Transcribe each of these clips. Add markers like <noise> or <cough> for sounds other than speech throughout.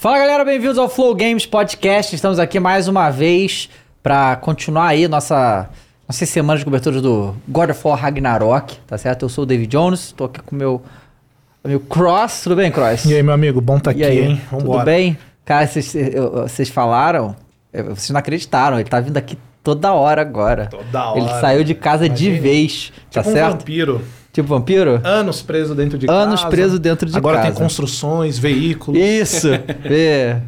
Fala galera, bem-vindos ao Flow Games Podcast. Estamos aqui mais uma vez para continuar aí nossa nossas semanas de cobertura do God of War Ragnarok, tá certo? Eu sou o David Jones, tô aqui com o meu meu Cross, tudo bem, Cross? E aí, meu amigo, bom tá E aqui, aí, hein? tudo bem? Cara, vocês- falaram, vocês não acreditaram, ele tá vindo aqui toda hora agora. Toda Ele hora. saiu de casa de vez, tá Tipo um certo? vampiro. Tipo vampiro? Anos preso dentro de Anos casa. preso dentro de Agora casa. tem construções, veículos. Isso. É.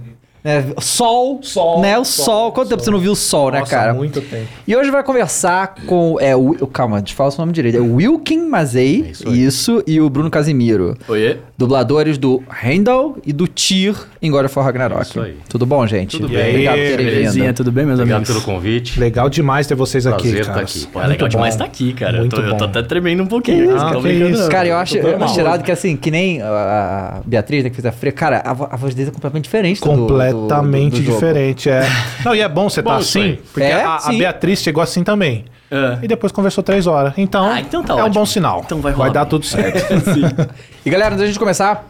É, sol, Sol, né? O sol, sol. Quanto tempo sol. você não viu o sol, né, Nossa, cara? muito tempo. E hoje vai conversar com. É, o, calma, deixa eu falar o seu nome direito. É o Wilkin Mazei, É isso, isso e o Bruno Casimiro. Oiê. Dubladores do Heimdall e do Tyr em God of War Ragnarok. Isso aí. Tudo bom, gente? Tudo bem. Obrigado por terem Belezinha, vindo. tudo bem, meus Obrigado amigos? pelo convite. Legal demais ter vocês aqui, Prazer cara. tá aqui. Pô, é legal demais estar aqui, cara. Eu tô, Muito eu tô bom. até tremendo um pouquinho. Ah, que isso. Cara, eu acho, eu acho irado que assim, que nem a, Beatriz, né, que fez a freia, cara, a, vo- a voz deles é completamente diferente do- Completamente do- do jogo. diferente, é. <laughs> Não, e é bom você Bom tá assim, porque É, a, a. Beatriz chegou assim também. É. E depois conversou três horas. Então, Ah, então tá é um ótimo. bom sinal. Então vai rolar dar bem. tudo certo. <laughs> E galera, antes da gente começar,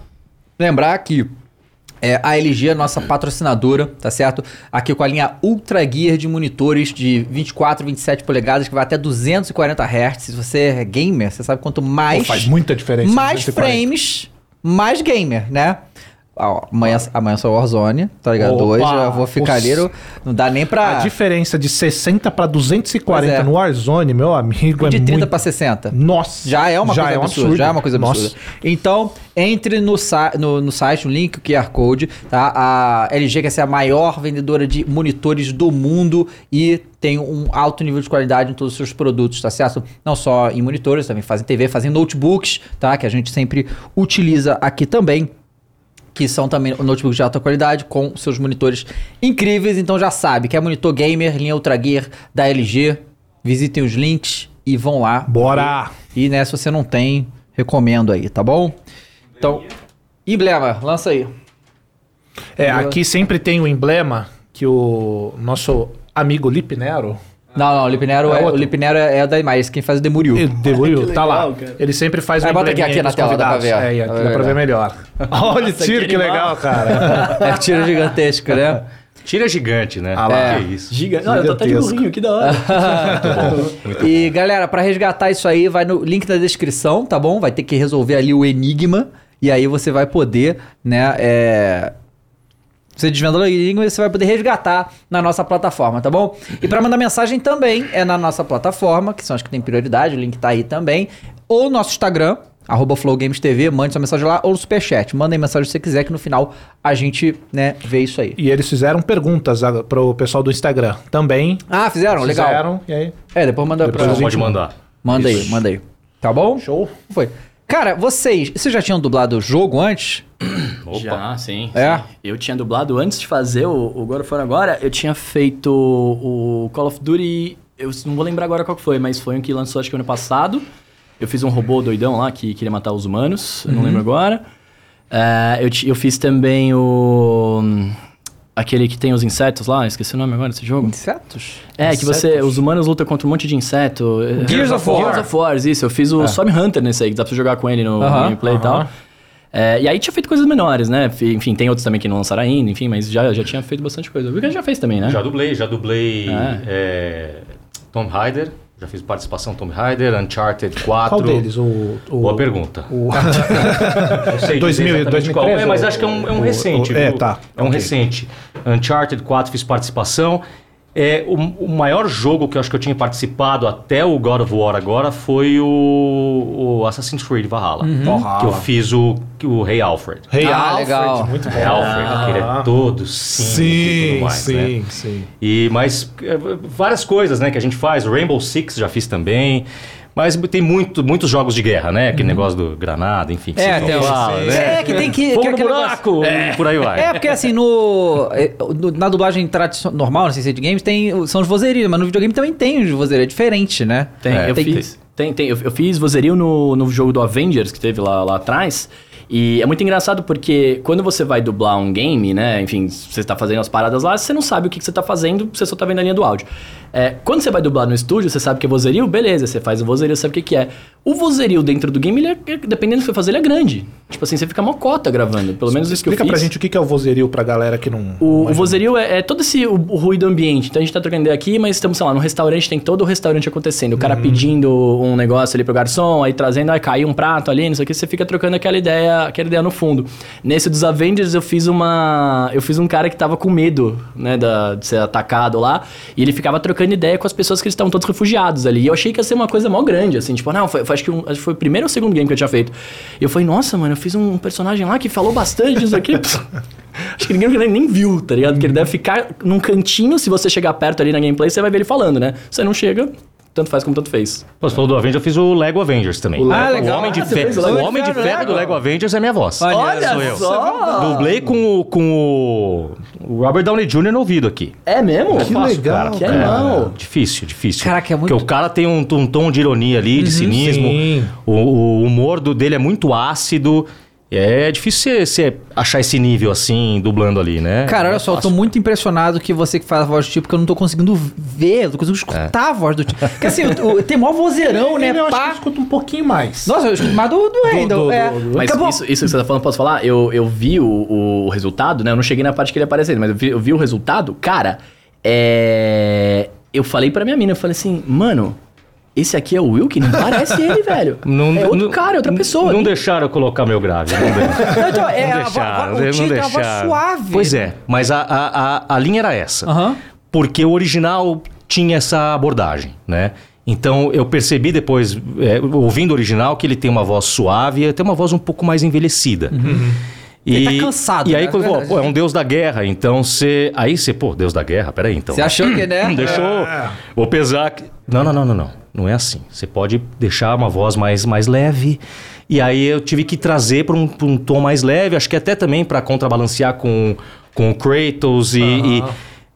lembrar que é, a LG é a nossa patrocinadora, tá certo? Aqui com a linha Ultra Gear de monitores de 24, 27 polegadas, que vai até 240 Hz. Se você é gamer, você sabe quanto mais. Pô, faz muita diferença. mais 240. frames, mais gamer, né? Amanhã, amanhã sou Warzone, tá ligado? Opa! Hoje eu vou ficar ali, não dá nem pra. A diferença de 60 pra Pois 240 é. no Warzone, meu amigo, de é 30 muito... pra 60. Nossa. Já é uma coisa um absurda, absurdo. já é uma coisa absurda. Nossa. Então, entre no, no, no site, no link, o QR Code, tá? A LG quer ser a maior vendedora de monitores do mundo e tem um alto nível de qualidade em todos os seus produtos, tá certo? Não só em monitores, também fazem TV, fazem notebooks, tá? Que a gente sempre utiliza aqui também que são também notebooks de alta qualidade com seus monitores incríveis. Então já sabe, quer monitor gamer, linha Ultra Gear da LG, visitem os links e vão lá. Bora! E né, se você não tem, recomendo aí, tá bom? Então, emblema, lança aí. É, aqui sempre tem o emblema que o nosso amigo Lip Nero, Não, não, o Lipnero É é, o. Lipnero é, é da Imagem, quem faz o Demuriu. demoliu, que tá lá. cara. Ele sempre faz Aí o bota aqui, aqui na tela, dá pra ver. É, Dá aqui pra dá ver pra ver melhor. <laughs> Olha o tiro, que que legal, cara. <laughs> É tiro gigantesco, né? Tira gigante, né? Ah lá. É. Que isso. Gigante. Não, eu tô até de burrinho, que da hora. <laughs> E galera, pra resgatar isso aí, vai no link da descrição, tá bom? Vai ter que resolver ali o enigma. E aí você vai poder, né? É... Você desvendando o enigma, você vai poder resgatar na nossa plataforma, tá bom? E pra mandar mensagem também é na nossa plataforma, que são as que tem prioridade, o link tá aí também. Ou nosso Instagram, arroba FlowGamesTV, mande sua mensagem lá, ou no Superchat. Manda aí mensagem se você quiser, que no final a gente, né, vê isso aí. E eles fizeram perguntas a- pro pessoal do Instagram também. Ah, fizeram? Legal. Fizeram, e aí... É, depois manda Depois pra... a gente Pode mandar. Manda aí, Isso. manda aí. Tá bom? Show. Foi. Cara, vocês, vocês já tinham dublado o jogo antes? Opa. Já, sim. É? sim. Eu tinha dublado antes de fazer o, o God of War agora, eu tinha feito o Call of Duty. Eu não vou lembrar agora qual que foi, mas foi um que lançou acho que ano passado. Eu fiz um robô doidão lá que queria matar os humanos, eu não lembro agora. É, eu, eu fiz também o. Aquele que tem os insetos lá, esqueci o nome agora desse jogo. Insetos? É, que você. Os humanos lutam contra um monte de inseto. Gears of War. Gears of War, isso. Eu fiz o Storm Hunter nesse aí, que dá pra você jogar com ele no, no Aham, gameplay e tal. É, e aí tinha feito coisas menores, né? Fi- Enfim, tem outros também que não lançaram ainda, enfim, mas já, já tinha feito bastante coisa. O Wigan já fez também, né? Já dublei, já dublei Ah. é, Tom Raider. Já fiz participação Tom Raider, Uncharted 4. Qual deles? O, o, Boa pergunta. o- <laughs> Não sei 2000 dizer exatamente qual 2013, é, mas acho que é um, é um recente. ou- é, viu? tá. É um Ok. recente. Uncharted 4 fiz participação. É, o, o maior jogo que eu acho que eu tinha participado até o God of War agora foi o, o Assassin's Creed Valhalla. Valhalla. Que eu fiz o, o Rei Alfred. Rei Ah, Alfred, legal. muito bom. Rei Alfred, que ele é todo e Sim, mais, sim, né? sim. E mas é, várias coisas, né, que a gente faz. O Rainbow Six já fiz também. Mas tem muito, muitos jogos de guerra, né? Aquele negócio do granada, enfim. que É, o- fala, né? É, que tem que... Fogo que é no buraco! E por aí vai. É, porque assim, no, é, no- na dublagem tradicional, normal, não sei se é de games, tem, são os vozerios, mas no videogame também tem os vozerios, é diferente, né? Tem, É. eu Tem- fiz. Tem, tem. Eu, eu fiz vozerio no, no jogo do Avengers que teve lá, lá atrás. E é muito engraçado porque quando você vai dublar um game, né? Enfim, você tá fazendo as paradas lá, você não sabe o que, que você tá fazendo, você só tá vendo a linha do áudio. É, quando você vai dublar no estúdio, você sabe que é vozerio, beleza, você faz o vozerio, sabe o que, que é. O vozerio dentro do game, ele é, dependendo do que você fazer, ele é grande. Tipo assim, você fica mocota gravando. Pelo menos isso que eu Explica pra gente o que é o vozerio pra galera que não. O, o vozerio é, é todo esse o, o ruído ambiente. Então a gente tá trocando ideia aqui, mas estamos, sei lá, no restaurante, tem todo o restaurante acontecendo. O cara Uhum. pedindo um negócio ali pro garçom, aí trazendo, aí caiu um prato ali, não sei o que, você fica trocando aquela ideia, aquela ideia no fundo. Nesse dos Avengers eu fiz uma. Eu fiz um cara que tava com medo, né, da, de ser atacado lá. E ele ficava trocando ideia com as pessoas que estavam todos refugiados ali. E eu achei que ia ser uma coisa mó grande, assim, tipo, não, foi, foi- acho, que um- foi o primeiro ou segundo game que eu tinha feito. E eu falei, nossa, mano, eu fiz um personagem lá que falou bastante disso aqui. <laughs> Acho que ninguém nem, nem viu, tá ligado? Porque ele deve ficar num cantinho, se você chegar perto ali na gameplay, você vai ver ele falando, né? Você não chega, tanto faz como tanto fez. Pô, Você falou do Avengers, eu fiz o Lego Avengers também. Ah, legal. O Homem de Ah, o o Lego Homem de Ferro, do Lego. Avengers é minha voz. Olha sou eu. só! Dublei com o, com o o Robert Downey Jr. no ouvido aqui. É mesmo? Que legal, Que cara. animal. Difícil, difícil. Caraca, é muito- Porque o cara tem um, um tom de ironia ali, de cinismo. sim. O, o humor do dele é muito ácido. É difícil você, achar esse nível assim, dublando ali, né? Cara, olha é só, eu tô fácil. muito impressionado que você que faz a voz do tipo, que eu não tô conseguindo ver, eu não consigo escutar a voz do tipo. Porque assim, tem mó vozeirão, né? Eu acho que eu Pá. escuto um pouquinho mais. Nossa, eu escuto mais do, do é. Mas Acabou. isso, isso que você tá falando, posso falar? Eu, eu vi o, o resultado, né? Eu não cheguei na parte que ele aparecendo, mas eu vi, eu vi o resultado. Cara, é... Eu falei pra minha mina, eu falei assim, mano, esse aqui é o Will, que não parece ele, <laughs> velho. é outro cara, é outra pessoa. Não deixaram eu colocar meu grave. Não, deixaram. <laughs> Não, então, é, não a deixaram. o não Tito é uma voz deixaram. suave. Pois é, mas a, a, a, a linha era essa. Porque o original tinha essa abordagem, né? Então eu percebi depois, é, ouvindo o original, que ele tem uma voz suave e tem uma voz um pouco mais envelhecida. E, Ele tá cansado, E aí, né? quando, É pô, é um deus da guerra, então você. Aí você, pô, deus da guerra, peraí, então. Você achou que, né? Deixou. É. Vou pesar. que- Não, não, não, não, não. Não é assim. Você pode deixar uma voz mais, mais leve. E aí eu tive que trazer para um, um tom mais leve. Acho que até também para contrabalancear com, com o Kratos e, e-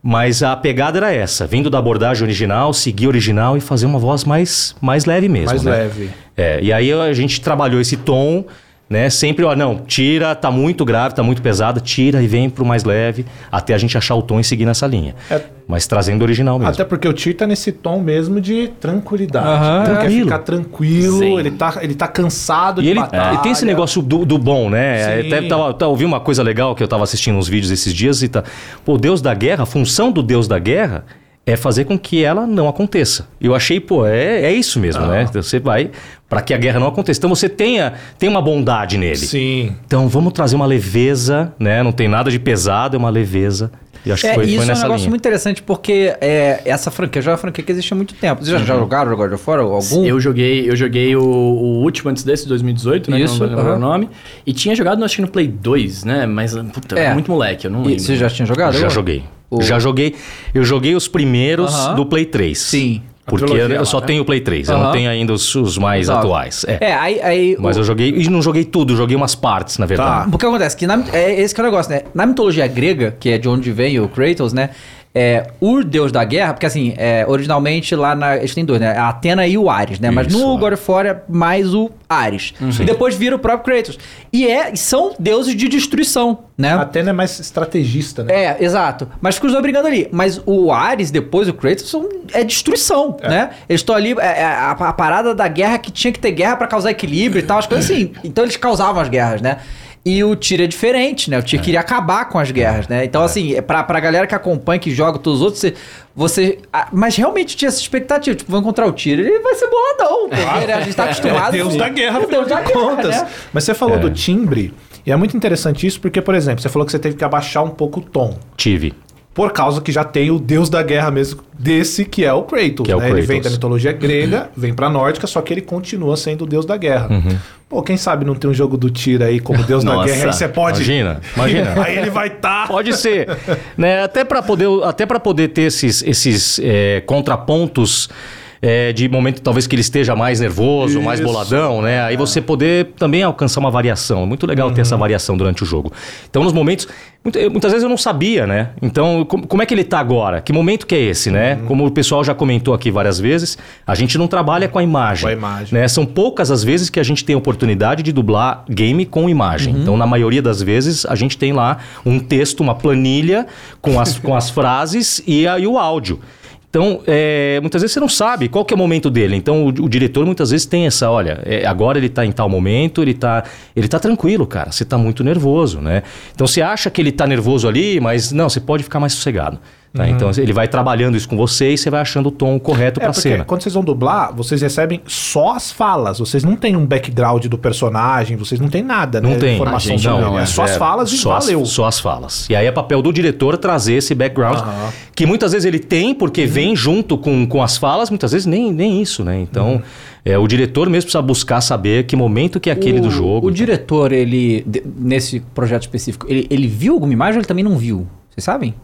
Mas a pegada era essa. Vindo da abordagem original, seguir original e fazer uma voz mais, mais leve mesmo. mais né? leve. É, e aí a gente trabalhou esse tom, né? Sempre, ó, não, tira, tá muito grave, tá muito pesado, tira e vem pro mais leve, até a gente achar o tom e seguir nessa linha. É. Mas trazendo o original mesmo. Até porque o Tio tá nesse tom mesmo de tranquilidade. Aham. Ele quer Tranquilo. ficar tranquilo, Sim. ele tá, ele tá cansado E de ele, batalha. ele tem esse negócio do, do bom, né? Sim. Até tava, tava, ouvi uma coisa legal que eu tava assistindo uns vídeos esses dias e tá. Pô, o Deus da Guerra, a função do Deus da Guerra é fazer com que ela não aconteça. Eu achei, pô, é, é isso mesmo, Ah. né? Você vai para que a guerra não aconteça. Então você tenha, tem uma bondade nele. Sim. Então vamos trazer uma leveza, né? Não tem nada de pesado, é uma leveza. E acho que É, foi, isso foi é um negócio linha. muito interessante, porque é, essa franquia já é uma franquia que existe há muito tempo. Vocês já, já jogaram o God of War? Algum? Eu joguei, eu joguei o, o último antes desse, 2018, né? que Isso, não vou lembrar aham. o nome. E tinha jogado, acho que no Play 2, né? Mas, puta, É. muito moleque, eu não E lembro. você já tinha jogado? Já joguei. O- Já joguei. Eu joguei os primeiros Aham. do Play 3. Sim. Porque eu, eu só né? tenho o Play 3. Eu não tenho ainda os, os mais Exato. atuais. É. É, aí... aí Mas o- eu joguei. E não joguei tudo, joguei umas partes, na verdade. Porque acontece que na, é esse que é o negócio, né? Na mitologia grega, que é de onde vem o Kratos, né? É, o deus da guerra, porque assim, é, originalmente lá na. Eles têm dois, né? A Atena e o Ares, né? Mas Isso, no é. God of War é mais o Ares. E depois vira o próprio Kratos. E é, são deuses de destruição, né? A Atena é mais estrategista, né? É, exato. Mas fica os dois brigando ali. Mas o Ares, depois o Kratos, são, é destruição, né? Eles estão ali. É, é a, a parada da guerra que tinha que ter guerra pra causar equilíbrio e tal, as coisas assim. Então eles causavam as guerras, né? E o Tyr é diferente, né? O Tyr queria acabar com as guerras, né? Então, assim, é pra, pra galera que acompanha, que joga todos os outros, você. você ah, mas realmente tinha essa expectativa. Tipo, vou encontrar o Tyr, ele vai ser boladão. Porque né, a gente tá acostumado. É o Deus da guerra, É Deus da guerra, contas. né? Mas você falou do timbre, e é muito interessante isso, porque, por exemplo, você falou que você teve que abaixar um pouco o tom. Tive. Por causa que já tem o deus da guerra mesmo desse, que é o Kratos. Que é o né? Ele vem Kratos. da mitologia <clears throat> grega, vem pra nórdica, só que ele continua sendo o deus da guerra. Uhum. Pô, quem sabe não tem um jogo do Tira aí como deus da Nossa. guerra, aí você pode... Imagina, imagina. <laughs> aí ele vai tá- estar... Pode ser. né? Até para poder, até pra poder ter esses, esses é, contrapontos é, de momento talvez que ele esteja mais nervoso, mais Isso. boladão, né? Aí você poder também alcançar uma variação. É muito legal ter essa variação durante o jogo. Então, nos momentos. muita- Muitas vezes eu não sabia, né? Então, com- como é que ele tá agora? Que momento que é esse, né? Como o pessoal já comentou aqui várias vezes, a gente não trabalha com a imagem. Com a imagem. né? São poucas as vezes que a gente tem a oportunidade de dublar game com imagem. Uhum. Então, na maioria das vezes, a gente tem lá um texto, uma planilha com as, com as <laughs> frases e, a- e o áudio. Então, é, muitas vezes você não sabe qual que é o momento dele. Então, o, o diretor muitas vezes tem essa, olha, é, agora ele está em tal momento, ele está ele tá tranquilo, cara. Você está muito nervoso, né? Então, você acha que ele está nervoso ali, mas não, você pode ficar mais sossegado. Tá? Uhum. Então ele vai trabalhando isso com você e você vai achando o tom correto é, para cena. Quando vocês vão dublar, vocês recebem só as falas. Vocês não têm um background do personagem, vocês não têm nada, não né? Tem. Informação sobre não, ele. É, é só as falas e só valeu. As, só as falas. E aí é papel do diretor trazer esse background, uhum. que muitas vezes ele tem, porque uhum. vem junto com, com as falas, muitas vezes nem, nem isso, né? Então. Uhum. É, o diretor mesmo precisa buscar saber que momento que é aquele o, do jogo. O diretor, ele, nesse projeto específico, ele, ele viu alguma imagem ou ele também não viu? Vocês sabem?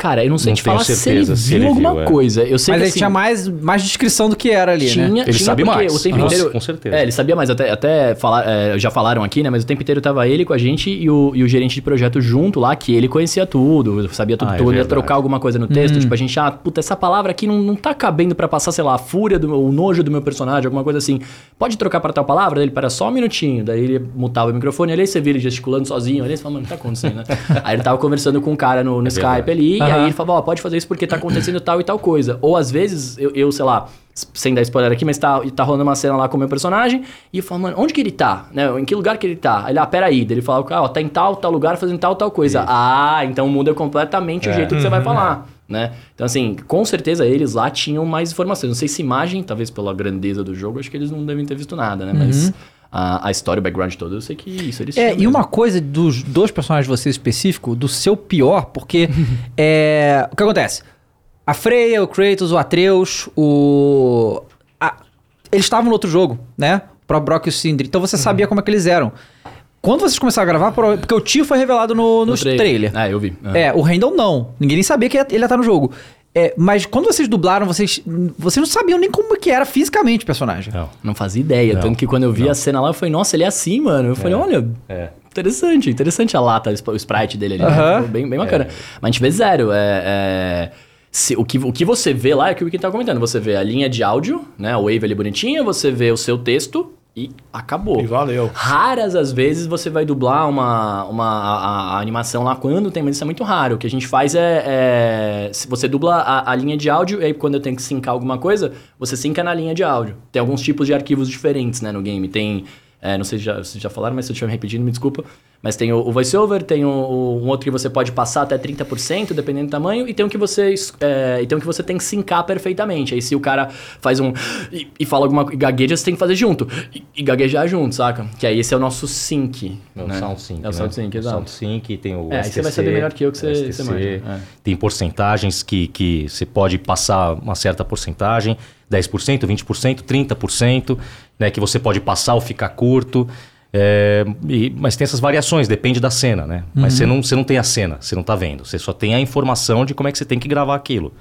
Cara, eu não sei não te falar certeza, se ele viu alguma viu, é. coisa. Eu sei Mas que, ele assim, tinha mais, mais descrição do que era ali, tinha, né? Ele tinha sabe mais. O tempo Nossa, inteiro, com certeza. É, ele sabia mais. Até, até falar, é, já falaram aqui, né? Mas o tempo inteiro tava ele com a gente e o, e o gerente de projeto junto lá, que ele conhecia tudo, sabia tudo. Ah, é ia trocar alguma coisa no texto. Hum. Tipo, a gente, ah, puta, essa palavra aqui não, não tá cabendo para passar, sei lá, a fúria, do meu, o nojo do meu personagem, alguma coisa assim. Pode trocar para tal palavra? Ele, para só um minutinho. Daí ele mutava o microfone, ali você vira ele gesticulando sozinho. Ali você fala, mano, tá acontecendo, né? <laughs> aí ele tava conversando com um cara no, no é Skype verdade. ali, uhum. E aí ele falava, ó, oh, pode fazer isso porque tá acontecendo tal e tal coisa. Ou às vezes, eu, eu sei lá, sem dar spoiler aqui, mas tá, tá rolando uma cena lá com o meu personagem, e eu falo, mano, onde que ele tá? Né? Em que lugar que ele tá? Ele, ah, peraí. Daí ele fala, ah, ó, tá em tal, tal lugar fazendo tal, tal coisa. Isso. Ah, então muda completamente é. o jeito que você vai falar. Né? Então, assim, com certeza eles lá tinham mais informações. Não sei se imagem, talvez pela grandeza do jogo, acho que eles não devem ter visto nada, né? Uhum. Mas a, a, história, o background todo, eu sei que isso eles É, e mesmo. uma coisa dos dois personagens de você específico, do seu pior, porque <laughs> é, o que acontece? A Freya, o Kratos, o Atreus, o. A... Eles estavam no outro jogo, né? O próprio Brock e o Sindri. Então você uhum. sabia como é que eles eram. Quando vocês começaram a gravar, porque o tio foi revelado no, no, no trailer. trailer. Ah, eu vi. Uhum. É, o Randall não. Ninguém nem sabia que ele ia estar no jogo. É, mas quando vocês dublaram, vocês, vocês não sabiam nem como que era fisicamente o personagem. Não, não fazia ideia. Não, Tanto que quando eu vi não. a cena lá, eu falei, nossa, ele é assim, mano. Eu falei, é, olha, é. interessante, interessante a lata, o sprite dele ali. Né? Bem, bem bacana. É. Mas a gente vê zero. é... é se, o, que, o que você vê lá é o que o Wiki tá comentando. Você vê a linha de áudio, né? A wave ali bonitinha, você vê o seu texto e acabou. E valeu. Raras as vezes você vai dublar uma, uma a, a animação lá quando tem, mas isso é muito raro. O que a gente faz é. é se você dubla a, a, linha de áudio, e aí quando eu tenho que sincar alguma coisa, você sinca na linha de áudio. Tem alguns tipos de arquivos diferentes, né, no game. Tem. É, não sei se já, se já falaram, mas se eu estiver repetindo, me desculpa. Mas tem o, o voiceover, tem o, o, um outro que você pode passar até 30%, dependendo do tamanho, e tem um que você, é, e tem um que você tem que sincar perfeitamente. Aí se o cara faz um. E, e fala alguma coisa, gagueja, você tem que fazer junto. E, e, gaguejar junto, saca? Que aí esse é o nosso sync. É o né? sound sync. É o sound sync, né? exato. O sound sync, tem o. É, STC, aí você vai saber melhor que eu que você, STC, você é. Tem porcentagens que, que você pode passar uma certa porcentagem. 10%, 20%, 30%, né, que você pode passar ou ficar curto. É, e, mas tem essas variações, depende da cena, né? Uhum. Mas você não, você não tem a cena, você não está vendo. Você só tem a informação de como é que você tem que gravar aquilo.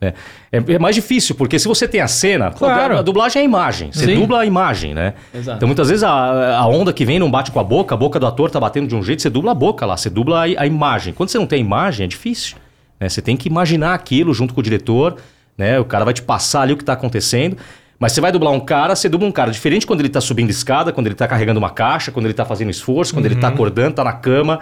Né? É, é, mais difícil, porque se você tem a cena, claro. a, a dublagem é a imagem. Você Sim. dubla a imagem, né? Exato. Então muitas vezes a, a, onda que vem não bate com a boca, a boca do ator tá batendo de um jeito, você dubla a boca lá, você dubla a, a imagem. Quando você não tem a imagem, é difícil. Né? Você tem que imaginar aquilo junto com o diretor, né? O cara vai te passar ali o que está acontecendo. Mas você vai dublar um cara, você dubla um cara diferente quando ele tá subindo escada, quando ele tá carregando uma caixa, quando ele tá fazendo esforço, quando uhum. ele tá uhum. acordando, tá na cama.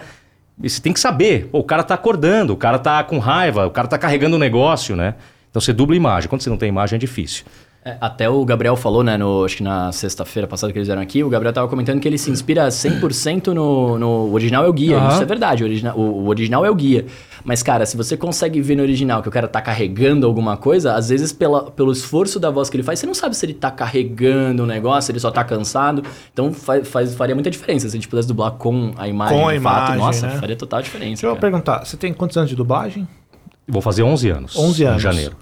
E você tem que saber. Pô, o cara tá acordando, o cara tá com raiva, o cara tá carregando um negócio, né? Então você dubla imagem. Quando você não tem imagem é difícil. É, até o Gabriel falou, né, no, acho que na sexta-feira passada que eles vieram aqui, o Gabriel tava comentando que ele se inspira 100% no, no original é o guia. Uhum. Isso é verdade, o original, o, o, original é o guia. Mas, cara, se você consegue ver no original que o cara tá carregando alguma coisa, às vezes pela, pelo esforço da voz que ele faz, você não sabe se ele tá carregando o um negócio, se ele só tá cansado. Então faz, faz, faria muita diferença se a gente pudesse dublar com a imagem. Com a imagem, fato. Nossa, né? faria total diferença. Deixa cara. eu perguntar, você tem quantos anos de dublagem? Vou fazer 11 anos. 11 anos. Em janeiro.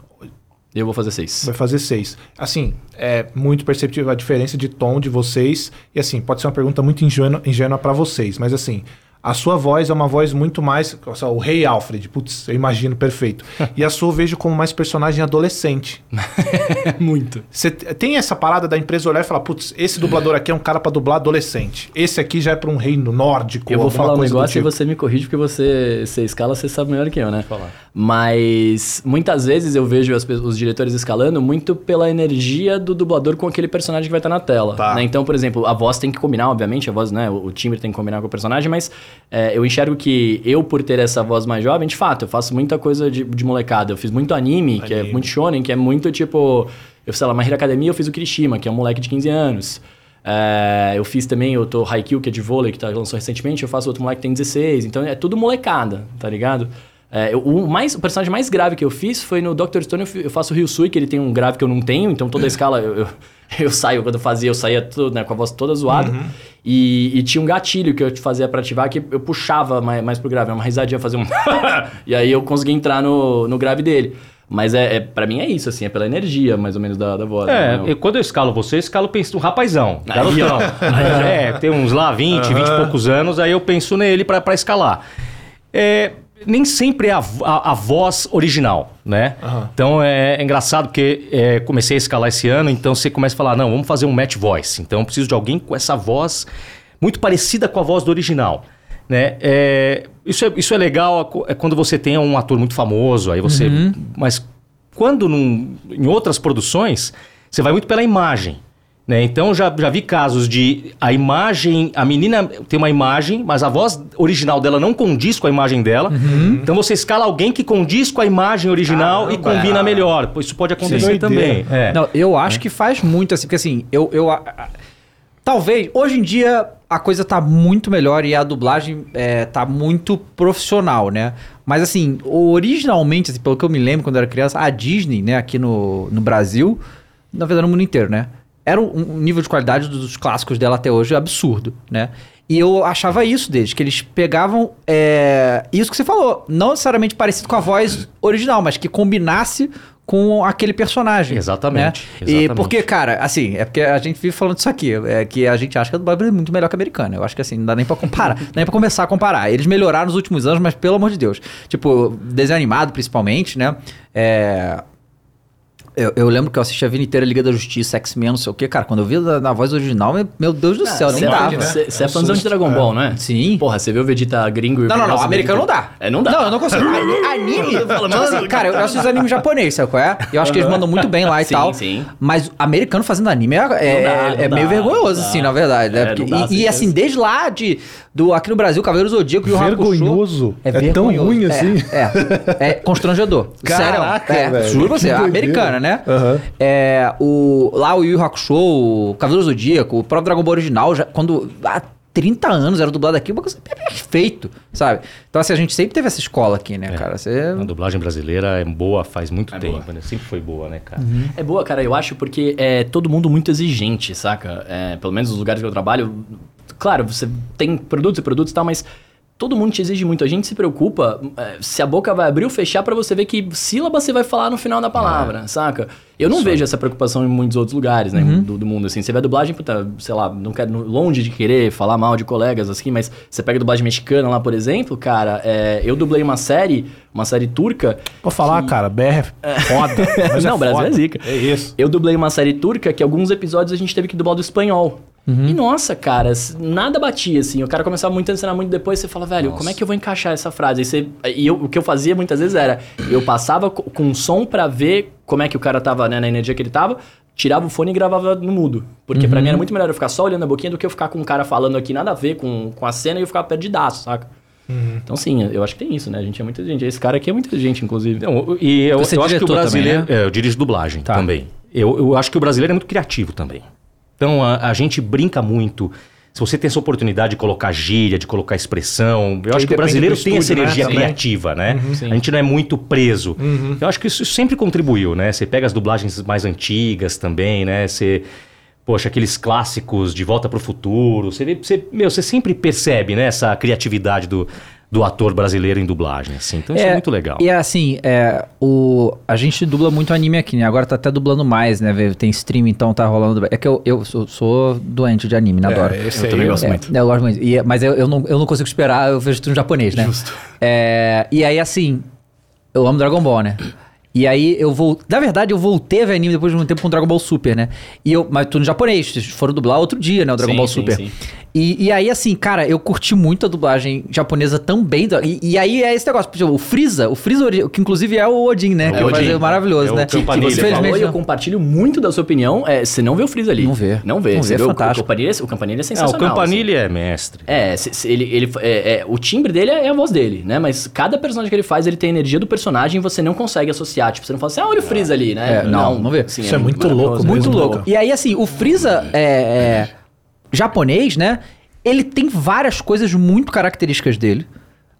Eu vou fazer seis. Vai fazer seis. Assim, é muito perceptível a diferença de tom de vocês. E assim, pode ser uma pergunta muito ingênua, ingênua para vocês, mas assim, a sua voz é uma voz muito mais. O Rei Alfred, putz, eu imagino perfeito. <laughs> e a sua eu vejo como mais personagem adolescente. <laughs> muito. Você tem essa parada da empresa olhar e falar: putz, esse dublador aqui é um cara para dublar adolescente. Esse aqui já é para um reino nórdico. Eu vou falar um negócio tipo. e você me corrige porque você, você escala, você sabe melhor que eu, né? Falar. Mas muitas vezes eu vejo as, os diretores escalando muito pela energia do dublador com aquele personagem que vai estar na tela. Tá. Né? Então, por exemplo, a voz tem que combinar, obviamente, a voz, né? O timbre tem que combinar com o personagem, mas é, eu enxergo que eu, por ter essa voz mais jovem, de fato, eu faço muita coisa de, de molecada. Eu fiz muito anime, que é Anime. muito shonen, que é muito tipo... Eu sei lá, Hero Academia eu fiz o Kirishima, que é um moleque de 15 anos. É, eu fiz também, eu tô Haikyuu, que é de vôlei, que tá, lançou recentemente, eu faço outro moleque que tem 16. Então é tudo molecada, tá ligado? É, eu- o, mais, o personagem mais grave que eu fiz foi no Dr. Stone, eu, faço o Ryusui, que ele tem um grave que eu não tenho, então toda a escala eu, eu, <laughs> eu saio, quando eu fazia, eu saía tudo, né, com a voz toda zoada. E, e tinha um gatilho que eu fazia pra ativar que eu puxava mais, mais pro grave, uma risadinha, fazia um. <laughs> e aí eu consegui entrar no, no grave dele. Mas é, é, pra mim é isso, assim, é pela energia, mais ou menos, da, da voz. É, né? eu- quando eu escalo você, eu escalo penso um rapazão, garotão. <laughs> É, tem uns lá 20, 20 e poucos anos, aí eu penso nele pra escalar. É, nem sempre é a, a- a voz original, né? Então é, é engraçado porque é, comecei a escalar esse ano, então você começa a falar, não, vamos fazer um match voice. Então eu preciso de alguém com essa voz muito parecida com a voz do original. Né? É, isso, é, isso é legal é quando você tem um ator muito famoso, aí você. Mas quando num- em outras produções, você vai muito pela imagem. Né? Então já, já vi casos de a imagem, a menina tem uma imagem, mas a voz original dela não condiz com a imagem dela. Então você escala alguém que condiz com a imagem original e Caramba. combina melhor. Isso pode acontecer doideira. também. É. Não, eu acho que faz muito, assim, porque assim, eu. eu a- a- talvez, hoje em dia, a coisa tá muito melhor e a dublagem é, tá muito profissional, né? Mas assim, originalmente, assim, pelo que eu me lembro quando eu era criança, a Disney, né, aqui no, no Brasil, na verdade no mundo inteiro, né? Era um, nível de qualidade dos clássicos dela até hoje absurdo, né? E eu achava isso deles, que eles pegavam é, isso que você falou, não necessariamente parecido com a voz original, mas que combinasse com aquele personagem. Exatamente, né? E exatamente. porque, cara, assim, é porque a gente vive falando isso aqui, é que a gente acha que a dublagem é muito melhor que a americana. Eu acho que assim, não dá nem pra comparar, <laughs> nem pra começar a comparar. Eles melhoraram nos últimos anos, mas pelo amor de Deus. Tipo, desenho animado principalmente, né? É. Eu, eu lembro que eu assisti a vida inteira Liga da Justiça, X-Men, não sei o quê. Cara, quando eu vi na, na voz original, meu, meu Deus do céu, nem Você é- dava. Você você é É um fãzão de Dragon é. Ball, não é? Sim. Porra, você vê o Vegeta gringo e Não, não, não. Americano não dá. É, não dá. Não, eu não consigo. <laughs> Ani- Anime. Fala, tipo assim, mano, cara, eu assisto anime japonês, sabe qual é? E eu acho que eles mandam muito bem lá e Sim, tal. sim. Mas americano fazendo anime é, é, Não dá, é não meio dá, vergonhoso, não assim, dá. na verdade. né? É, Porque- não dá, e, e, assim, desde lá de, do, aqui no Brasil, Cavaleiro Zodíaco e o Hakusho. Vergonhoso? É tão vergonhoso. ruim É, assim? É, é, constrangedor. Caraca, Sério. É, juro você, que né? Aham. É, o, lá o Yu Yu Hakusho, o Cavaleiro Zodíaco, o próprio Dragon Ball original, já, quando há 30 anos era dublado aqui, uma coisa perfeito, sabe? Então assim, a gente sempre teve essa escola aqui, né, cara? Você... A dublagem brasileira é boa faz muito É tempo, boa. né? Sempre foi boa, né, cara? É boa, cara, eu acho, porque é todo mundo muito exigente, saca? É, pelo menos nos lugares que eu trabalho. Claro, você tem produtos e produtos e tal, mas todo mundo te exige muito. A gente se preocupa é, se a boca vai abrir ou fechar pra você ver que sílaba você vai falar no final da palavra, saca? Eu não vejo essa preocupação em muitos outros lugares, né, do, do mundo, assim. Você vê a dublagem, puta, sei lá, não quero, longe de querer falar mal de colegas, assim, mas você pega a dublagem mexicana lá, por exemplo, cara, é, eu dublei uma série, uma série turca, Vou falar, cara, BR é foda. Mas <laughs> Não, é Brasil foda. é zica. É isso. Eu dublei uma série turca que alguns episódios a gente teve que dublar do espanhol. E nossa, cara, nada batia, assim. O cara começava muito a ensinar muito depois, você fala, velho, como é que eu vou encaixar essa frase? Aí você, e eu- o que eu fazia muitas vezes era, eu passava co- com som pra ver como é que o cara tava, né, na energia que ele tava, tirava o fone e gravava no mudo. Porque pra mim era muito melhor eu ficar só olhando a boquinha do que eu ficar com um cara falando aqui nada a ver com, com a cena e eu ficar perdidaço, saca? Então sim, eu acho que tem isso, né? A gente é muita gente. Esse cara aqui é muita gente, inclusive. Não, e eu, Você eu acho que o diretor também, brasileiro. né? é, eu dirijo dublagem Tá. também. Eu, eu acho que o brasileiro é muito criativo também. Então a, a gente brinca muito. Se você tem essa oportunidade de colocar gíria, de colocar expressão, eu acho aí que o brasileiro tem essa estúdio, né, energia também. criativa, né? Sim. A gente não é muito preso. Eu acho que isso sempre contribuiu, né? Você pega as dublagens mais antigas também, né? Você. Poxa, aqueles clássicos de Volta para o Futuro. Você, você, meu, você sempre percebe né, essa criatividade do, do ator brasileiro em dublagem. Assim. Então isso é, muito legal. E assim, é, o, a gente dubla muito anime aqui, né? Agora tá até dublando mais, né? Tem stream, então tá rolando. É que eu, eu sou, sou doente de anime, né? Adoro. É, esse Eu também gosto É, muito. eu gosto muito. E- mas eu, eu, não, eu não consigo esperar, eu vejo tudo em japonês, né? Justo. É, e aí, assim, eu amo Dragon Ball, né? E aí eu vou. Na verdade, eu voltei a ver anime depois de um tempo com Dragon Ball Super, né? E eu, mas tudo em japonês. Vocês foram dublar outro dia, né? O Dragon Sim, Ball sim, Super. sim. E, e aí, assim, cara, eu curti muito a dublagem japonesa também. E, e aí é esse negócio, exemplo, o Freeza, o Freeza, que inclusive é o Odin, né? É o que é Odin, o maravilhoso, é o né? que- que Que você Infelizmente falou e eu não. compartilho muito da sua opinião. É, você não vê o Freeza ali. Não vê. Não vê. Não Você vê, vê o, fantástico. o Campanile, o Campanile é Ah, o sensacional. Campanile é mestre. assim. É, se- se ele, ele, é, é, o timbre dele é a voz dele, né? Mas cada personagem que ele faz, ele tem a energia do personagem e você não consegue associar. Tipo, você não fala assim, ah, olha o Freeza ali, né? É, não, não vê. assim, Isso é muito louco, é Muito louco. E aí, assim, o Freeza é, é, japonês, né? Ele tem várias coisas muito características dele.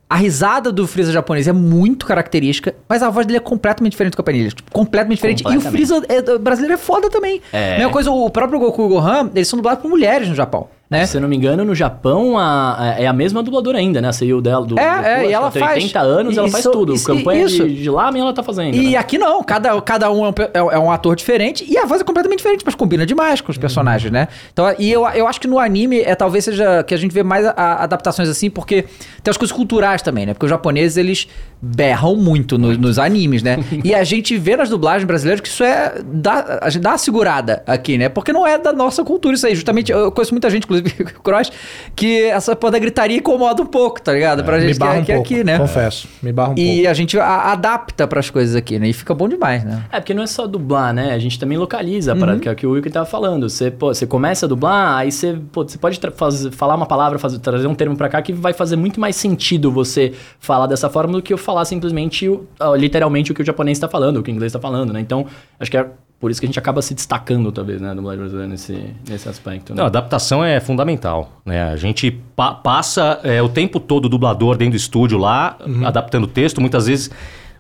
A risada do Freeza japonês é muito característica, mas a voz dele é completamente diferente do Campanile. Tipo, completamente diferente. E o. Freeza é- brasileiro é foda também. É. Mesma coisa, o próprio Goku e o Gohan, eles são dublados por mulheres no Japão, né? Se eu não me engano, no Japão a- a- é a mesma dubladora ainda, né? A Seiyu dela do É, do é, e ela tem faz- 80 anos, ela faz isso- tudo. isso- Campanha isso. de, de lá, ela tá fazendo. E né? aqui não, cada, cada um é um, é- é um ator diferente e a voz é completamente diferente, mas combina demais com os personagens, né? Então, e eu, eu acho que no anime é talvez seja que a gente vê mais a- a- adaptações assim, porque tem as coisas culturais também, né? Porque os japoneses eles berram muito no- nos animes, né? <laughs> e a gente vê nas dublagens brasileiras que isso é. Dá, a gente dá uma segurada aqui, né? Porque não é da nossa cultura isso aí. Justamente, eu conheço muita gente, inclusive <laughs> Cross, que essa porra da gritaria incomoda um pouco, tá ligado? Pra Me gente que barra é, um que é pouco, aqui, né? confesso. Me barra um pouco. E a gente a- adapta pras coisas aqui, né? E fica bom demais, né? É, porque não é só dublar, né? A gente também localiza a parada, que é o que o Wilkie tava falando. Você, pô, você começa a dublar, aí você, pô, você pode fazer- falar uma palavra, fazer, trazer um termo pra cá que vai fazer muito mais sentido você falar dessa forma do que eu falar simplesmente, o- literalmente, o que o japonês tá falando, o que o inglês tá falando, né? Então, acho que é por isso que a gente acaba se destacando, talvez, né? A dublagem brasileira nesse, nesse aspecto. Né? Não, a adaptação é fundamental, né? A gente pa- passa é, o tempo todo o dublador dentro do estúdio lá, adaptando o texto. Muitas vezes,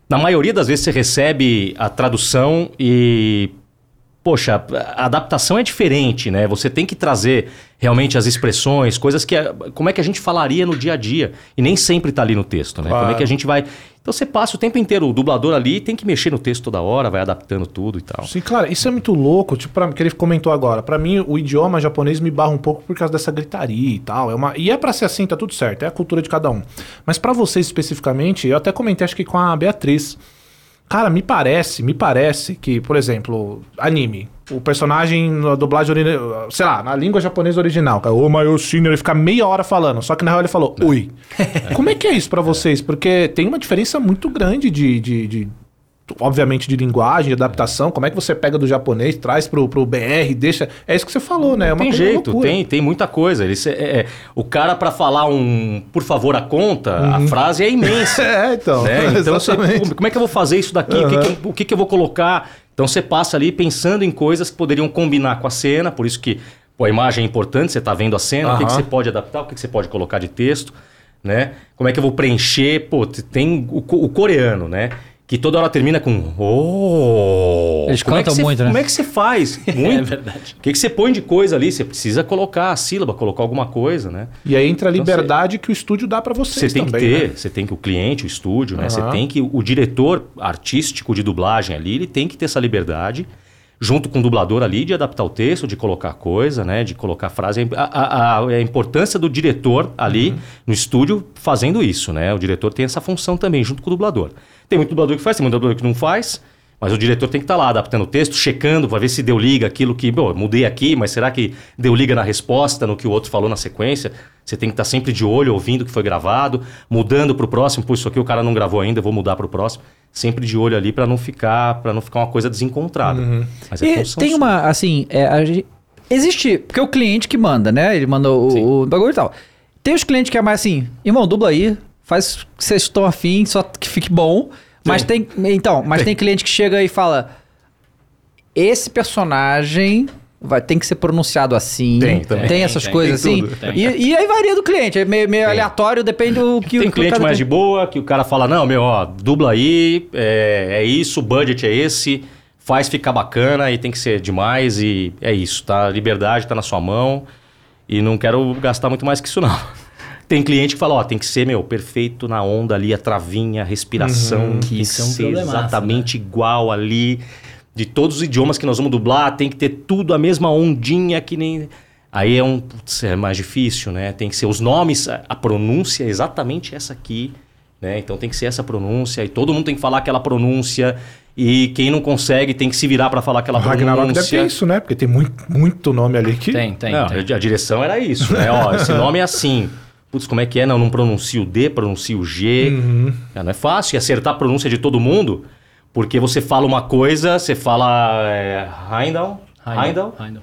na maioria das vezes, você recebe a tradução e... Poxa, a adaptação é diferente, né? Você tem que trazer realmente as expressões, coisas que... Como é que a gente falaria no dia a dia? E nem sempre tá ali no texto, né? Como é Claro. que a gente vai... Então você passa o tempo inteiro, o dublador ali tem que mexer no texto toda hora, vai adaptando tudo e tal. Sim, claro, isso é muito louco, tipo, pra, que ele comentou agora. Pra mim, o idioma japonês me barra um pouco por causa dessa gritaria e tal. É uma, e é pra ser assim, tá tudo certo, é a cultura de cada um. Mas pra vocês especificamente, eu até comentei, acho que com a Beatriz. Cara, me parece, me parece que, por exemplo, anime. O personagem na dublagem, ori- sei lá, na língua japonesa original, o Mayoshino, ele fica meia hora falando, só que na real ele falou, oi. <laughs> Como é que é isso pra vocês? Porque tem uma diferença muito grande de, de, de- obviamente, de linguagem, de adaptação. Como é que você pega do japonês, traz pro, pro BR, deixa... É isso que você falou, né? É tem jeito, loucura. tem, tem muita coisa. Ele, é, é, o cara, pra falar um por favor a conta, a frase é imensa. <laughs> É, então. né? Então, você, como- é que eu vou fazer isso daqui? O, que, que, eu- o que, que eu vou colocar? Então você passa ali pensando em coisas que poderiam combinar com a cena, por isso que pô, a imagem é importante, você está vendo a cena, o que, que você pode adaptar, o que, que você pode colocar de texto, né? Como é que eu vou preencher? Pô, tem o, o coreano, né? Que toda hora termina com oh. Eles Como é cantam você- muito, né? Como é que você faz? <laughs> Muito. É verdade. O que, que você põe de coisa ali? Você precisa colocar a sílaba, colocar alguma coisa, né? E aí entra a Então, liberdade que o estúdio dá pra Você vocês tem também, que ter, né? você tem que o cliente, o estúdio, né? Você tem que o diretor artístico de dublagem ali, ele tem que ter essa liberdade junto com o dublador ali de adaptar o texto, de colocar coisa, né? De colocar frase. A, a- a- a importância do diretor ali Uhum. no estúdio fazendo isso, né? O diretor tem essa função também junto com o dublador. Tem muito dublador que faz, tem muito dublador que não faz. Mas o diretor tem que estar lá adaptando o texto, checando para ver se deu liga aquilo que, bom, mudei aqui, mas será que deu liga na resposta, no que o outro falou na sequência? Você tem que estar sempre de olho, ouvindo o que foi gravado, mudando para o próximo, pô, isso aqui o cara não gravou ainda, eu vou mudar para o próximo. Sempre de olho ali para não ficar, para não ficar uma coisa desencontrada. Mas é tem sua. uma, assim, é, a gente- existe, porque é o cliente que manda, né? Ele manda o, o bagulho e tal. Tem os clientes que é mais assim, irmão, dubla aí, faz o que vocês estão afim, só que fique bom. Mas tem, então, mas tem cliente que chega e fala, esse personagem vai, tem que ser pronunciado assim. Tem, também. Tem essas Tem, coisas tem assim. tudo, tem. E, e aí varia do cliente, é meio, meio Tem. aleatório, depende do que Tem o o cliente cara mais tem. de boa, que o cara fala, não, meu, ó, dubla aí, é, é isso, o budget é esse, faz ficar bacana e tem que ser demais e é isso, tá? A liberdade tá na sua mão e não quero gastar muito mais que isso não. Tem cliente que fala, ó, tem que ser, meu, perfeito na onda ali, a travinha, a respiração, tem que isso é um ser problemaço, exatamente igual ali. De todos os idiomas que nós vamos dublar, tem que ter tudo a mesma ondinha que nem... Aí é um, putz, é mais difícil, né? Tem que ser os nomes, a, pronúncia é exatamente essa aqui, né? Então tem que ser essa pronúncia e todo mundo tem que falar aquela pronúncia E quem não consegue tem que se virar pra falar aquela O Ragnarok deve pronúncia. ter isso, né? Porque tem muito, muito nome ali que... Tem, tem, não, tem. a direção era isso, né? Ó, esse nome é assim. Putz, como é que é? Não, não pronuncia o D, pronuncia o G. Uhum. É, não é fácil. E acertar a pronúncia de todo mundo, porque você fala uma coisa, você fala é, Heindel, Heindel, Heindel.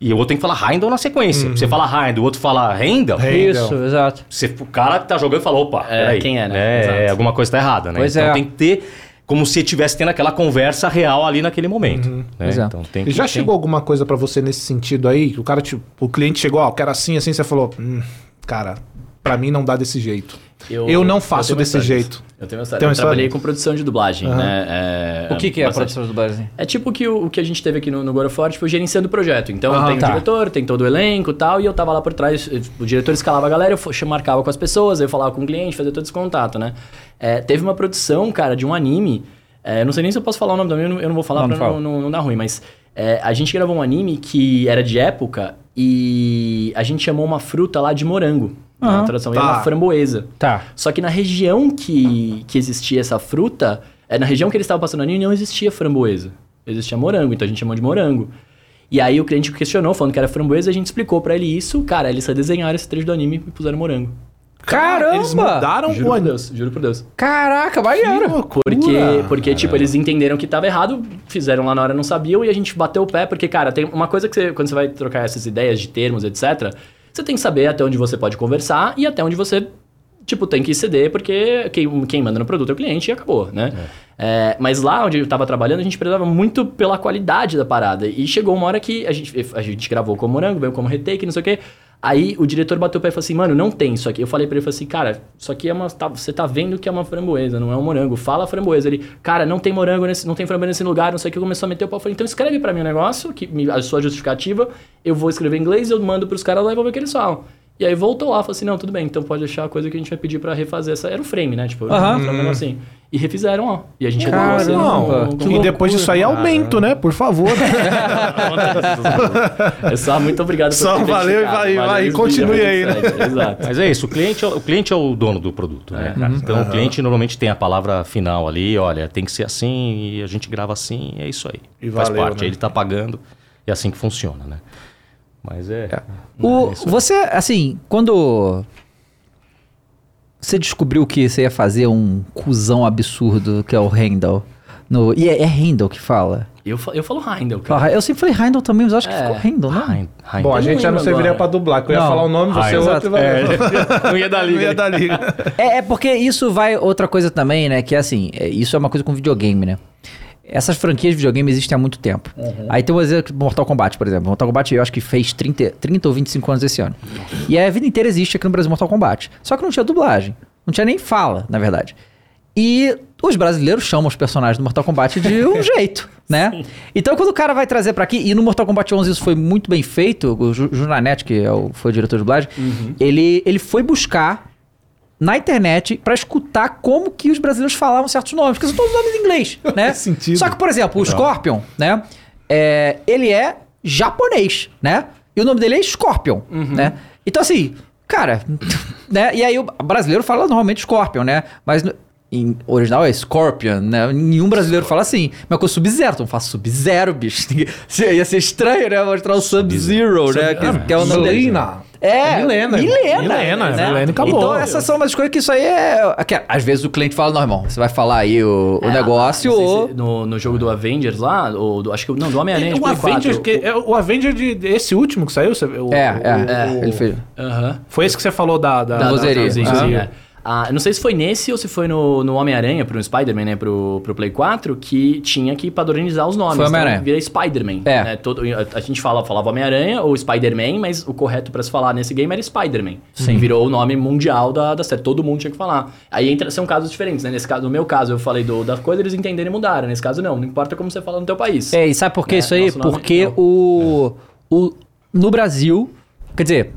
e o outro tem que falar Heindel na sequência. Uhum. Você fala Heindel, o outro fala Heindel. Isso, exato. Você, o cara que tá jogando fala, opa, É, peraí. quem é, né? É, Exato. alguma coisa tá errada, né? Pois então é. tem que ter como se estivesse tendo aquela conversa real ali naquele momento. Né? Pois é. Então tem E que já tem- chegou alguma coisa pra você nesse sentido aí? Que o cara, tipo, o cliente chegou, ó, eu quero assim, assim, você falou, hum, cara, pra mim não dá desse jeito. Eu não faço uma desse história jeito. Eu tenho uma história. Uma eu trabalhei história? com produção de dublagem, Aham. né? É, O que, que é a bastante. produção do Brasil? É tipo que o, o que a gente teve aqui no, no God of War, tipo, gerenciando o projeto. Então, Ah, tem tá. o diretor, tem todo o elenco e tal, e eu tava lá por trás, o diretor escalava a galera, eu marcava com as pessoas, eu falava com o cliente, fazia todo esse contato, né? É, teve uma produção, cara, de um anime, é, eu não sei nem se eu posso falar o nome do anime, eu não- eu vou falar Não, pra não não, não dar ruim, mas é, a gente gravou um anime que era de época e a gente chamou uma fruta lá de morango. Aham. Na tradução, e Tá. era uma framboesa. Tá. Só que na região que, que existia essa fruta, é, na região que eles estavam passando ali, não existia framboesa. Existia morango, então a gente chamou de morango. E aí o cliente questionou, falando que era framboesa, a gente explicou pra ele isso. Cara, eles só desenharam esse trecho do anime e puseram morango. Caramba! Eles mudaram Juro o por anime. Deus, juro por Deus. Caraca, loucura. Porque, porque tipo, eles entenderam que tava errado, fizeram lá na hora, não sabiam, e a gente bateu o pé, porque, cara, tem uma coisa que você, quando você vai trocar essas ideias de termos, etc., você tem que saber até onde você pode conversar e até onde você, tipo, tem que ceder, porque quem, quem manda no produto é o cliente e acabou, né? É, mas lá onde eu tava trabalhando, a gente prezava muito pela qualidade da parada. E chegou uma hora que a gente, a gente gravou como morango, veio como retake, não sei o quê. Aí o diretor bateu o pé e falou assim, mano, não tem isso aqui. Eu falei pra ele, falei assim, cara, isso aqui é uma. tá- você tá vendo que é uma framboesa, não é um morango. Fala framboesa. Ele, cara, não tem morango nesse, não tem framboesa nesse lugar, não sei o que. Começou a meter o pau. Eu falei, então escreve pra mim o negócio, que, me- a sua justificativa, eu vou escrever em inglês, eu mando pros caras lá e vou ver o que eles falam. E aí voltou lá, falou assim, não, tudo bem, então pode deixar a coisa que a gente vai pedir pra refazer. Essa, era o frame, né? Tipo, Aham. um negócio assim. E refizeram, ó. E a gente Caramba, assim, Não, com- que com- e depois disso aí aumento, né? Por favor. <laughs> É só muito obrigado Só ter valeu e vai- vai, Valeu, continue aí, né? Exato. Mas é isso, o cliente, é- o cliente é o dono do produto, né, cara? Então o cliente normalmente tem a palavra final ali, olha, tem que ser assim e a gente grava assim, é isso aí. E Faz valeu, parte, né? ele tá pagando, é assim que funciona, né? Mas é. O, é isso aí. você, assim, quando você descobriu que você ia fazer um cuzão absurdo que é o Handel. No, e é, é Handel que fala. Eu, eu falo Heindel, cara. Fala- Eu sempre falei Handel também, mas eu acho que É. ficou Handel, hein- Bom, a Eu gente já não serviria agora. pra dublar, que eu ia Não. falar o nome, você Ah, é outro e vai... É. <laughs> Não ia dar liga. Não ia dar liga. É, é porque isso vai outra coisa também, né? Que é assim, é, isso é uma coisa com videogame, né? Essas franquias de videogame existem há muito tempo. Aí tem um exemplo, Mortal Kombat, por exemplo. Mortal Kombat eu acho que fez 30, 30 ou 25 anos esse ano. E a vida inteira existe aqui no Brasil Mortal Kombat. Só que não tinha dublagem. Não tinha nem fala, na verdade. E os brasileiros chamam os personagens do Mortal Kombat de um <laughs> jeito, né? Então quando o cara vai trazer pra aqui, e no Mortal Kombat 11 isso foi muito bem feito, o Ju- Junanet, que é o, foi o diretor de dublagem, ele, ele foi buscar na internet pra escutar como que os brasileiros falavam certos nomes, porque são todos nomes em inglês, <laughs> né? Faz sentido. Só que, por exemplo, o Scorpion, né? é, ele é japonês, né? E o nome dele é Scorpion, né? Então, assim, cara, <laughs> né? E aí o brasileiro fala normalmente Scorpion, né? Mas no- em original é Scorpion, né? Nenhum brasileiro fala assim. Mas com o Sub-Zero, então faz Sub-Zero, bicho. <laughs> Ia ser estranho, né? Mostrar o Sub-Zero, né? Que, que é o nome dele. Selena. É, Milena, Milena. Milena, Milena e acabou. Então, essas são umas coisas que isso aí é. que, às vezes o cliente fala, não, irmão, você vai falar aí o, o É, negócio ou. se no, no jogo do Avengers lá, ou do, acho que não, do Homem-Aranha de O Play Avenger, 4. que, é o Avenger de, esse último que saiu, você- o- É, o- é. o- ele fez. Aham. Foi esse que você falou da... da, Da- da- vozeria. da- sim, Aham. sim, é. Ah, eu não sei se foi nesse ou se foi no, no Homem-Aranha, pro Spider-Man, né, pro, pro Play 4, que tinha que padronizar os nomes. Foi Homem-Aranha. Então, vira Spider-Man. É. né? Todo, a, a gente fala, falava Homem-Aranha ou Spider-Man, mas o correto pra se falar nesse game era Spider-Man. Sim. Virou o nome mundial da, da série. Todo mundo tinha que falar. Aí entra, são casos diferentes, né? Nesse caso, no meu caso, eu falei do, da coisa, eles entenderam e mudaram. Nesse caso, não. Não importa como você fala no teu país. É, e sabe por que É, isso aí? nome Porque não. o, o. No Brasil, quer dizer,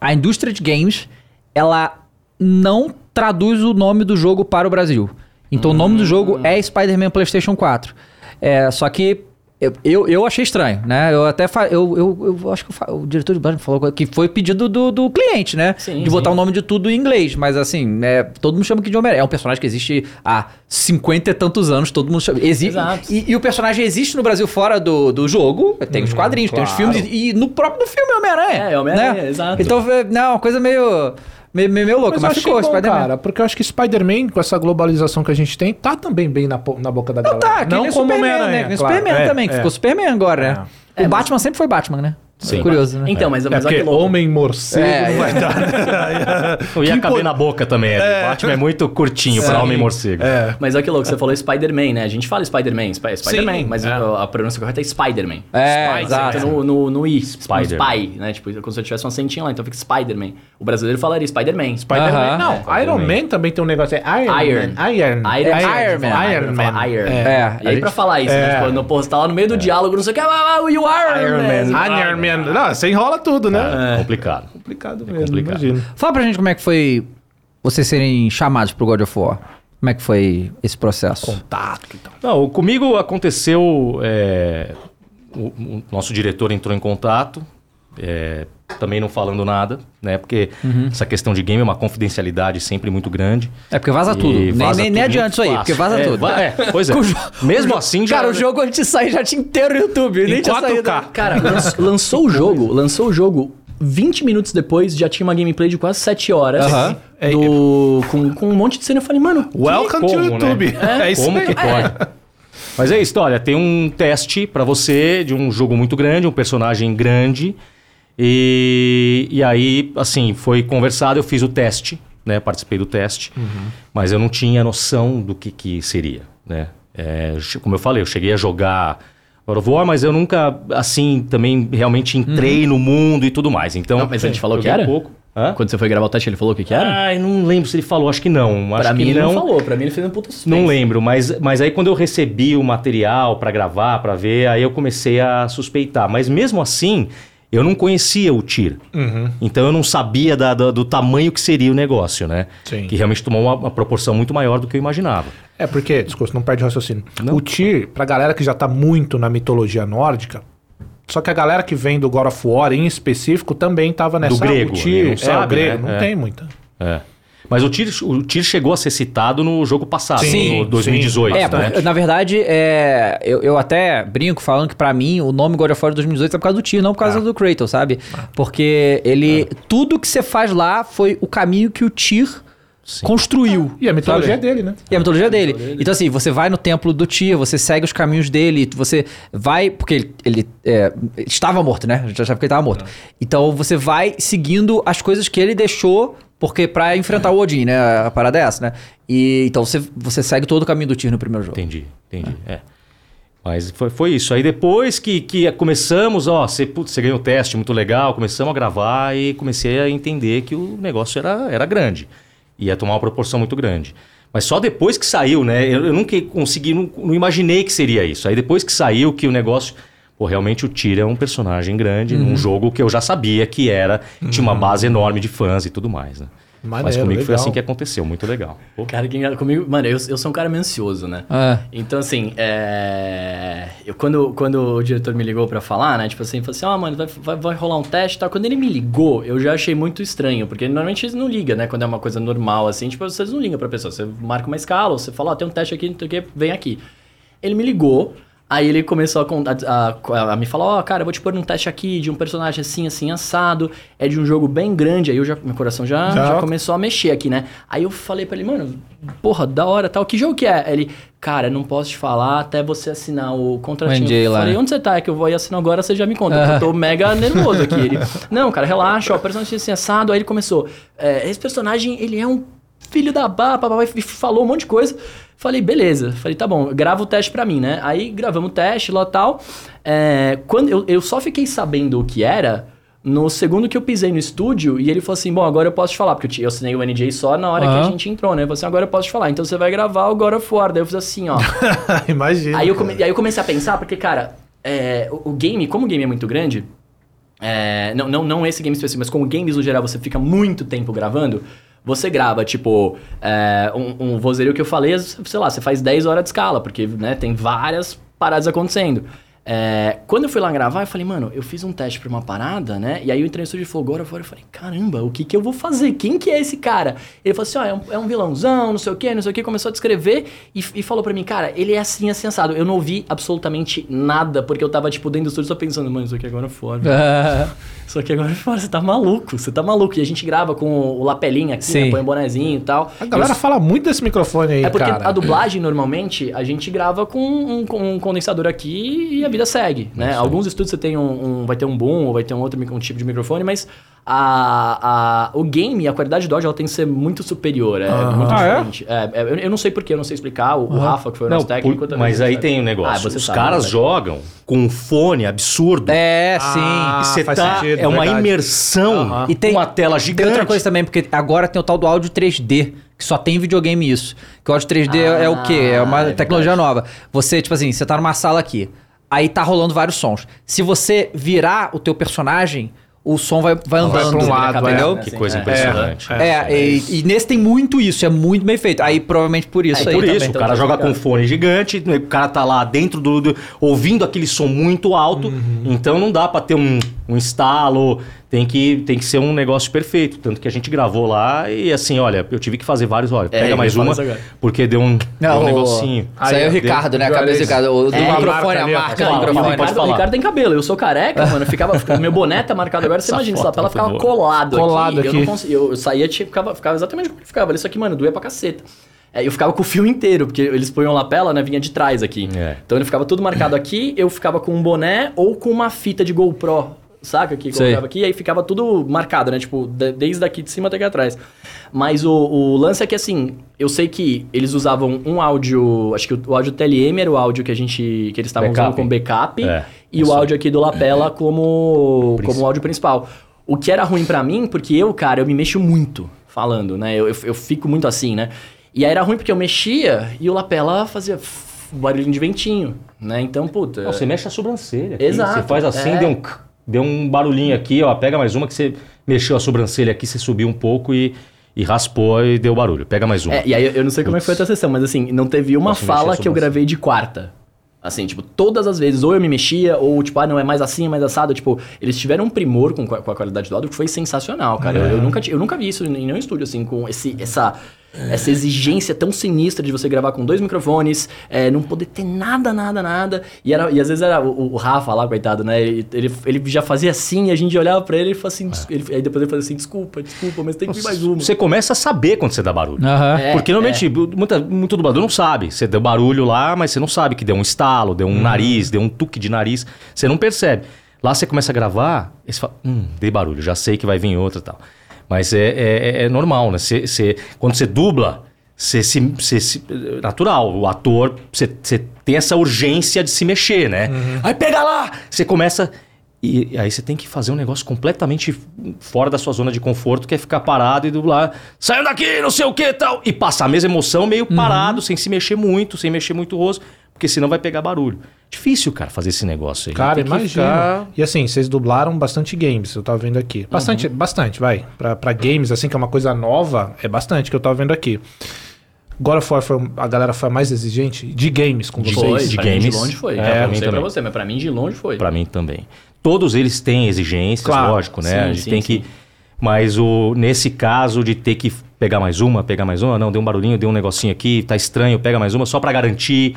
a indústria de games, ela não traduz o nome do jogo para o Brasil. Então o nome do jogo é Spider-Man PlayStation 4. É, só que eu, eu, eu achei estranho, né? Eu até fa- eu, eu, eu acho que o diretor de dublagem falou que foi pedido do, do cliente, né? Sim, de botar sim. o nome de tudo em inglês. Mas assim, né, todo mundo chama aqui de Homem-Aranha. É um personagem que existe há cinquenta e tantos anos, todo mundo chama. Existe. Exato. E, e o personagem existe no Brasil fora do, do jogo. Tem os quadrinhos, tem os claro. filmes. E, e no próprio filme é Homem-Aranha. É, é Homem-Aranha, né? exato. Então, é, não, uma coisa meio. Meio, meio, meio louca. Mas, achei ficou, bom, Spider-Man. cara, porque eu acho que Spider-Man, com essa globalização que a gente tem, tá também bem na, na boca da galera. Tá, que não nem como Superman, né? Que nem claro. Superman É, também, que é. ficou Superman agora, né? É, o Batman sempre foi Batman, né? Sim. Curioso, né? Então, mas, É mas porque homem morcego É, não vai dar. né? Não ia caber na boca também. É. Batman é muito curtinho pra Sim. homem morcego. É. Mas olha que louco, você falou Spider-Man, né? A gente fala Spider-Man, Sp- Spider-Man, mas é. a, pronúncia correta é Spider-Man. É, Spider, exato. No, no, no I, Spider. Spy, né? Tipo, como se eu tivesse um acentinho lá, então fica Spider-Man. O brasileiro falaria Spider-Man. Spider-Man. Aham. Não, É, Iron. Man também tem um negócio. É Iron, Iron. Man. Iron. Iron, É Iron Man. Iron Man. Iron. É. É, E aí, pra falar isso, né? É. Tipo, no, pô, você tá lá no meio do diálogo, não sei o que, ah, ah, you are Iron. Man. Iron Man. Não, você enrola tudo, né? É complicado. Complicado mesmo, complicado. imagino. Fala pra gente como é que foi vocês serem chamados pro God of War. Como é que foi esse processo? Contato e tal. Não, comigo aconteceu. é, o, o nosso diretor entrou em contato, é, também não falando nada, né? Porque essa questão de game é uma confidencialidade sempre muito grande. É porque vaza tudo. Nem, vaza nem, tudo nem adianta isso aí, fácil. porque vaza É, tudo. va- é, pois é. Mesmo o assim, já- Cara, o jogo antes de sair já tinha inteiro no YouTube. Nem Em tinha saído. 4K. Cara, lanç- lançou o jogo, lançou o jogo, 20 minutos depois já tinha uma gameplay de quase 7 horas. Aham. Do, com, com um monte de cena. Eu falei, mano, Welcome to como, né? YouTube. É, isso Como que pode? Mas é isso, olha, tem um teste pra você de um jogo muito grande, um personagem grande. E, e aí, assim, foi conversado, eu fiz o teste, né? Participei do teste, mas eu não tinha noção do que, que seria, né? É, como eu falei, eu cheguei a jogar God of War, mas eu nunca, assim, também realmente entrei no mundo e tudo mais. Então, Não, mas ele te falou que era? Um pouco. Hã? quando você foi gravar o teste, ele falou o que que era? Ai, não lembro se ele falou, acho que não. Pra mim ele não. falou, pra mim ele fez um puta suspense. Não lembro, mas, mas aí quando eu recebi o material pra gravar, pra ver, aí eu comecei a suspeitar. Mas mesmo assim, eu não conhecia o TIR. Uhum. Então eu não sabia da- da- do tamanho que seria o negócio, né? Sim. Que realmente tomou uma, uma proporção muito maior do que eu imaginava. É porque, desculpa, não perde o raciocínio. Não. O Tyr, pra galera que já tá muito na mitologia nórdica, só que a galera que vem do God of War em específico também tava nessa. grego, o não é, sabe, o grego, né? não É. tem muita. É. Mas o TIR, o TIR chegou a ser citado no jogo passado, Sim, no 2018. É, né? na verdade, é, eu, eu até brinco falando que pra mim o nome God of War 2018 é por causa do Tyr, não por causa Ah. do Kratos, sabe? Porque ele. Tudo que você faz lá foi o caminho que o Tyr Sim. construiu. E a mitologia sabe? é dele, né? E a mitologia dele. Então, assim, você vai no templo do Tyr, você segue os caminhos dele, você vai. Porque ele, ele, é, estava morto, né? A gente já sabe que ele estava morto. Então, você vai seguindo as coisas que ele deixou, porque pra enfrentar o Odin, né? A parada é essa, né? E então você, você segue todo o caminho do Tyr no primeiro jogo. Entendi, entendi. É. Mas foi, foi isso. Aí depois que, que começamos, ó, você, putz, você ganhou o teste, muito legal, começamos a gravar e comecei a entender que o negócio era, era grande. Ia tomar uma proporção muito grande. Mas só depois que saiu, né? Eu, eu nunca consegui, não, não imaginei que seria isso. Aí depois que saiu que o negócio. Pô, realmente o Tyr é um personagem grande num jogo que eu já sabia que era, tinha uma base enorme de fãs e tudo mais, né? Mas Maneiro, comigo foi legal. assim que aconteceu, muito legal. Pô, Cara, que engraçado. Comigo, mano, eu, eu sou um cara meio ansioso, né? É. Então, assim, é... eu, quando, quando o diretor me ligou pra falar, né? Tipo assim, falou assim, ó, mano, vai, vai, vai rolar um teste e tal. Quando ele me ligou, eu já achei muito estranho, porque normalmente eles não ligam, né? Quando é uma coisa normal, assim, tipo, vocês não ligam pra pessoa. Você marca uma escala, ou você fala, ó, tem um teste aqui, não sei o que, vem aqui. Ele me ligou, aí ele começou a, a- a- a me falar, ó, cara, eu vou te pôr um teste aqui de um personagem assim, assim, assado, é de um jogo bem grande, aí eu já, meu coração já, Já. já começou a mexer aqui, né? Aí eu falei pra ele, mano, porra, da hora, tal, que jogo que é? Ele, cara, não posso te falar até você assinar o contratinho. NDA Eu lá, falei, né? onde você tá? É que eu vou aí assinar agora, você já me conta, porque eu tô <laughs> mega nervoso aqui. Ele, não, cara, relaxa, ó, o personagem assim, assado, aí ele começou, é, esse personagem, ele é um filho da e falou um monte de coisa. Falei, beleza. Falei, tá bom, grava o teste pra mim, né? Aí gravamos o teste lá e tal. É, quando eu, eu só fiquei sabendo o que era no segundo que eu pisei no estúdio e ele falou assim: Bom, agora eu posso te falar, porque eu, eu assinei o NJ só na hora que a gente entrou, né? Ele falou assim: Agora eu posso te falar. Então você vai gravar o God of War. Daí eu fiz assim, ó. <laughs> Imagina. Aí eu, come- aí eu comecei a pensar, porque, cara, é, o, o game, como o game é muito grande, é, não, não, não esse game específico, mas como games no geral você fica muito tempo gravando, você grava, tipo, é, um, um vozerio que eu falei, sei lá, você faz 10 horas de escala, porque né, tem várias paradas acontecendo. É, quando eu fui lá gravar, eu falei, mano, eu fiz um teste pra uma parada, né? E aí eu entrei no estúdio e falou, agora fora, eu falei, caramba, o que que eu vou fazer? Quem que é esse cara? Ele falou assim, ó, é um, é um vilãozão, não sei o quê, não sei o quê. Começou a descrever e, e falou pra mim, cara, ele é assim, assado. Eu não ouvi absolutamente nada, porque eu tava, tipo, dentro do estúdio só pensando, mano, isso aqui agora é fora. <laughs> Isso aqui agora é fora, você tá maluco, você tá maluco. E a gente grava com o lapelinho aqui, Sim. né? Põe um bonezinho e tal. A galera Eu- fala muito desse microfone aí, é porque cara. a dublagem, normalmente, a gente grava com um, com um condensador aqui e a vida segue, né? Alguns estúdios você tem um, um- vai ter um boom ou vai ter um outro um tipo de microfone, mas a, a, o game, a qualidade do áudio, ela tem que ser muito superior, é muito Ah, é? diferente. É, é, eu, eu não sei porquê, eu não sei explicar. O, o Rafa, que foi o Não, nosso técnico... por- também mas não aí sabe. tem um negócio. Ah, Os sabe, caras né? jogam com um fone absurdo. É, sim. Ah, você faz tá. sentido, é uma verdade. imersão Aham. E tem- com uma tela Tem gigante. outra coisa também, porque agora tem o tal do áudio 3D, que só tem em videogame isso. Que o áudio 3D é, é o quê? É uma Ah, é tecnologia verdade. nova. Você, tipo assim, você tá numa sala aqui, aí tá rolando vários sons. Se você virar o teu personagem, o som vai, vai Vai andando. pra um lado, entendeu? é. Que coisa é. impressionante. É, e, e nesse tem muito isso, é muito bem feito. Aí provavelmente por isso É, aí. Por isso, então o cara tá joga com um fone gigante, o cara tá lá dentro do, do- ouvindo aquele som muito alto, então não dá pra ter um, um instalo, tem que, tem que ser um negócio perfeito. Tanto que a gente gravou lá e assim, olha, eu tive que fazer vários, olha, É, pega eu mais uma, porque deu um, deu Não, um o- negocinho. Isso aí é o Ricardo, né? A deu- cabeça do Ricardo. O do É, microfone, a marca do microfone. O Ricardo, falar. o Ricardo tem cabelo, eu sou careca, <laughs> mano. Ficava, ficava- meu boné tá marcado agora, você Essa imagina, essa foto lapela ficava boa. colado, Colado aqui. Eu, aqui. não conseguia, eu saía, tipo, ficava, ficava exatamente como ele ficava. Isso aqui, mano, doía pra caceta. É, eu ficava com o fio inteiro, porque eles põem lapela, né, vinha de trás aqui. É. Então ele ficava tudo marcado aqui, eu ficava com um boné ou com uma fita de GoPro, saca? Que Sei. colocava aqui, e aí ficava tudo marcado, né? Tipo, de- desde aqui de cima até aqui atrás. Mas o, o lance é que, assim, eu sei que eles usavam um áudio, acho que o, o áudio TLM era o áudio que a gente, que eles estavam usando como backup, É, e o áudio aqui do lapela como, Principal. como o áudio principal. O que era ruim pra mim, porque eu, cara, eu me mexo muito falando, né? Eu, eu, eu fico muito assim, né? E aí era ruim porque eu mexia e o lapela fazia barulhinho de ventinho, né? Então, puta... Não, você mexe a sobrancelha. aqui, Exato, Você faz assim, é. deu, um, c- deu um barulhinho aqui, ó. Pega mais uma que você mexeu a sobrancelha aqui, você subiu um pouco e, e raspou e deu barulho. Pega mais uma. É, e aí eu- não sei como é que foi a tua sessão, mas assim, não teve uma Posso fala que eu gravei de quarta. Assim, tipo, todas as vezes, ou eu me mexia, ou tipo, ah, não, é mais assim, é mais assado. Tipo, eles tiveram um primor com, com a qualidade do áudio que foi sensacional, cara. Eu, eu nunca, eu nunca vi isso em nenhum estúdio, assim, com esse, essa, essa exigência tão sinistra de você gravar com dois microfones, é, não poder ter nada, nada, nada. E, era, e às vezes era o, o Rafa lá, coitado, né? Ele, ele, ele já fazia assim, e a gente olhava pra ele e falava assim, des- ele, aí depois ele fazia assim, desculpa, desculpa, mas tem que vir mais uma. Você começa a saber quando você dá barulho. Aham. É, Porque normalmente, muita, muito dublador não sabe. Você deu barulho lá, mas você não sabe que deu um estalo, deu um nariz, deu um tuque de nariz. Você não percebe. Lá você começa a gravar, e você fala, hum, dei barulho, já sei que vai vir outra e tal. Mas é, é- é normal, né? Você, você- quando você dubla, você se, você se- Natural, o ator, você, tem essa urgência de se mexer, né? Aí pega lá! Você começa. E aí você tem que fazer um negócio completamente fora da sua zona de conforto, que é ficar parado e dublar, saiu daqui, não sei o que tal. E passar a mesma emoção meio parado, sem se mexer muito, sem mexer muito o rosto, porque senão vai pegar barulho. Difícil, cara, fazer esse negócio aí. Cara, imagina. ficar- E assim, vocês dublaram bastante games, eu tava vendo aqui. Bastante, bastante, vai. Pra, pra games, assim, que é uma coisa nova, é bastante que eu tava vendo aqui. God of War foi, a galera foi a mais exigente de games com De vocês. Foi, de pra mim games. de longe foi. É, pra não mim sei pra você, mas pra mim de longe foi. Pra mim também. Todos eles têm exigências, Claro. lógico, né? Sim, a gente sim, tem sim. que. Mas o, nesse caso de ter que pegar mais uma, pegar mais uma, não, deu um barulhinho, deu um negocinho aqui, tá estranho, pega mais uma, só pra garantir.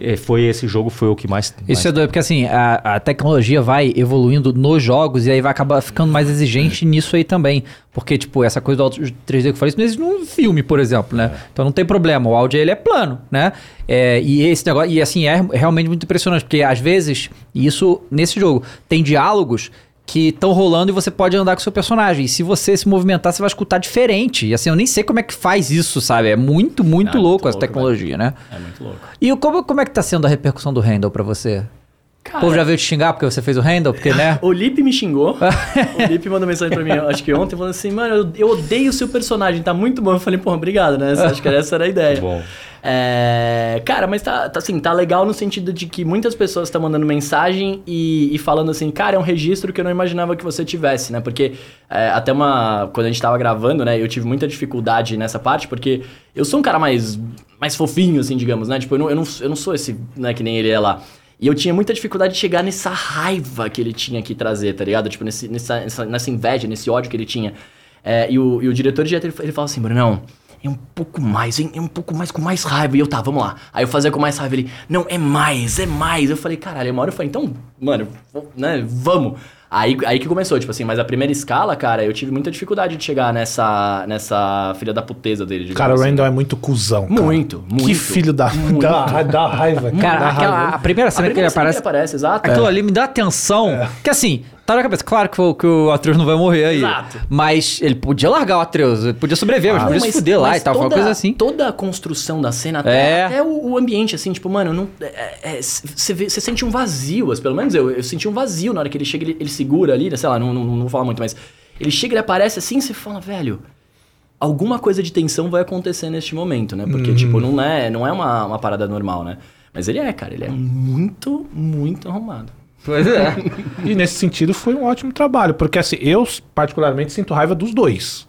Eh, Foi esse jogo foi o que mais. Isso é mais doido, porque assim, a, a tecnologia vai evoluindo nos jogos e aí vai acabar ficando mais exigente nisso aí também. Porque, tipo, essa coisa do áudio 3D que eu falei, isso não existe num filme, por exemplo, né? Então não tem problema, o áudio ele é plano, né? É, e esse negócio, e assim, é realmente muito impressionante, porque às vezes, e isso nesse jogo, tem diálogos que estão rolando e você pode andar com o seu personagem. E se você se movimentar, você vai escutar diferente. E assim, eu nem sei como é que faz isso, sabe? É muito, muito Ah, louco muito essa louco, tecnologia, né? É muito louco. E como, como é que tá sendo a repercussão do Handle pra você? O povo já veio te xingar porque você fez o Handle? Porque, né? <laughs> O Lipe me xingou. <laughs> o Lipe mandou mensagem pra mim, acho que ontem, falando assim, mano, eu, eu odeio o seu personagem, tá muito bom. Eu falei, pô, obrigado, né? Acho que essa era a ideia. Bom. É, cara, mas tá, tá, assim, tá legal no sentido de que muitas pessoas estão mandando mensagem e, e falando assim, cara, é um registro que eu não imaginava que você tivesse, né? Porque é, até uma. Quando a gente tava gravando, né, eu tive muita dificuldade nessa parte, porque eu sou um cara mais, mais fofinho, assim, digamos, né? Tipo, eu não, eu não, eu não sou esse, né, que nem ele é lá. E eu tinha muita dificuldade de chegar nessa raiva que ele tinha que trazer, tá ligado? Tipo, nesse, nessa, nessa, nessa inveja, nesse ódio que ele tinha. É, e, o, e o diretor de ele, ele fala assim, Brunão, é um pouco mais, hein? É um pouco mais com mais raiva. E eu, tá, vamos lá. Aí eu fazia com mais raiva. Ele, não, é mais, é mais. Eu falei, caralho, uma hora eu falei, então, mano, né, vamos. Aí, aí que começou, tipo assim, mas a primeira escala, cara, eu tive muita dificuldade de chegar nessa, nessa filha da puteza dele. Cara, o assim. Randall é muito cuzão. cara. Muito, muito. Que filho da, da, da raiva. Cara, da aquela, raiva. a primeira A cena que ele primeira cena aparece. que ele aparece, exato. Aquilo ali me dá atenção. Que assim, tá na cabeça. Claro que o, que o Atreus não vai morrer aí. Exato. Mas ele podia largar o Atreus. Ele podia sobreviver, mas Não, podia se fuder lá mas e tal. Toda- coisa assim. Toda a construção da cena, até, É. até o, o ambiente, assim, tipo, mano, não. Você sente um vazio, mas pelo menos eu, eu senti um vazio na hora que ele chega, ele, ele segura ali, né, sei lá, não, não, não vou falar muito, mas ele chega, ele aparece assim, e você fala, velho. Alguma coisa de tensão vai acontecer neste momento, né? Porque, tipo, não é, não é uma, uma parada normal, né? Mas ele é, cara, ele é muito, muito arrumado. Pois é. E nesse sentido foi um ótimo trabalho. Porque assim, eu particularmente sinto raiva dos dois.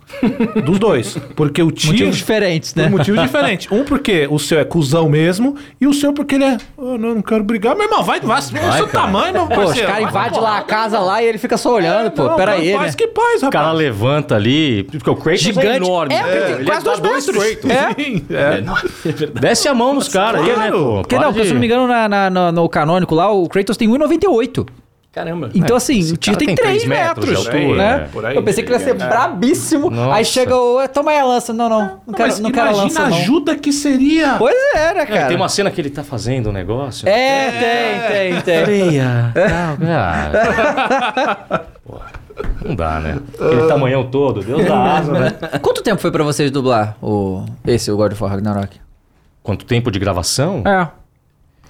Dos dois. Porque o tio. Motivos diferentes, né? Por motivos <laughs> diferentes. Um porque o seu é cuzão mesmo, e o seu porque ele é. Oh, não, não quero brigar. Meu irmão, vai, vai, vai o seu cara. tamanho, meu Pô, os caras Vai invadem lá a casa lá e ele fica só olhando, irmão. pô. Não, Pera cara, aí, Paz né? que paz, O cara rapaz. levanta ali, porque o Kratos Gigante. é enorme. É, tem ele quase dois metros. Kratos. <laughs> É. É. é verdade. Desce a mão nos caras aí, né, pô? Porque não, se não me engano, na, na- na- no canônico lá, o Kratos tem 1,98. Caramba. Então, assim, esse o tio tem tem 3 três metros metros. de altura, né? é. Por aí. Eu pensei que ele ia ser brabíssimo. Nossa. Aí chega o. "É, Toma aí a lança. Não, não. Não, quero, Mas não quero a imagina lança. a Não. ajuda que seria. Pois é, né, É, cara? tem uma cena que ele tá fazendo um negócio. É, tem, tem, tem. Freia. Não dá, né? Aquele tamanhão todo, Deus dá asa, né? Quanto tempo foi pra vocês dublar o, esse, o God of War Ragnarok? Quanto tempo de gravação? É.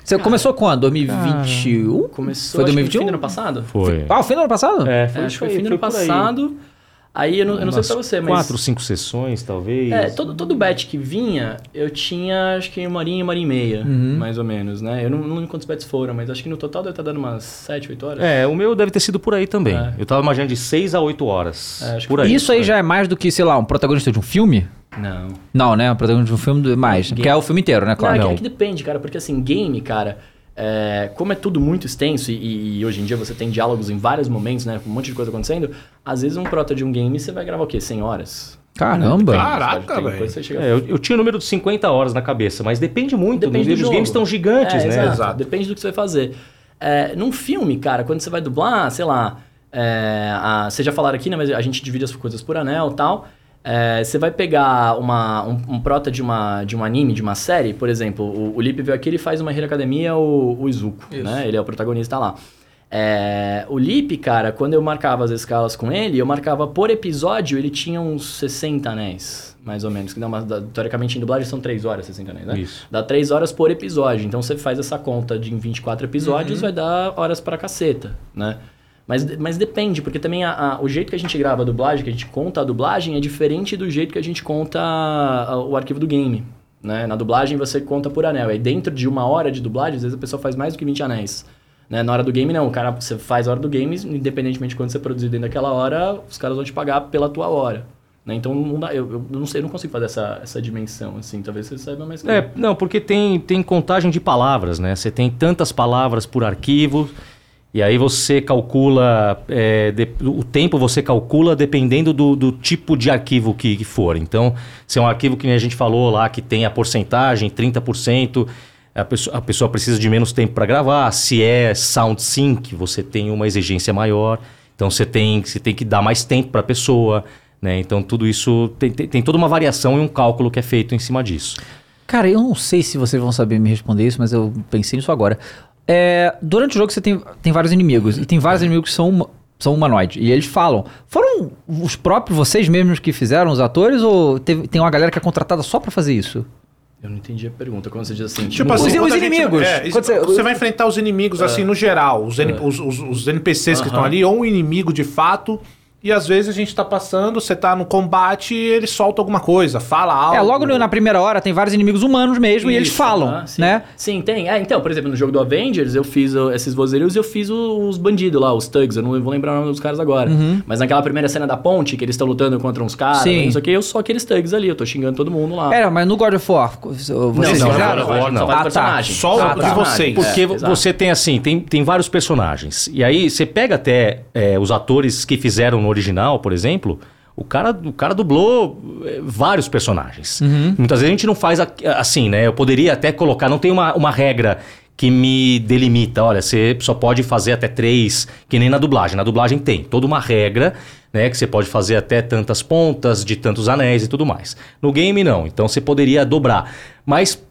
Você começou quando? 2021? Começou Foi acho que no 2021? fim do ano passado? Foi. Ah, o fim do ano passado? É, É, foi acho que foi fim do ano passado. Aí eu não, eu não sei pra você, mas. Quatro, cinco sessões, talvez. É, todo, todo batch que vinha, eu tinha acho que uma horinha uma hora e meia, Uhum. mais ou menos, né? Eu não, não lembro quantos batches foram, mas acho que no total deve estar dando umas 7, 8 horas. É, o meu deve ter sido por aí também. É. Eu tava imaginando de seis a oito horas. É, acho que por aí. Isso aí já é mais do que, sei lá, um protagonista de um filme? Não. Não, né? Um protagonista de um filme mais. Que é o filme inteiro, né? Claro. Não, é que- é que depende, cara, porque assim, game, cara, é, como é tudo muito extenso e, e hoje em dia você tem diálogos em vários momentos, né? Com um monte de coisa acontecendo, às vezes um prota de um game você vai gravar o quê? 100 horas? Caramba. Caraca, velho. É, eu, eu tinha o número de 50 horas na cabeça, mas depende muito. Depende do Os jogo. games estão gigantes, É, né? Exato. Exato. Depende do que você vai fazer. É, num filme, cara, quando você vai dublar, sei lá, é, a, vocês já falaram aqui, né? Mas a gente divide as coisas por anel e tal. É, você vai pegar uma, um, um prota de, uma, de um anime, de uma série, por exemplo, o, o Lipe veio aqui, ele faz uma Hero Academia, o, o Izuku, né? Ele é o protagonista lá. É, o Lipe, cara, quando eu marcava as escalas com ele, eu marcava por episódio, ele tinha uns 60 anéis, mais ou menos. Que dá uma, teoricamente, em dublagem são 3 horas 60 anéis, né? Isso. Dá 3 horas por episódio. Então você faz essa conta de em 24 episódios, vai dar horas pra caceta, né? Mas, mas depende, porque também a- a- o jeito que a gente grava a dublagem, que a gente conta a dublagem, é diferente do jeito que a gente conta a- o arquivo do game. Né? Na dublagem você conta por anel. Aí dentro de uma hora de dublagem, às vezes a pessoa faz mais do que 20 anéis. Né? Na hora do game, não. O cara, você faz a hora do game, independentemente de quando você produzir dentro daquela hora, os caras vão te pagar pela tua hora. Né? Então, não dá, eu, eu não sei, eu não consigo fazer essa, essa dimensão, assim. Talvez você saiba mais. É, não, porque tem, tem contagem de palavras, né? Você tem tantas palavras por arquivo, e aí você calcula. é, de- o tempo você calcula dependendo do, do tipo de arquivo que, que for. Então, se é um arquivo que a gente falou lá, que tem a porcentagem, 30%. A pessoa, a pessoa precisa de menos tempo para gravar. Se é sound sync, você tem uma exigência maior. Então você tem, você tem que dar mais tempo para a pessoa. Né? Então tudo isso tem, tem, tem toda uma variação e um cálculo que é feito em cima disso. Cara, eu não sei se vocês vão saber me responder isso, mas eu pensei nisso agora. É, durante o jogo você tem, tem vários inimigos, e tem vários inimigos que são, são humanoides. E eles falam. Foram os próprios vocês mesmos que fizeram, os atores, ou teve- tem uma galera que é contratada só pra fazer isso? Eu não entendi a pergunta. Quando você diz assim, Tipo Os- assim, os quando a gente- inimigos. é, isso- você- você, vai enfrentar os inimigos, assim, no geral. Os, N- os, os- os NPCs que estão ali, ou um inimigo de fato, E às vezes a gente tá passando, você tá no combate e ele solta alguma coisa, fala algo. É, logo na primeira hora tem vários inimigos humanos mesmo e eles Isso, falam, aham, sim. né? Sim, tem. É, então, por exemplo, no jogo do Avengers, eu fiz esses vozerios e eu fiz os bandidos lá, os thugs. Eu não vou lembrar o nome dos caras agora. Mas naquela primeira cena da ponte, que eles estão lutando contra uns caras, Sim. não sei o que, eu sou aqueles thugs ali, eu tô xingando todo mundo lá. É, mas no God of War, vocês não, não, não, a gente não. só Ah, personagem. Só o Só de vocês. Porque É, você tem assim, tem, tem vários personagens. E aí você pega até é, os atores que fizeram no original, por exemplo. O cara, o cara dublou é, vários personagens. Muitas vezes a gente não faz assim, né? Eu poderia até colocar, não tem uma, uma regra que me delimita. Olha, você só pode fazer até três, que nem na dublagem. Na dublagem tem toda uma regra, né? Que você pode fazer até tantas pontas, de tantos anéis e tudo mais. No game, não. Então você poderia dobrar. Mas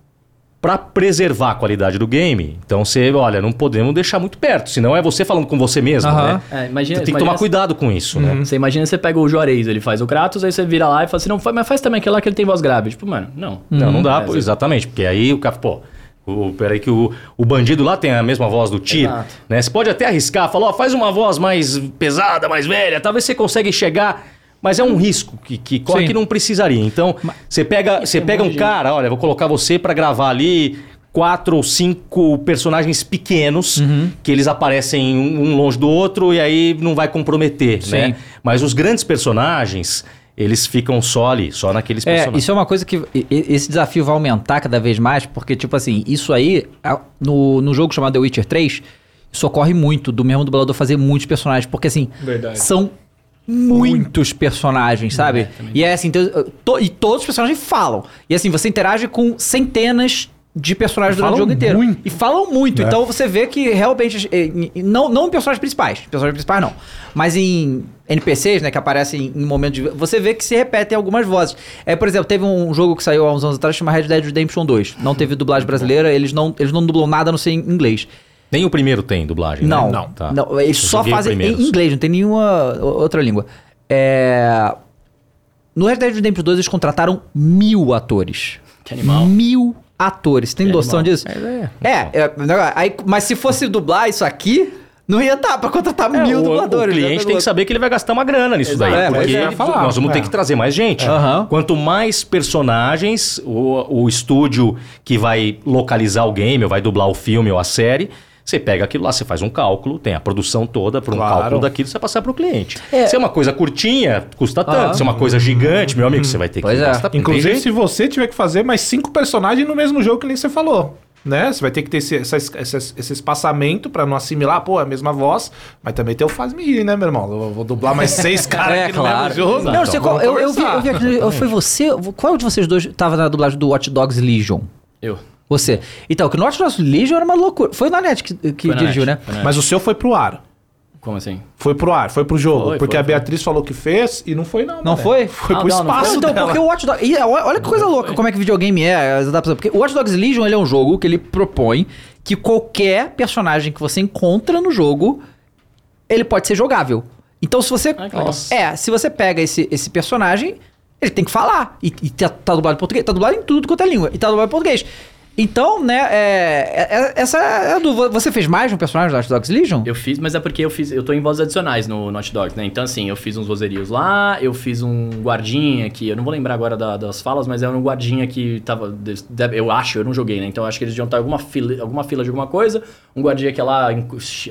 para preservar a qualidade do game, então você, olha, não podemos deixar muito perto, senão é você falando com você mesmo, Aham. né? É, imagina, Você tem que tomar cuidado com isso, né? Você imagina você pega o Juarez, ele faz o Kratos, aí você vira lá e fala assim, não, mas faz também aquele lá que ele tem voz grave. Tipo, mano, não. Não, não dá, É, pô, exatamente, porque aí o cara, pô, o, peraí que o, o bandido lá tem a mesma voz do tiro, né? Você pode até arriscar, falar, ó, faz uma voz mais pesada, mais velha, talvez você consiga chegar, mas é um risco que, que corre Sim. que não precisaria. Então, você pega, você tem pega um cara, olha, vou colocar você pra gravar ali quatro ou cinco personagens pequenos Uhum. que eles aparecem um, longe do outro e aí não vai comprometer, Sim. né? Mas os grandes personagens, eles ficam só ali, só naqueles É, personagens. isso é uma coisa que esse desafio vai aumentar cada vez mais, porque, tipo assim, isso aí, no, no jogo chamado The Witcher 3, isso ocorre muito, do mesmo dublador fazer muitos personagens, porque, assim, Verdade. são muitos personagens, sabe? e é assim, então, to- e todos os personagens falam. E assim, você interage com centenas de personagens durante o jogo inteiro. muito. E falam muito. É. Então você vê que realmente. eh, Não, não em personagens principais. Personagens principais não. Mas em NPCs, né, que aparecem em momentos de. Você vê que se repetem algumas vozes. É, por exemplo, teve um jogo que saiu há uns anos atrás chamado Red Dead Redemption 2. Não teve dublagem brasileira, eles não, eles não dublam nada a não ser em inglês. Nem o primeiro tem dublagem, Não, né? não. Tá. eles Eu só fazem em inglês, não tem nenhuma outra língua. É... No Red Dead Redemption 2 eles contrataram mil atores. Que animal. Mil atores. Tem Que noção animal. disso? É, é, negócio- aí, mas se fosse dublar isso aqui, não ia dar pra contratar É, mil o, dubladores. o cliente né? tem que saber que ele vai gastar uma grana nisso Exato. daí. É, porque ia falar, nós vamos ter é. que trazer mais gente. Aham. Quanto mais personagens o, o estúdio que vai localizar o game, ou vai dublar o filme ou a série, você pega aquilo lá, você faz um cálculo, tem a produção toda para um Claro. cálculo daquilo, você vai passar para o cliente. É. Se é uma coisa curtinha, custa tanto. Aham. Se é uma coisa gigante, meu amigo, você vai ter que Pois é. gastar. Inclusive, se você tiver que fazer mais cinco personagens no mesmo jogo que nem você falou. Né? Você vai ter que ter esse, essa- esse, esse espaçamento pra não assimilar, pô, é a mesma voz, mas também tem o faz-me rir, né, meu irmão? Eu vou dublar mais <laughs> seis caras É, aqui no claro. mesmo jogo. Não, sei qual. Eu, eu vi, eu vi aquele- Foi você? Qual de vocês dois tava na dublagem do Watch Dogs Legion? Eu. Você. Então, que o Watch Dogs Legion era uma loucura. Foi na net que, que Foi dirigiu, net, né? foi. Mas o seu foi pro ar. Como assim? Foi pro ar, foi pro jogo. Foi, porque foi, a Beatriz falou que fez e não foi, não. Não mané. foi? Foi Ah, pro não, não espaço. Não, então, dela. porque o Watch Dogs. e olha que coisa louca como é que videogame é, as adaptações. Porque o Watch Dogs Legion ele é um jogo que ele propõe que qualquer personagem que você encontra no jogo ele pode ser jogável. Então, se você. Ah, é, se você pega esse, esse personagem, ele tem que falar. E, e tá, tá dublado em português. Tá dublado em tudo quanto é língua. E tá dublado em português. Então, né, é, é- é- essa é a dúvida. Você fez mais um personagem do Watch Dogs Legion? Eu fiz, mas é porque eu fiz. Eu tô em vozes adicionais no Naughty Dogs, né? Então, assim, eu fiz uns vozerios lá, eu fiz um guardinha que. Eu não vou lembrar agora da- das falas, mas era um guardinha que tava. Eu acho, eu não joguei, né? Então eu acho que eles deviam estar em alguma fila, alguma fila de alguma coisa. Um guardinha que é lá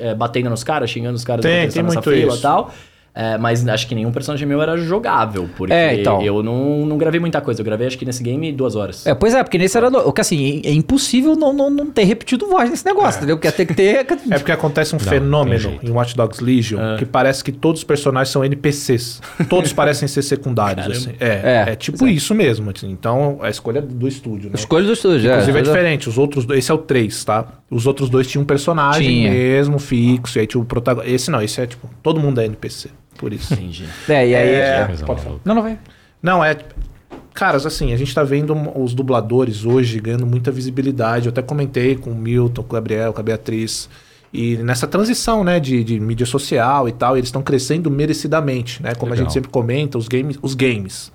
é, batendo nos caras, xingando os caras Tem, tem nessa muito fila isso. e tal. É, mas acho que nenhum personagem meu era jogável, porque É, então. eu não, não gravei muita coisa. Eu gravei acho que nesse game duas horas. É, pois é, porque nesse era. O que assim, é, é impossível não, não, não ter repetido voz nesse negócio, entendeu? Porque tem que ter. <laughs> É porque acontece um tem fenômeno em Watch Dogs Legion que parece que todos os personagens são NPCs. Todos parecem ser secundários. assim. É, É, é, tipo isso mesmo. assim. Então, a escolha do estúdio, né? Escolha do estúdio, Inclusive é é. diferente. Os outros dois, esse é o 3, tá? Os outros dois tinham um personagem Tinha. mesmo, fixo. E aí tinha o protagonista. Esse não, esse é tipo, todo mundo é NPC. Por isso. Entendi. É, e aí. É, Coisa pode maluca. Não, não vai. Não, é. Caras, assim, a gente tá vendo os dubladores hoje ganhando muita visibilidade. Eu até comentei com o Milton, com o Gabriel, com a Beatriz. E nessa transição, né, de, de mídia social e tal, eles estão crescendo merecidamente, né? Como a Legal. gente sempre comenta, os games, os games.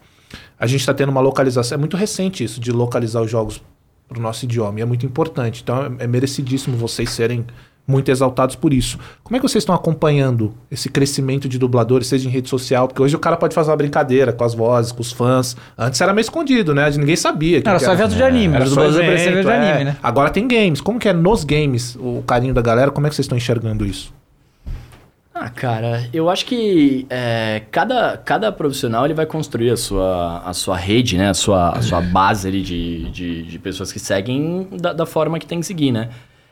A gente tá tendo uma localização. É muito recente isso, de localizar os jogos pro nosso idioma. E é muito importante. Então é, é merecidíssimo vocês serem muito exaltados por isso. Como é que vocês estão acompanhando esse crescimento de dubladores, seja em rede social? Porque hoje o cara pode fazer uma brincadeira com as vozes, com os fãs. Antes era meio escondido, né? Ninguém sabia. Era que só evento de anime. Era só evento, evento de é. anime, né? Agora tem games. Como que é nos games o carinho da galera? Como é que vocês estão enxergando isso? Ah, cara, eu acho que é, cada, cada profissional ele vai construir a sua, a sua rede, né? A sua, a sua base ali de, de, de pessoas que seguem da, da forma que tem que seguir, né?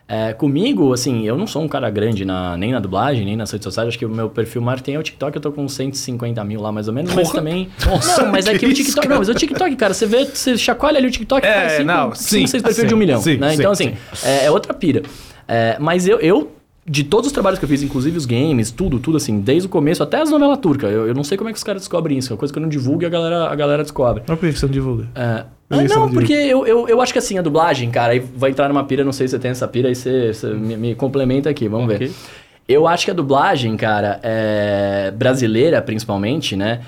É, comigo, assim, eu não sou um cara grande na, nem na dublagem, nem nas redes sociais. Acho que o meu perfil maior tem é o TikTok, eu tô com 150 mil lá mais ou menos, mas também. não, mas é que, o TikTok. Não, mas o TikTok, cara, você vê, você chacoalha ali o TikTok É, cinco, não, cinco, sim, seis perfis sim, de um milhão. sim, né? sim, então, assim, é, é outra pira. É, mas eu, eu, de todos os trabalhos que eu fiz, inclusive os games, tudo, tudo assim, desde o começo até as novelas turcas, eu, eu não sei como é que os caras descobrem isso, é uma coisa que eu não divulgo e a galera, a galera descobre. Mas por que você não divulga? É. Ah, não, porque eu, eu, eu acho que assim, a dublagem, cara, aí vai entrar numa pira, não sei se você tem essa pira, aí você, você me, me complementa aqui, vamos Ok. ver. Eu acho que a dublagem, cara, é, brasileira principalmente, né?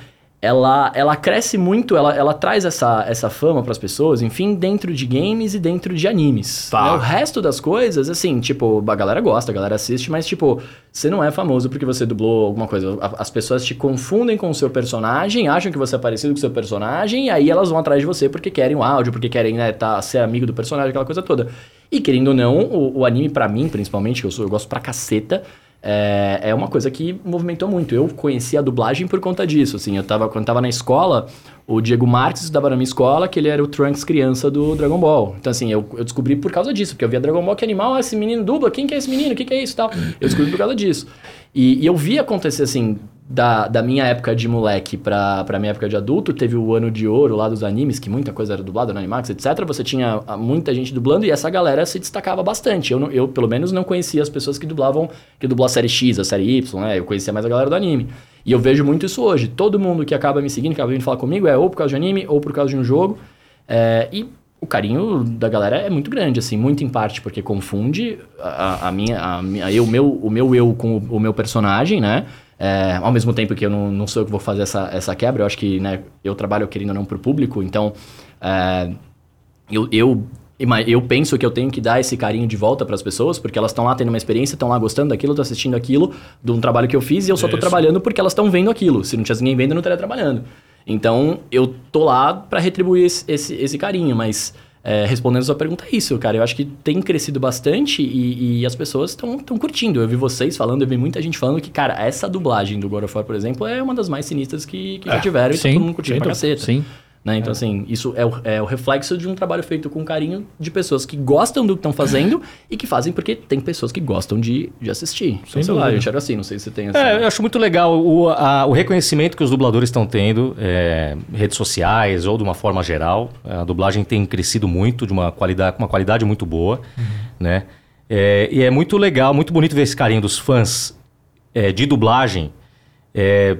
Ela, ela cresce muito, ela, ela traz essa, essa fama pras pessoas, enfim, dentro de games e dentro de animes. Tá. né? O resto das coisas, assim, tipo, a galera gosta, a galera assiste, mas, tipo, você não é famoso porque você dublou alguma coisa. As pessoas te confundem com o seu personagem, acham que você é parecido com o seu personagem, e aí elas vão atrás de você porque querem o áudio, porque querem, né, tá, ser amigo do personagem, aquela coisa toda. E querendo ou não, o, o anime, pra mim, principalmente, que eu, sou, eu gosto pra caceta, é, é uma coisa que movimentou muito. Eu conheci a dublagem por conta disso, assim. Eu tava, quando tava na escola, o Diego Marques estudava na minha escola, que ele era o Trunks criança do Dragon Ball. Então, assim, eu, eu descobri por causa disso, porque eu via Dragon Ball, que animal, ah, esse menino dubla, quem que é esse menino, o que, que é isso tal. Eu descobri por causa disso. E, e eu vi acontecer, assim, da, da minha época de moleque pra, pra minha época de adulto, teve o ano de ouro lá dos animes, que muita coisa era dublada no Animax, etc. Você tinha ah, muita gente dublando e essa galera se destacava bastante. Eu, eu pelo menos, não conhecia as pessoas que dublavam, que dublavam a série X, a série Y, né? Eu conhecia mais a galera do anime. E eu vejo muito isso hoje. Todo mundo que acaba me seguindo, que acaba vindo falar comigo, é ou por causa de anime ou por causa de um jogo. É, e o carinho da galera é muito grande, assim, muito em parte porque confunde a, a minha, a eu, meu, o meu eu com o, o meu personagem, né? É, ao mesmo tempo que eu não, não sou eu que vou fazer essa, essa quebra, eu acho que né, eu trabalho querendo ou não pro público, então é, eu, eu, eu penso que eu tenho que dar esse carinho de volta para as pessoas, porque elas estão lá tendo uma experiência, estão lá gostando daquilo, estão assistindo aquilo, de um trabalho que eu fiz e eu só Isso. trabalhando porque elas estão vendo aquilo. Se não tivesse ninguém vendo, eu não estaria trabalhando. Então, eu tô lá para retribuir esse, esse, esse carinho, mas é, respondendo a sua pergunta, é isso, cara. Eu acho que tem crescido bastante e, e as pessoas estão curtindo. Eu vi vocês falando, eu vi muita gente falando que, cara, essa dublagem do God of War, por exemplo, é uma das mais sinistras que, que já É, tiveram e sim, tá todo mundo curtindo pra caceta. Sim. Né? Então, assim, isso é o, é o reflexo de um trabalho feito com carinho de pessoas que gostam do que estão fazendo <laughs> e que fazem porque tem pessoas que gostam de, de assistir. Então, sei lá, dúvida. eu enxergo assim, não sei se você tem essa... É, eu acho muito legal o, a- o reconhecimento que os dubladores estão tendo, é, redes sociais ou de uma forma geral. A dublagem tem crescido muito, de uma qualidade, uma qualidade muito boa, né? É, e é muito legal, muito bonito ver esse carinho dos fãs é, de dublagem é,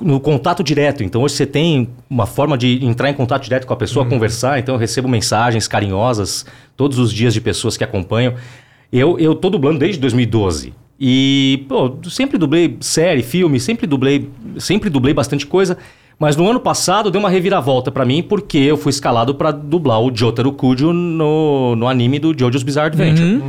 no contato direto. Então hoje você tem uma forma de entrar em contato direto com a pessoa, conversar. Então eu recebo mensagens carinhosas todos os dias de pessoas que acompanham. Eu, eu tô dublando desde 2012. E, pô, sempre dublei série, filme, sempre dublei, sempre dublei bastante coisa. Mas no ano passado deu uma reviravolta pra mim porque eu fui escalado pra dublar o Jotaro Kujo no, no anime do JoJo's Bizarre Adventure.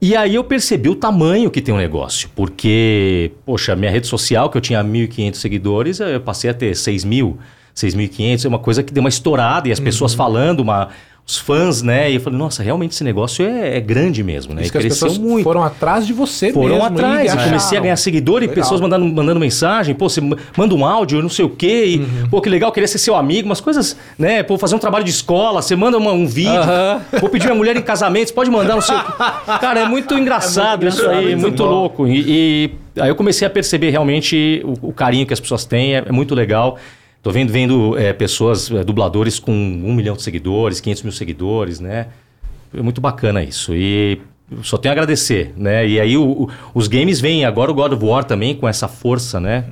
E aí eu percebi o tamanho que tem o negócio, porque, poxa, minha rede social, que eu tinha 1.500 seguidores, eu passei a ter 6.000, 6.500, é uma coisa que deu uma estourada, e as pessoas falando, uma, os fãs, né? E eu falei, nossa, realmente esse negócio é, é grande mesmo, né? Isso e que as cresceu pessoas muito. foram atrás de você Foram mesmo. atrás, e eu comecei a ganhar seguidor e Legal. pessoas mandando, mandando mensagem, pô, você ma- manda um áudio, não sei o quê, e, Uhum. pô, que legal, queria ser seu amigo, umas coisas, né, pô, fazer um trabalho de escola, você manda uma- um vídeo, Aham. vou pedir minha mulher em casamento, você pode mandar no seu... <laughs> Cara, é muito engraçado isso engraçado, aí, muito muito bom. louco. E, e aí eu comecei a perceber realmente o, o carinho que as pessoas têm, é, é muito legal. Tô vendo, vendo é, pessoas, é, dubladores com um milhão de seguidores, 500 mil seguidores, né? É muito bacana isso. E só tenho a agradecer, né? E aí o- o- os games vêm agora o God of War também com essa força, né?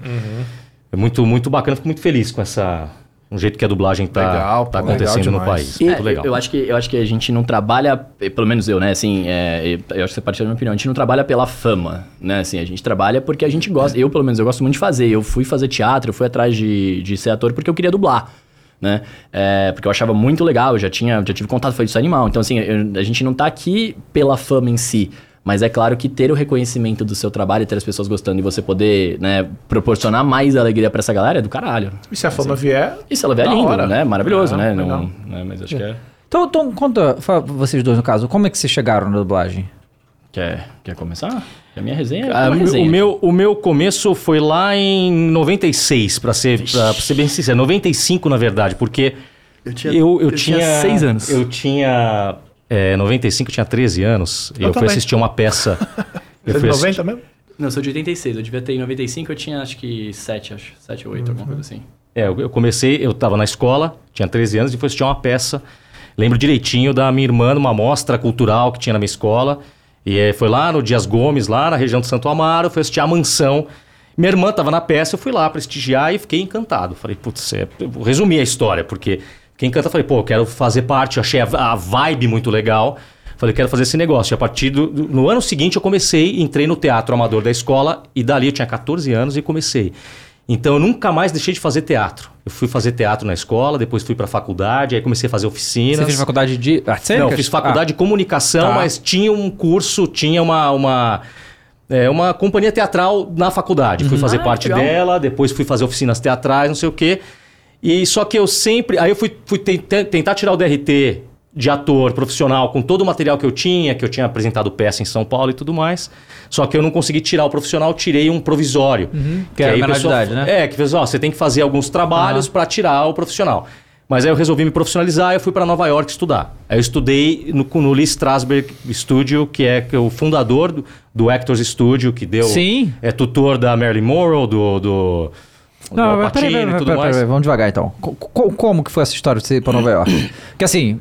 É muito, muito bacana, fico muito feliz com essa um jeito que a dublagem tá, Legal, tá pô, legal acontecendo no país. É, muito legal. Eu, eu acho que, eu acho que a gente não trabalha, pelo menos eu, né? Assim, é, eu acho que você partilha da minha opinião. A gente não trabalha pela fama, né? Assim, a gente trabalha porque a gente gosta. Eu, pelo menos, eu gosto muito de fazer. Eu fui fazer teatro, eu fui atrás de, de ser ator porque eu queria dublar. Né? É, porque eu achava muito legal, eu já tinha, já tive contato, foi isso animal. Então, assim, eu- a gente não tá aqui pela fama em si, Mas é claro que ter o reconhecimento do seu trabalho, ter as pessoas gostando e você poder, né, proporcionar mais alegria pra essa galera é do caralho. E se a fama vier. E se ela vier lindo, hora. né? Maravilhoso, Ah, né? Não, né? Mas acho que é. Então, então, conta, fala vocês dois no caso, como é que vocês chegaram na dublagem? Quer, quer começar? A minha resenha é Ah, uma o, resenha. meu, o meu começo foi lá em 96, pra ser, pra ser bem sincero. 95, na verdade, porque Eu tinha- eu, eu eu tinha seis anos. Eu tinha. É, 95, eu tinha 13 anos. E Eu eu, fui assistir uma peça. <laughs> Você Eu é de fui 90 mesmo? Não, eu sou de 86. Eu devia ter em 95, eu tinha acho que 7, acho. 7 ou 8, alguma coisa assim. É, eu eu comecei, eu tava na escola, tinha 13 anos, e fui assistir uma peça. Lembro direitinho da minha irmã numa mostra cultural que tinha na minha escola. E eh, foi lá no Dias Gomes, lá na região de Santo Amaro, fui assistir a mansão. Minha irmã tava na peça, eu fui lá prestigiar e fiquei encantado. Falei, putz, é, eu vou resumir a história, porque fiquei encantado. Falei, pô, eu quero fazer parte, eu achei a, a vibe muito legal. Falei, quero fazer esse negócio. E a partir do, do- No ano seguinte eu comecei, entrei no teatro amador da escola e dali eu tinha 14 anos e comecei. Então eu nunca mais deixei de fazer teatro. Eu fui fazer teatro na escola, depois fui pra faculdade, aí comecei a fazer oficinas. Você fez faculdade de artes Não, eu fiz faculdade de comunicação, Tá. mas tinha um curso, tinha uma, uma, é, uma companhia teatral na faculdade. Fui fazer Ah, parte legal. dela, depois fui fazer oficinas teatrais, não sei o quê. E só que eu sempre. Aí eu fui, fui tenta- tentar tirar o DRT de ator profissional com todo o material que eu tinha, que eu tinha apresentado peça em São Paulo e tudo mais. Só que eu não consegui tirar o profissional, tirei um provisório. Que era aí o menor né? É, que fez, ó, você tem que fazer alguns trabalhos para tirar o profissional. Mas aí eu resolvi me profissionalizar e fui para Nova York estudar. Aí eu estudei no, no Lee Strasberg Studio, que é, que o fundador do, do Actors Studio, que deu. Sim. É tutor da Marilyn Monroe, do do Não, mas peraí, peraí, peraí, peraí, vamos devagar então. Co- co- como que foi essa história de você ir pra Nova York? <coughs> Porque assim,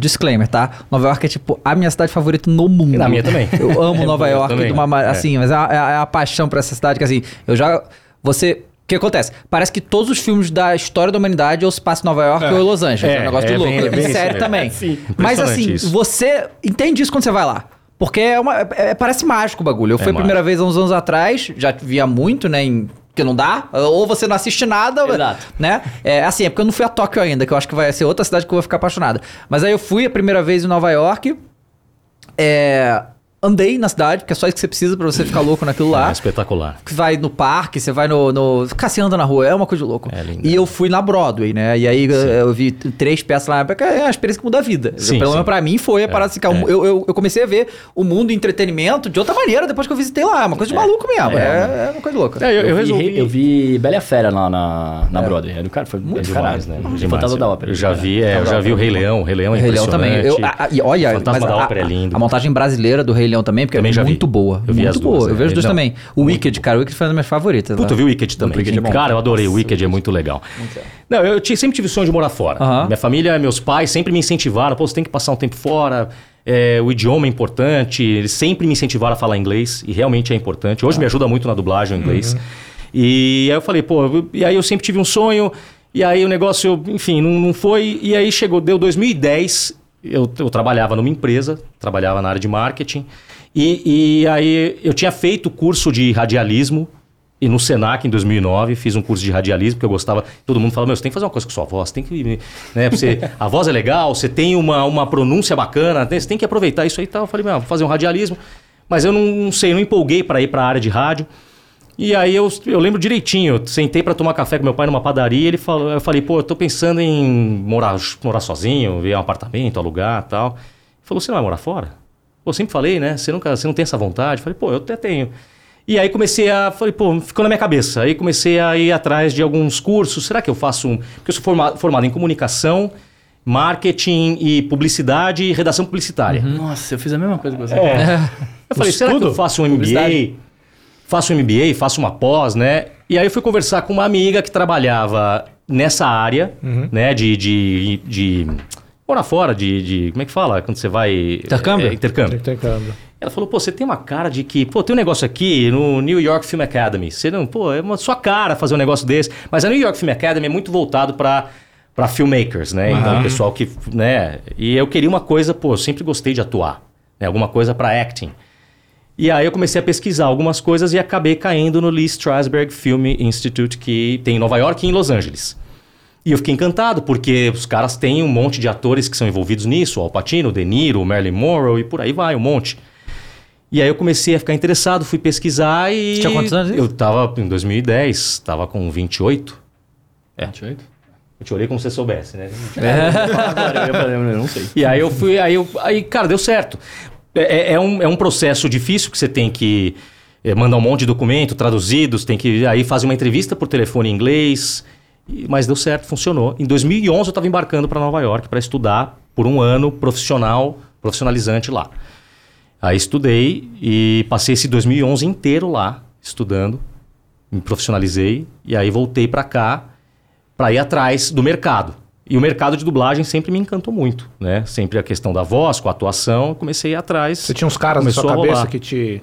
disclaimer, tá? Nova York é tipo a minha cidade favorita no mundo. E na minha também. Eu amo <laughs> É, Nova eu York, também. de uma, ma- É. assim, mas é a, é a- é a paixão por essa cidade que assim, eu já. Você. O que acontece? Parece que todos os filmes da história da humanidade ou se passa em Nova York ou em Los Angeles. É, É, um negócio de é louco. bem- é bem isso série mesmo. também. É, sim. Mas assim, isso. você entende isso quando você vai lá. Porque é uma, é- é- parece mágico o bagulho. Eu fui a primeira vez há uns anos atrás, já via muito, né? Em, que não dá. Ou você não assiste nada, Exato. né? É assim, é porque eu não fui a Tóquio ainda, que eu acho que vai ser outra cidade que eu vou ficar apaixonada. Mas aí eu fui a primeira vez em Nova York. É, andei na cidade, porque é só isso que você precisa pra você ficar louco naquilo lá. É espetacular. Que vai no parque, você vai no. no... Cara, você anda na rua, é uma coisa de louco. É lindo. E eu fui na Broadway, né? E aí eu, eu vi três peças lá, porque é uma experiência que muda a vida. Sim, Pelo sim. menos pra mim foi a parada assim, cara, é. eu, eu, eu comecei a ver o mundo do entretenimento de outra maneira depois que eu visitei lá. É uma coisa de maluco mesmo. É, é uma coisa louca. É, eu, eu vi, resolvi. eu vi Bela e a Fera lá na, na Broadway. É do cara, foi É muito demais, caralho. né? De Demais. Fantasma da Ópera. Eu já vi, é, eu já vi o Rei Leão. O Rei Leão é O Rei Leão também. Eu, a- a- e olha, Fantasma da a- Ópera é lindo. A montagem brasileira do Rei Leão também, porque Também é já vi. muito boa. Eu vi muito as boa. duas, eu é. vejo os dois Não. também. O Wicked, cara, o Wicked foi uma das minhas favoritas. Puta, eu vi o Wicked também. Wicked é bom. Cara, eu adorei. O Wicked é muito legal. Não, eu sempre tive o sonho de morar fora. Aham. Minha família, meus pais sempre me incentivaram. Pô, você tem que passar um tempo fora. é, o idioma é importante. Eles sempre me incentivaram a falar inglês. E realmente é importante. Hoje me ajuda muito na dublagem o inglês. E aí eu falei, pô... eu- E aí eu sempre tive um sonho. E aí o negócio, enfim, não, não foi. E aí chegou, deu 2010. Eu, eu trabalhava numa empresa. Trabalhava na área de marketing. E, e aí eu tinha feito curso de radialismo. E no Senac, em 2009, fiz um curso de radialismo, porque eu gostava. Todo mundo fala: Meu, você tem que fazer uma coisa com sua voz, tem que. Né, você, a voz é legal, você tem uma, uma pronúncia bacana, né, você tem que aproveitar isso aí e tal. Eu falei: Meu, vou fazer um radialismo. Mas eu não, não sei, não empolguei para ir para a área de rádio. E aí eu, eu lembro direitinho, eu sentei para tomar café com meu pai numa padaria, ele falou, eu falei, pô, eu tô pensando em morar, morar sozinho, ver um apartamento, alugar tal. Ele falou, você não vai morar fora? Pô, eu sempre falei, né? Você, nunca, você não tem essa vontade? Eu falei, pô, eu até tenho. E aí comecei a. Falei, pô, ficou na minha cabeça. Aí comecei a ir atrás de alguns cursos. Será que eu faço um. Porque eu sou formado, formado em comunicação, marketing e publicidade e redação publicitária. Nossa, eu fiz a mesma coisa que você. É. <laughs> Eu falei, será que eu faço um MBA? Faço um MBA, faço uma pós, né? E aí eu fui conversar com uma amiga que trabalhava nessa área, né? De, de, de morar fora, de, de- Como é que fala? Quando você vai... Intercâmbio? É, intercâmbio. Tem que ter câmbio. Ela falou, pô, você tem uma cara de que... Pô, tem um negócio aqui no New York Film Academy. Você não... Pô, é uma sua cara fazer um negócio desse. Mas a New York Film Academy é muito voltado para para filmmakers, né? Então, o pessoal que... né? E eu queria uma coisa... Pô, eu sempre gostei de atuar. Né? Alguma coisa para acting. E aí eu comecei a pesquisar algumas coisas e acabei caindo no Lee Strasberg Film Institute, que tem em Nova York e em Los Angeles. E eu fiquei encantado, porque os caras têm um monte de atores que são envolvidos nisso, o Al Pacino, o De Niro, o Marilyn Monroe e por aí vai, um monte. E aí eu comecei a ficar interessado, fui pesquisar e. Você tinha quantos anos? Eu tava em 2010, tava com 28. É. 28? Eu te olhei como se você soubesse, né? Agora, falei, eu não sei. E aí eu fui, aí, eu, aí cara, deu certo. É, é- é um, é um processo difícil que você tem que é, mandar um monte de documento traduzidos, tem que aí fazer uma entrevista por telefone em inglês, mas deu certo, funcionou. Em 2011 eu estava embarcando para Nova York para estudar por um ano profissional, profissionalizante lá. Aí estudei e passei esse 2011 inteiro lá estudando, me profissionalizei e aí voltei para cá para ir atrás do mercado. E o mercado de dublagem sempre me encantou muito, né? Sempre a questão da voz, com a atuação, comecei a ir atrás. Você tinha uns caras na sua cabeça que te.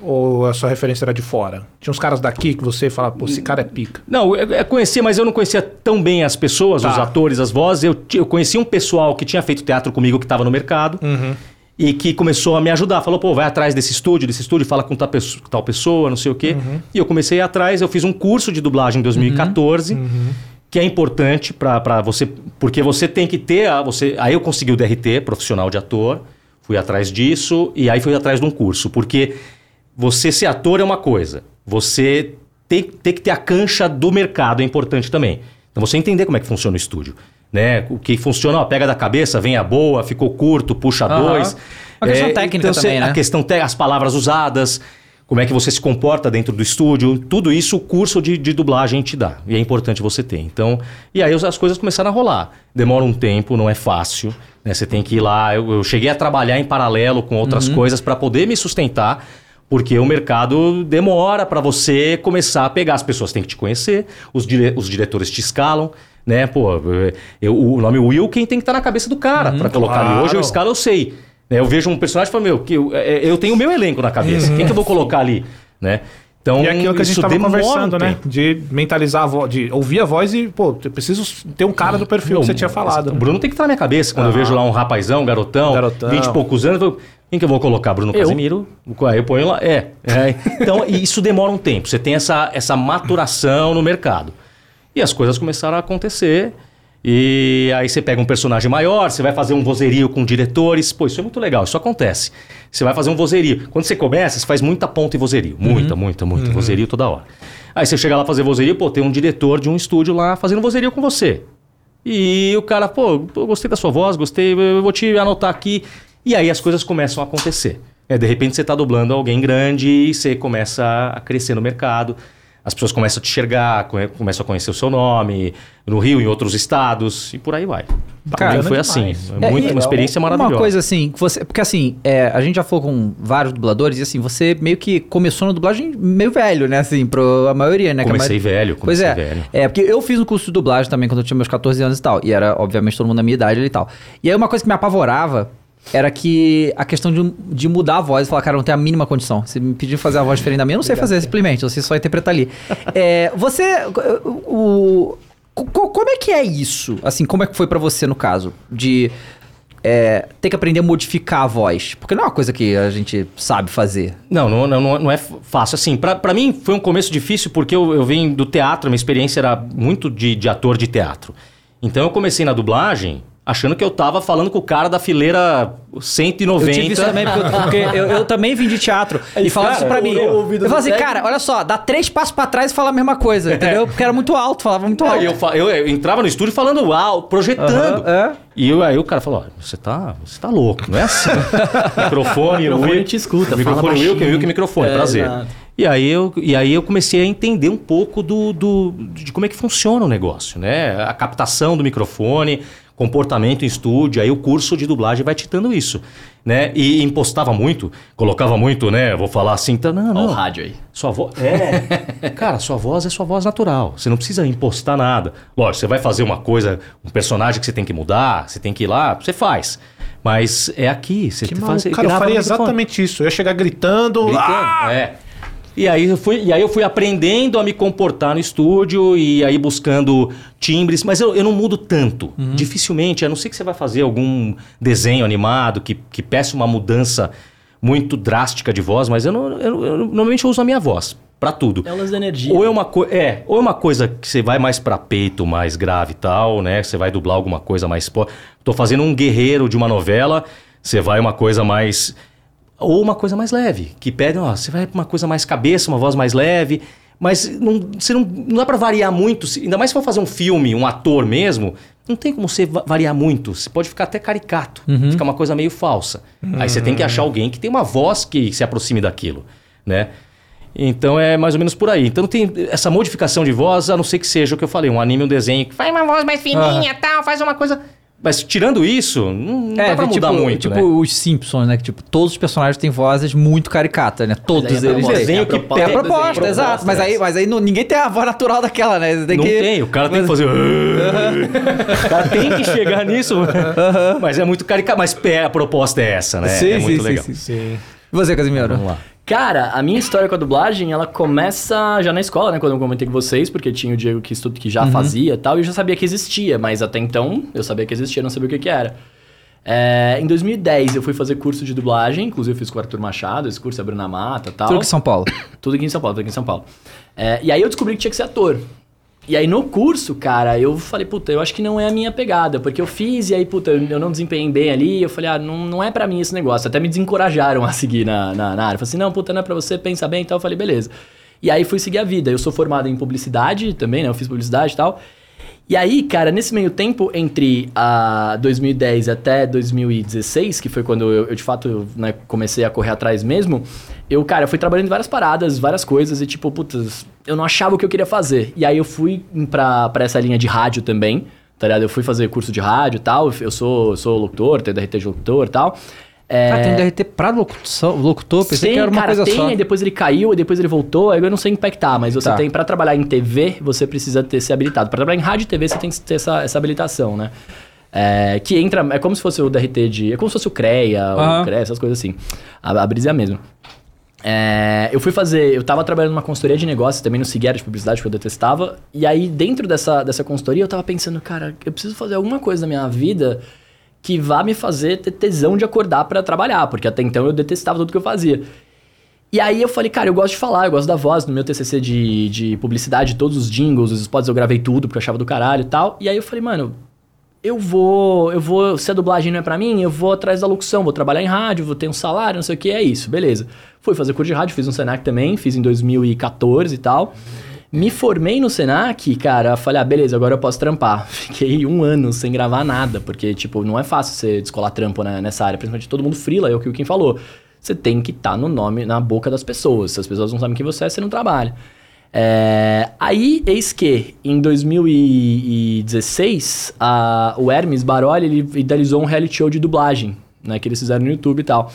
Ou a sua referência era de fora? Tinha uns caras daqui que você fala, pô, esse cara é pica. Não, eu, eu conhecia, mas eu não conhecia tão bem as pessoas, Tá. os atores, as vozes. Eu, eu conhecia um pessoal que tinha feito teatro comigo que estava no mercado Uhum. e que começou a me ajudar. Falou, pô, vai atrás desse estúdio, desse estúdio, fala com tal pessoa, tal pessoa não sei o quê. Uhum. E eu comecei a ir atrás, eu fiz um curso de dublagem em 2014. Uhum. Que é importante para você, porque você tem que ter. A, você, aí eu consegui o DRT, profissional de ator, fui atrás disso, e aí fui atrás de um curso. Porque você ser ator é uma coisa, você tem, tem que ter a cancha do mercado, é importante também. Então você entender como é que funciona o estúdio. Né? O que funciona, ó, pega da cabeça, vem a boa, ficou curto, puxa Aham. dois. Uma questão É, técnica você- também, né? A questão te- as palavras usadas, como é que você se comporta dentro do estúdio, tudo isso o curso de, de dublagem te dá. E é importante você ter. Então, e aí as coisas começaram a rolar. Demora um tempo, não é fácil. né? Você tem que ir lá. Eu, eu cheguei a trabalhar em paralelo com outras coisas para poder me sustentar. Porque o mercado demora para você começar a pegar. As pessoas têm que te conhecer, os, dire- os diretores te escalam, né? Pô, eu- o nome Will, quem tem que estar na cabeça do cara para colocar ali. Hoje eu claro. escalo, eu sei. Né? Eu vejo um personagem e falo, meu, que eu, é, eu tenho o meu elenco na cabeça. Quem que eu vou colocar ali? Né? Então, E é aquilo que a gente isso tava demora um conversando, né? tempo. De mentalizar a voz, de ouvir a voz e, pô, eu preciso ter um cara do perfil Meu, que você tinha falado. O? Bruno tem que estar na minha cabeça. Quando eu vejo lá um rapazão, garotão, Garotão. 20 e poucos anos, eu falo, quem que eu vou colocar? Bruno Eu. Casimiro? Eu ponho lá. É. é. Então, isso demora um tempo. Você tem essa, essa maturação no mercado. E as coisas começaram a acontecer. E aí você pega um personagem maior, você vai fazer um vozerio com diretores. Pô, isso é muito legal, isso acontece. Você vai fazer um vozerio. Quando você começa, você faz muita ponta e vozerio. Muita, muita, muita. Vozerio toda hora. Aí você chega lá fazer vozerio, pô, tem um diretor de um estúdio lá fazendo vozerio com você. E o cara, pô, eu gostei da sua voz, gostei, eu vou te anotar aqui. E aí as coisas começam a acontecer. É, de repente você está dublando alguém grande e você começa a crescer no mercado. As pessoas começam a te enxergar, come- começam a conhecer o seu nome, no Rio, em outros estados, e por aí vai. Cara, Pra mim foi demais. assim. É, muito, e uma experiência maravilhosa. Uma coisa assim, que você, porque assim, é, a gente já falou com vários dubladores e assim, você meio que começou na dublagem meio velho, né? Assim, pro, a maioria, né? Comecei maioria- velho, Pois comecei é. velho. É, porque eu fiz um curso de dublagem também quando eu tinha meus 14 anos e tal. E era, obviamente, todo mundo da minha idade ali e tal. E aí uma coisa que me apavorava era que a questão de, de mudar a voz, falar, cara, eu não tenho a mínima condição. Você me pediu fazer a voz diferente da minha, eu não sei fazer simplesmente, eu sei só interpretar ali. É, você. O, o- co- como é que é isso? Assim, como é que foi pra você no caso? De é, ter que aprender a modificar a voz? Porque não é uma coisa que a gente sabe fazer. Não, não, não, não é fácil. Assim, pra, pra mim foi um começo difícil porque eu, eu venho do teatro, minha experiência era muito de, de ator de teatro. Então eu comecei na dublagem achando que eu tava falando com o cara da fileira 190. Eu tive isso também, porque, eu, porque eu, eu também vim de teatro. e falava isso pra mim. Eu, falava assim, técnico- cara, olha só, dá três passos pra trás e fala a mesma coisa, entendeu? Porque era muito alto, falava muito alto. Aí eu, eu, eu entrava no estúdio falando uau, projetando. Aham, é. E eu- aí o cara falou: ó, você tá, você tá louco, não é assim. <laughs> microfone, O microfone Will- te escuta, Microfone fala Will, que baixinho. Will, que microfone, É, prazer. exato. E aí, eu, e aí eu comecei a entender um pouco do, do- de como é que funciona o negócio, né? A captação do microfone, comportamento em estúdio, aí o curso de dublagem vai te dando isso, né? E impostava muito, colocava muito, né? Vou falar assim, tá, não, Ó o não. rádio aí. Sua voz. É. <laughs> Cara, sua voz é sua voz natural. Você não precisa impostar nada. Lógico, você vai fazer uma coisa, um personagem que você tem que mudar, você tem que ir lá, você faz. Mas é aqui. Você Que faz, Cara, eu faria exatamente isso. Eu ia chegar gritando. Gritando, "Ah!" é. E aí, eu fui, e aí eu fui aprendendo a me comportar no estúdio e aí buscando timbres, mas eu, eu não mudo tanto. Dificilmente, a não ser que você vai fazer algum desenho animado que, que peça uma mudança muito drástica de voz, mas eu, não, eu, eu normalmente eu uso a minha voz pra tudo. É o lance da energia. Ou é uma, co é, ou é uma coisa que você vai mais pra peito, mais grave e tal, né? Você vai dublar alguma coisa mais... Tô fazendo um guerreiro de uma novela, você vai uma coisa mais... Ou uma coisa mais leve, que pedem, ó, você vai pra uma coisa mais cabeça, uma voz mais leve. Mas não, você não, não dá pra variar muito, se- ainda mais se for fazer um filme, um ator mesmo, não tem como você va- variar muito. Você pode ficar até caricato, ficar uma coisa meio falsa. Aí você tem que achar alguém que tem uma voz que se aproxime daquilo, né? Então é mais ou menos por aí. Então tem essa modificação de voz, a não ser que seja o que eu falei, um anime, um desenho, que faz uma voz mais fininha tal, faz uma coisa. Mas tirando isso, não, não dá pra tipo, mudar muito. tipo né? os Simpsons, né? Que tipo, todos os personagens têm vozes muito caricatas, né? Todos Mas é eles têm. desenho é a que É a proposta, desenho. exato. Mas aí, mas aí não- ninguém tem a voz natural daquela, né? Tem não que... tem, o cara tem que fazer. o cara tem que chegar nisso. Mas é muito caricato. Mas é, a proposta é essa, né? Sim, é sim, muito sim, legal. sim. Sim. E você, Casimiro? Vamos lá. Cara, a minha história com a dublagem, ela começa já na escola, né? Quando eu comentei com vocês, porque tinha o Diego que, estu- que já fazia e tal, e eu já sabia que existia, mas até então eu sabia que existia, não sabia o que, que era. É, em 2010 eu fui fazer curso de dublagem, inclusive eu fiz com o Arthur Machado, esse curso é a Bruna Mata e tal. Tudo aqui em São Paulo. Tudo aqui em São Paulo, tudo aqui em São Paulo. É, e aí eu descobri que tinha que ser ator. E aí no curso, cara, eu falei, puta, eu acho que não é a minha pegada, porque eu fiz e aí, puta, eu não desempenhei bem ali, eu falei, ah, não, não é pra mim esse negócio. Até me desencorajaram a seguir na, na, na área. Falei assim, não, puta, não é pra você, pensa bem e tal. Eu falei, beleza. E aí fui seguir a vida. Eu sou formado em publicidade também, né? Eu fiz publicidade e tal. E aí, cara, nesse meio tempo, entre a 2010 até 2016, que foi quando eu, eu, de fato né, comecei a correr atrás mesmo, eu, cara, fui trabalhando em várias paradas, várias coisas, e tipo, putz, eu não achava o que eu queria fazer. E aí eu fui pra, pra essa linha de rádio também, tá ligado? Eu fui fazer curso de rádio e tal, eu sou, sou locutor, tenho DRT de locutor e tal. É, Ah, tem um DRT pra locução, locutor? Pensei Sim, que era uma cara, coisa tem, só. depois ele caiu, e depois ele voltou, aí eu não sei tá, mas você Tá. tem, pra trabalhar em TV, você precisa ter ser habilitado. Pra trabalhar em rádio e TV, você tem que ter essa, essa habilitação, né? É, que entra, é como se fosse o DRT de, é como se fosse o CREA, Aham. o CREA, essas coisas assim. A, a brisa é a mesma. É, eu fui fazer, eu tava trabalhando numa consultoria de negócios, também no Seguera de publicidade, que eu detestava, e aí dentro dessa, dessa consultoria eu tava pensando, cara, eu preciso fazer alguma coisa na minha vida que vá me fazer ter tesão de acordar pra trabalhar, porque até então eu detestava tudo que eu fazia. E aí eu falei, cara, eu gosto de falar, eu gosto da voz. No meu TCC de, de publicidade, todos os jingles, os spots eu gravei tudo, porque eu achava do caralho e tal. E aí eu falei, mano, eu vou, eu vou, se a dublagem não é pra mim, eu vou atrás da locução, vou trabalhar em rádio, vou ter um salário, não sei o que, é isso, beleza. Fui fazer curso de rádio, fiz um Senac também, fiz em 2014 e tal. Me formei no Senac, cara, falei, ah, beleza, agora eu posso trampar. <laughs> Fiquei um ano sem gravar nada, porque, tipo, não é fácil você descolar trampo né, nessa área, principalmente todo mundo frila, é o que o Kim falou. Você tem que estar no nome, na boca das pessoas. Se as pessoas não sabem quem você é, você não trabalha. É, aí, eis que, em 2016, a- o Hermes Baroli ele idealizou um reality show de dublagem, né? Que eles fizeram no YouTube e tal.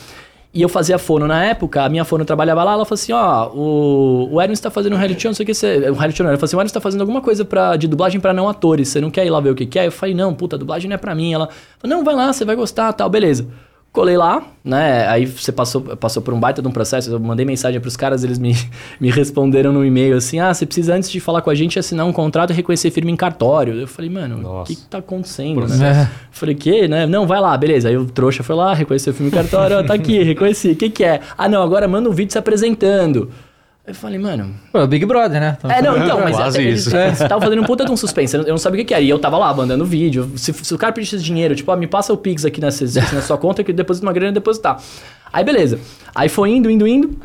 E eu fazia fono na época, a minha fono trabalhava lá, ela falou assim, ó, o, o Hermes tá fazendo um reality show, não sei o que, você... Um reality show não, ela falou assim, o Hermes tá fazendo alguma coisa pra, de dublagem pra não atores, você não quer ir lá ver o que que é? Eu falei, não, puta, dublagem não é pra mim. Ela falou, não, vai lá, você vai gostar, tal, beleza. Colei lá, né? Aí você passou, passou por um baita de um processo. Eu mandei mensagem pros caras, eles me, <laughs> me responderam no e-mail assim: ah, você precisa, antes de falar com a gente, assinar um contrato e reconhecer firme em cartório. Eu falei, mano, o que, que tá acontecendo? Né? Falei, que, né? Não, vai lá, beleza. Aí o trouxa foi lá, reconheceu o filme em cartório, ó, tá aqui, reconheci. O que, que é? Ah, não, agora manda um vídeo se apresentando. Eu falei, mano, Pô, é o Big Brother, né? é, não, então, mas Quase é, isso. eles <laughs> estavam fazendo um puta de um suspense. Eu não sabia o que, que era. E eu tava lá mandando vídeo. Se, se o cara pedisse dinheiro, tipo, ó, me passa o Pix aqui nessa, <laughs> na sua conta que eu deposito uma grana e depositar. Aí, beleza. Aí foi indo, indo, indo.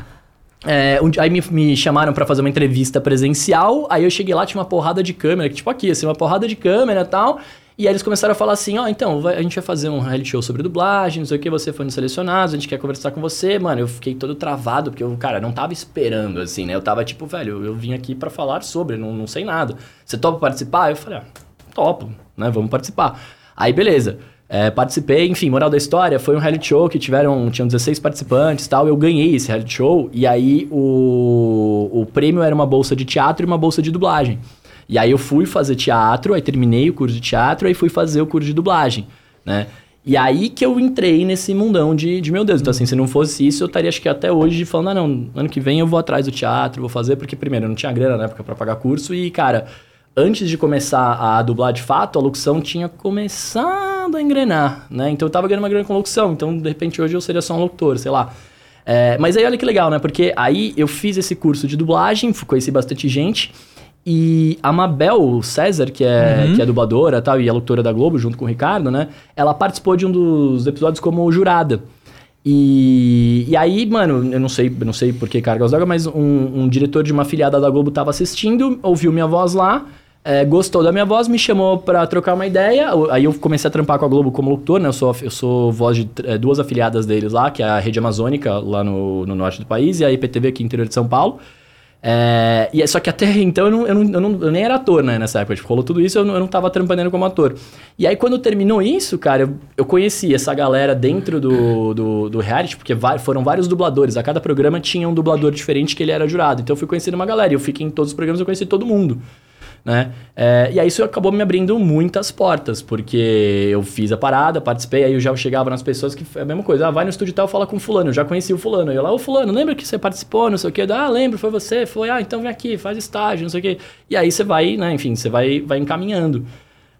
É, um aí me, me chamaram pra fazer uma entrevista presencial. Aí eu cheguei lá, tinha uma porrada de câmera, que tipo aqui, assim, uma porrada de câmera e tal. E aí eles começaram a falar assim, ó, então, vai- a gente vai fazer um reality show sobre dublagem, não sei o que, você foi no selecionado, a gente quer conversar com você. Mano, eu fiquei todo travado, porque eu, cara, não tava esperando, assim, né? Eu tava tipo, velho, eu vim aqui pra falar sobre, não, não sei nada. Você topa participar? Eu falei, ah, topo, né? Vamos participar. Aí, beleza. É, participei, enfim, moral da história, foi um reality show que tiveram, tinham 16 participantes tal, eu ganhei esse reality show, e aí o, o prêmio era uma bolsa de teatro e uma bolsa de dublagem. E aí eu fui fazer teatro, aí terminei o curso de teatro, aí fui fazer o curso de dublagem, né? E aí que eu entrei nesse mundão de, de meu Deus. Então, assim, se não fosse isso, eu estaria, acho que até hoje, falando, ah, não, ano que vem eu vou atrás do teatro, vou fazer, porque primeiro eu não tinha grana na época pra pagar curso, e, cara, antes de começar a dublar de fato, a locução tinha começado a engrenar, né? Então eu tava ganhando uma grana com locução, então de repente hoje eu seria só um locutor, sei lá. É, mas aí olha que legal, né? Porque aí eu fiz esse curso de dublagem, conheci bastante gente. E a Mabel César, que é, que é dubladora e tal, e é locutora da Globo, junto com o Ricardo, né? Ela participou de um dos episódios como jurada. E, e aí, mano, eu não sei, eu não sei por que cargas d'água, mas um, um diretor de uma filiada da Globo tava assistindo, ouviu minha voz lá, é, gostou da minha voz, me chamou pra trocar uma ideia. Aí eu comecei a trampar com a Globo como locutor, né? Eu sou, eu sou voz de é, duas afiliadas deles lá, que é a Rede Amazônica, lá no, no norte do país, e a IPTV aqui no interior de São Paulo. É, e é- só que até <laughs> então eu, não, eu, não, eu, não- eu nem era ator, né, nessa época. Tipo, rolou tudo isso, eu não, eu não tava trampando como ator. E aí, quando terminou isso, cara, eu, eu conheci essa galera dentro do, do, do reality, porque foram vários dubladores. A cada programa tinha um dublador diferente que ele era jurado. Então eu fui conhecendo uma galera. E eu fiquei em todos os programas, eu conheci todo mundo. Né? É, e aí isso acabou me abrindo muitas portas, porque eu fiz a parada, participei, aí eu já chegava nas pessoas que é a mesma coisa. Ah, vai no estúdio tal, fala com fulano. Eu já conheci o fulano. Aí eu lá, ô fulano, lembra que você participou, não sei o quê? Ah, lembro, foi você. Foi, ah, então vem aqui, faz estágio, não sei o quê. E aí você vai, né, enfim, você vai, vai encaminhando.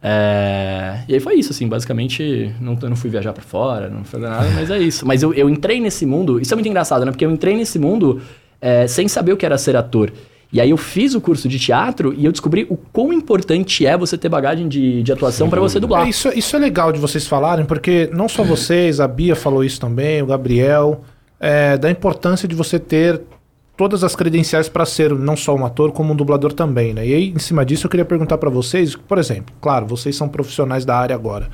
É, E aí foi isso, assim, basicamente, não, eu não fui viajar pra fora, não foi nada, mas é isso. Mas eu, eu entrei nesse mundo, isso é muito engraçado, né? Porque eu entrei nesse mundo é, sem saber o que era ser ator. E aí eu fiz o curso de teatro e eu descobri o quão importante é você ter bagagem de, de atuação pra você dublar. É, isso, isso é legal de vocês falarem, porque não só vocês, a Bia falou isso também, o Gabriel, é, da importância de você ter todas as credenciais para ser não só um ator, como um dublador também, né? E aí, em cima disso, eu queria perguntar para vocês, por exemplo, claro, vocês são profissionais da área agora,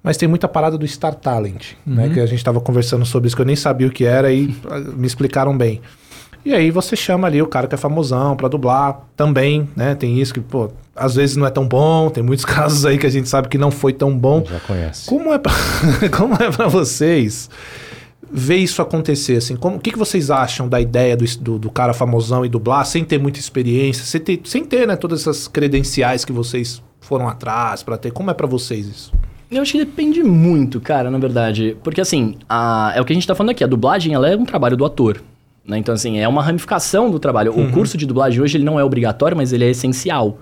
mas tem muita parada do Star Talent, né? Que a gente estava conversando sobre isso, que eu nem sabia o que era e ah, me explicaram bem. E aí você chama ali o cara que é famosão pra dublar também, né? Tem isso que, pô, às vezes não é tão bom, tem muitos <laughs> casos aí que a gente sabe que não foi tão bom. Já conhece. Como é pra, <laughs> como é pra vocês ver isso acontecer, assim? Como, o que, que vocês acham da ideia do, do, do cara famosão e dublar sem ter muita experiência, sem ter, sem ter né, todas essas credenciais que vocês foram atrás pra ter? Como é pra vocês isso? Eu acho que depende muito, cara, na verdade. Porque, assim, a- é o que a gente tá falando aqui. A dublagem, ela é um trabalho do ator. Né? Então, assim, é uma ramificação do trabalho. O curso de dublagem hoje, ele não é obrigatório, mas ele é essencial.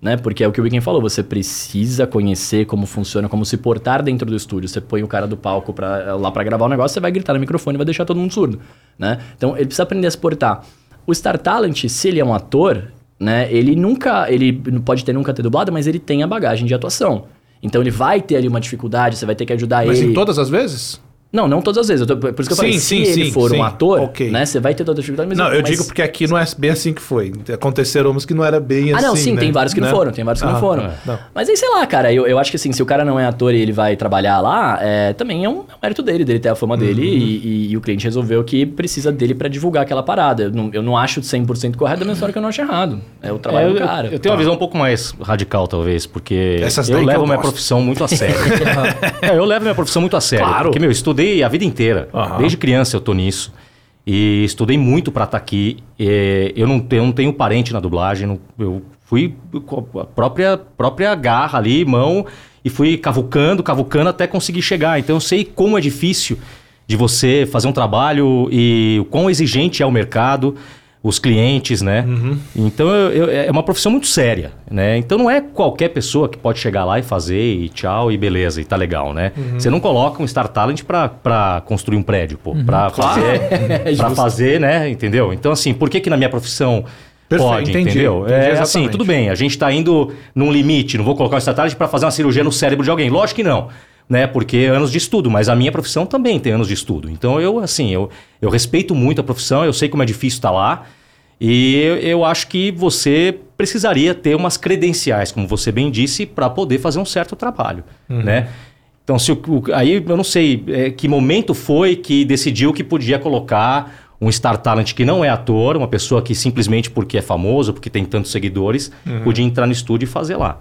Né? Porque é o que o Weekend falou, você precisa conhecer como funciona, como se portar dentro do estúdio. Você põe o cara do palco pra, lá pra gravar o negócio, você vai gritar no microfone e vai deixar todo mundo surdo. Né? Então, ele precisa aprender a se portar. O Star Talent, se ele é um ator, né? Ele nunca, ele pode ter nunca ter dublado, mas ele tem a bagagem de atuação. Então ele vai ter ali uma dificuldade, você vai ter que ajudar Mas ele. em todas as vezes? Não, não todas as vezes. Eu tô- por isso que eu Sim, falei, sim, se ele sim, for sim. um ator, Ok. né, você vai ter toda a dificuldade. Mas não, eu mas- digo porque aqui não é bem assim que foi. Aconteceram uns que não era bem Ah, assim. não, sim, né? tem vários que não Né? foram, tem vários que Ah, não foram. é, não. Mas aí, sei lá, cara, eu, eu acho que assim, se o cara não é ator e ele vai trabalhar lá, é, também é um, é um mérito dele, dele ter a fama dele Uhum. e, e- e o cliente resolveu que precisa dele pra divulgar aquela parada. Eu não, eu não acho 100% correto, da mesma história que eu não acho errado. É o trabalho É, eu, do cara. eu tenho uma visão um pouco mais radical, talvez, porque Essas eu levo eu minha profissão muito a sério. <laughs> É, eu levo minha profissão muito a sério. Claro. Porque, meu, eu estudei a vida inteira. Aham. Desde criança eu tô nisso. E estudei muito pra estar aqui. É, eu, não tenho, eu não tenho parente na dublagem. não- eu fui com a própria, própria garra ali, mão, e fui cavucando, cavucando até conseguir chegar. Então eu sei como é difícil de você fazer um trabalho e o quão exigente é o mercado, os clientes, né? Então eu- eu- é uma profissão muito séria, né? Então não é qualquer pessoa que pode chegar lá e fazer e tchau e beleza e tá legal, né? Você não coloca um Star Talent pra, pra construir um prédio, pô, pra fazer, <laughs> pra fazer, né? Entendeu? Então assim, por que que na minha profissão Perfeito, pode, entendi, entendeu? entendi é assim, tudo bem, a gente tá indo num limite, não vou colocar um Star Talent pra fazer uma cirurgia no cérebro de alguém, lógico que não. Né, porque anos de estudo, mas a minha profissão também tem anos de estudo. Então eu, assim, eu, eu respeito muito a profissão, eu sei como é difícil estar lá. E eu, eu acho que você precisaria ter umas credenciais, como você bem disse, para poder fazer um certo trabalho, né? Então, se o, aí eu não sei é, que momento foi que decidiu que podia colocar um Star Talent que não é ator, uma pessoa que simplesmente porque é famoso, porque tem tantos seguidores, podia entrar no estúdio e fazer lá.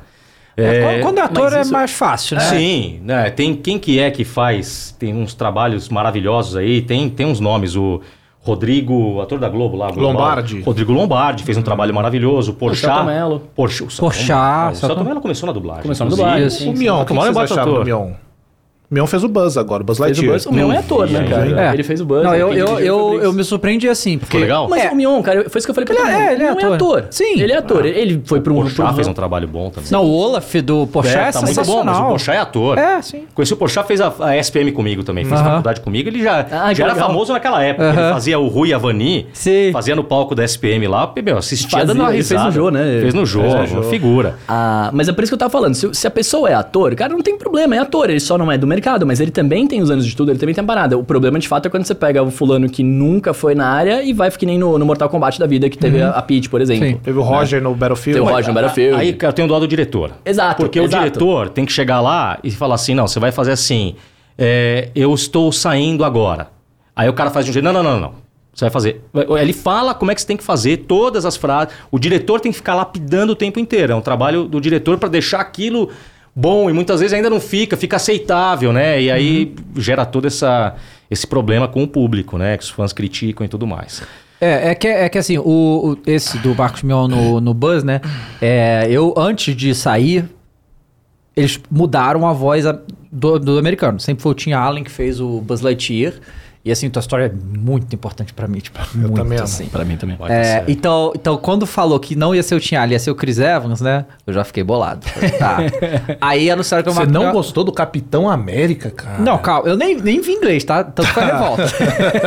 É, quando é ator mas é isso- mais fácil, né? Sim, né? Tem quem que é que faz, tem uns trabalhos maravilhosos aí, tem, tem uns nomes, o Rodrigo, ator da Globo lá, Global. Lombardi. Rodrigo Lombardi fez um trabalho maravilhoso, Porchat. Porchat, o Porchat, o Celto- Mello começou na dublagem. Começou na dublagem, Isso. O Mion, o que Tomara vocês acharam do ator. Mion? O Mion fez o Buzz agora, o Buzz Fez o Lightyear. Buzz. O Mion é ator, né, cara? é. Ele fez o Buzz. Não, eu, eu, eu, foi o eu me surpreendi assim. Porque, Ficou legal? Mas É. o Mion, cara, foi isso que eu falei pra Ele todo é- ele é Não ator. Sim. Ele é ator. Ele foi pra um... Porchat fez um trabalho bom também. Não, o Olaf do Porchat é, tá muito bom, mas o. Porchat é ator. É, sim. Conheci o Porchat, fez a, a SPM comigo também, fez Aham. faculdade comigo. Ele já, Ah, já era legal. famoso naquela época. Aham. Ele fazia o Rui Avani, Sim. fazia no palco da SPM lá. Meu, assistia Fazia, dando uma ele fez risada. no Jô, né? Fez no jogo, figura. Ah, mas é por isso que eu tava falando. Se, se a pessoa é ator, cara, não tem problema, é ator. Ele só não é do mercado, mas ele também tem os anos de estudo, ele também tem a parada. O problema de fato é quando você pega o fulano que nunca foi na área e vai que nem no, no Mortal Kombat da vida, que teve a, a Peach, por exemplo. Sim. Teve o Roger no Battlefield. Tem o Roger no Battlefield. Aí, cara, eu tenho dó do diretor. Exato, Porque exato. o diretor tem que chegar lá e falar assim: não, você vai fazer assim. é, eu estou saindo agora. Aí o cara faz de um jeito: não, não, não, não. Você vai fazer. Ele fala como é que você tem que fazer todas as frases. O diretor tem que ficar lapidando o tempo inteiro. É um trabalho do diretor para deixar aquilo bom e muitas vezes ainda não fica, fica aceitável, né? E aí gera todo essa, esse problema com o público, né? Que os fãs criticam e tudo mais. É, é que, é que assim, o, o- esse do Marcos Mion no, no Buzz, né? É, eu, antes de sair, eles mudaram a voz do, do americano. Sempre foi o Tim Allen que fez o Buzz Lightyear. E assim, tua história é muito importante pra mim, tipo, muito também assim. Pra mim também. É, então, então, quando falou que não ia ser o Tim Allen, ia ser o Chris Evans, né? Eu já fiquei bolado. Falei, Tá. <laughs> Aí anunciaram que eu Você não gostou do Capitão América, cara? Não, calma, eu nem, nem vi inglês, tá? Tanto foi a <laughs> revolta.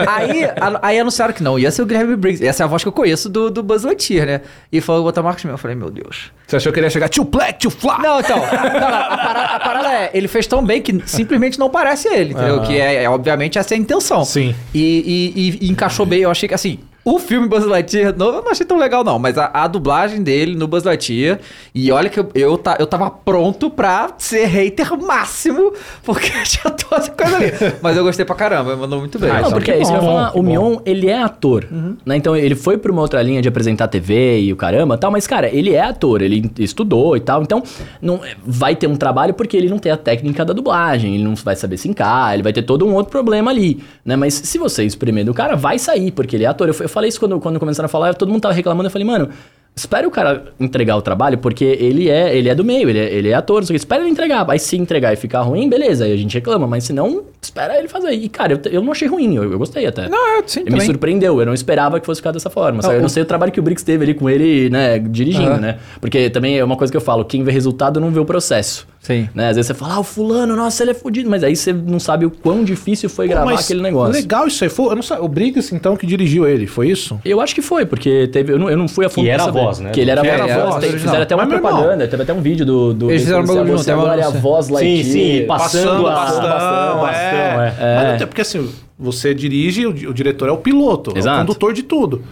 aí, a- aí anunciaram que não, ia ser o Guilherme Briggs. Essa é a voz que eu conheço do, do Buzz Lightyear, né? E falou que botar Marcos Mion. Eu falei, meu Deus. Você achou que ele ia chegar tio Black, tio Fly? Não, então, não, não, a, parada, a parada é, ele fez tão bem que simplesmente não parece ele, entendeu? Que é, é, obviamente, essa é a intenção. Sim. E, e- e encaixou bem, eu achei que assim. O filme Buzz Lightyear, não, eu não achei tão legal, não. Mas a, a dublagem dele no Buzz Lightyear. E olha que eu, eu, ta- eu tava pronto pra ser hater máximo, porque <laughs> tinha toda essa coisa ali. Mas eu gostei pra caramba, mandou muito bem. Ah, não, Então, porque que é isso que eu ia falar. O bom. Mion, ele é ator. Né? Então, ele foi pra uma outra linha de apresentar TV e o caramba tal. Mas, cara, ele é ator. Ele estudou e tal. Então, não, vai ter um trabalho porque ele não tem a técnica da dublagem. Ele não vai saber se encar. Ele vai ter todo um outro problema ali. Né? Mas se você espremer do cara, vai sair. Porque ele é ator. Eu, eu falei isso quando, quando começaram a falar. Todo mundo tava reclamando. Eu falei, mano... Espere o cara entregar o trabalho, porque ele é, ele é do meio, ele é, ele é ator, não sei o que. Espera ele entregar. Aí se entregar e ficar ruim, beleza, aí a gente reclama. Mas se não, espera ele fazer. E, cara, eu, eu não achei ruim, eu, eu gostei até. Não, eu sim, Ele me surpreendeu, eu não esperava que fosse ficar dessa forma. eu não sei o trabalho que o Briggs teve ali com ele, né, dirigindo, né? Porque também é uma coisa que eu falo, quem vê resultado não vê o processo. Sim. Né? Às vezes você fala, ah, o fulano, nossa, ele é fodido. Mas aí você não sabe o quão difícil foi gravar Mas aquele negócio. Legal isso aí. Foi, eu não sei, o Briggs, então, que dirigiu ele, foi isso? Eu acho que foi, porque teve. Eu não, eu não fui a fundo pra era a. voz, né? Que ele era, Que a era voz. a voz tem- original. fizeram até uma Mas, propaganda, teve até um vídeo do. do Eles fizeram um bagulho junto, agora é a voz Sim, Lightyear. sim, passando, a- bastão, bastão, é. é. Mas tem, porque assim, você dirige, o, di- o diretor é o piloto, é o condutor de tudo.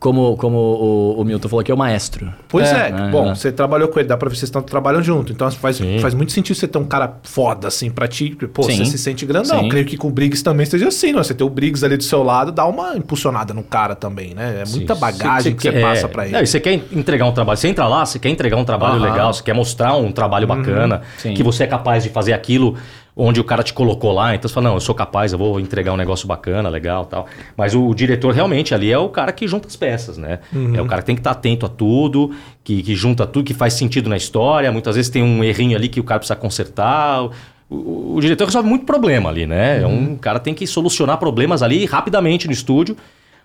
Como, como o, o Milton falou que é o maestro. Pois É, é, é, bom, é. você trabalhou com ele, dá pra ver que vocês estão trabalhando junto. Então faz, Sim. faz muito sentido você ter um cara foda, assim, pra ti. Pô, Sim. você se sente grandão. Sim. Creio que com o Briggs também esteja assim, não? Você ter o Briggs ali do seu lado, dá uma impulsionada no cara também, né? É muita Sim. bagagem que você quer- passa pra ele. Não, e você quer entregar um trabalho. Você entra lá, você quer entregar um trabalho Aham. legal, você quer mostrar um trabalho bacana, Sim. que você é capaz de fazer aquilo onde o cara te colocou lá. Então você fala, não, eu sou capaz, eu vou entregar um negócio bacana, legal tal. Mas o, o diretor realmente ali é o cara que junta as peças, né? É o cara que tem que estar atento a tudo, que, que junta tudo, que faz sentido na história. Muitas vezes tem um errinho ali que o cara precisa consertar. O, o- diretor resolve muito problema ali, né? É um cara tem que solucionar problemas ali rapidamente no estúdio.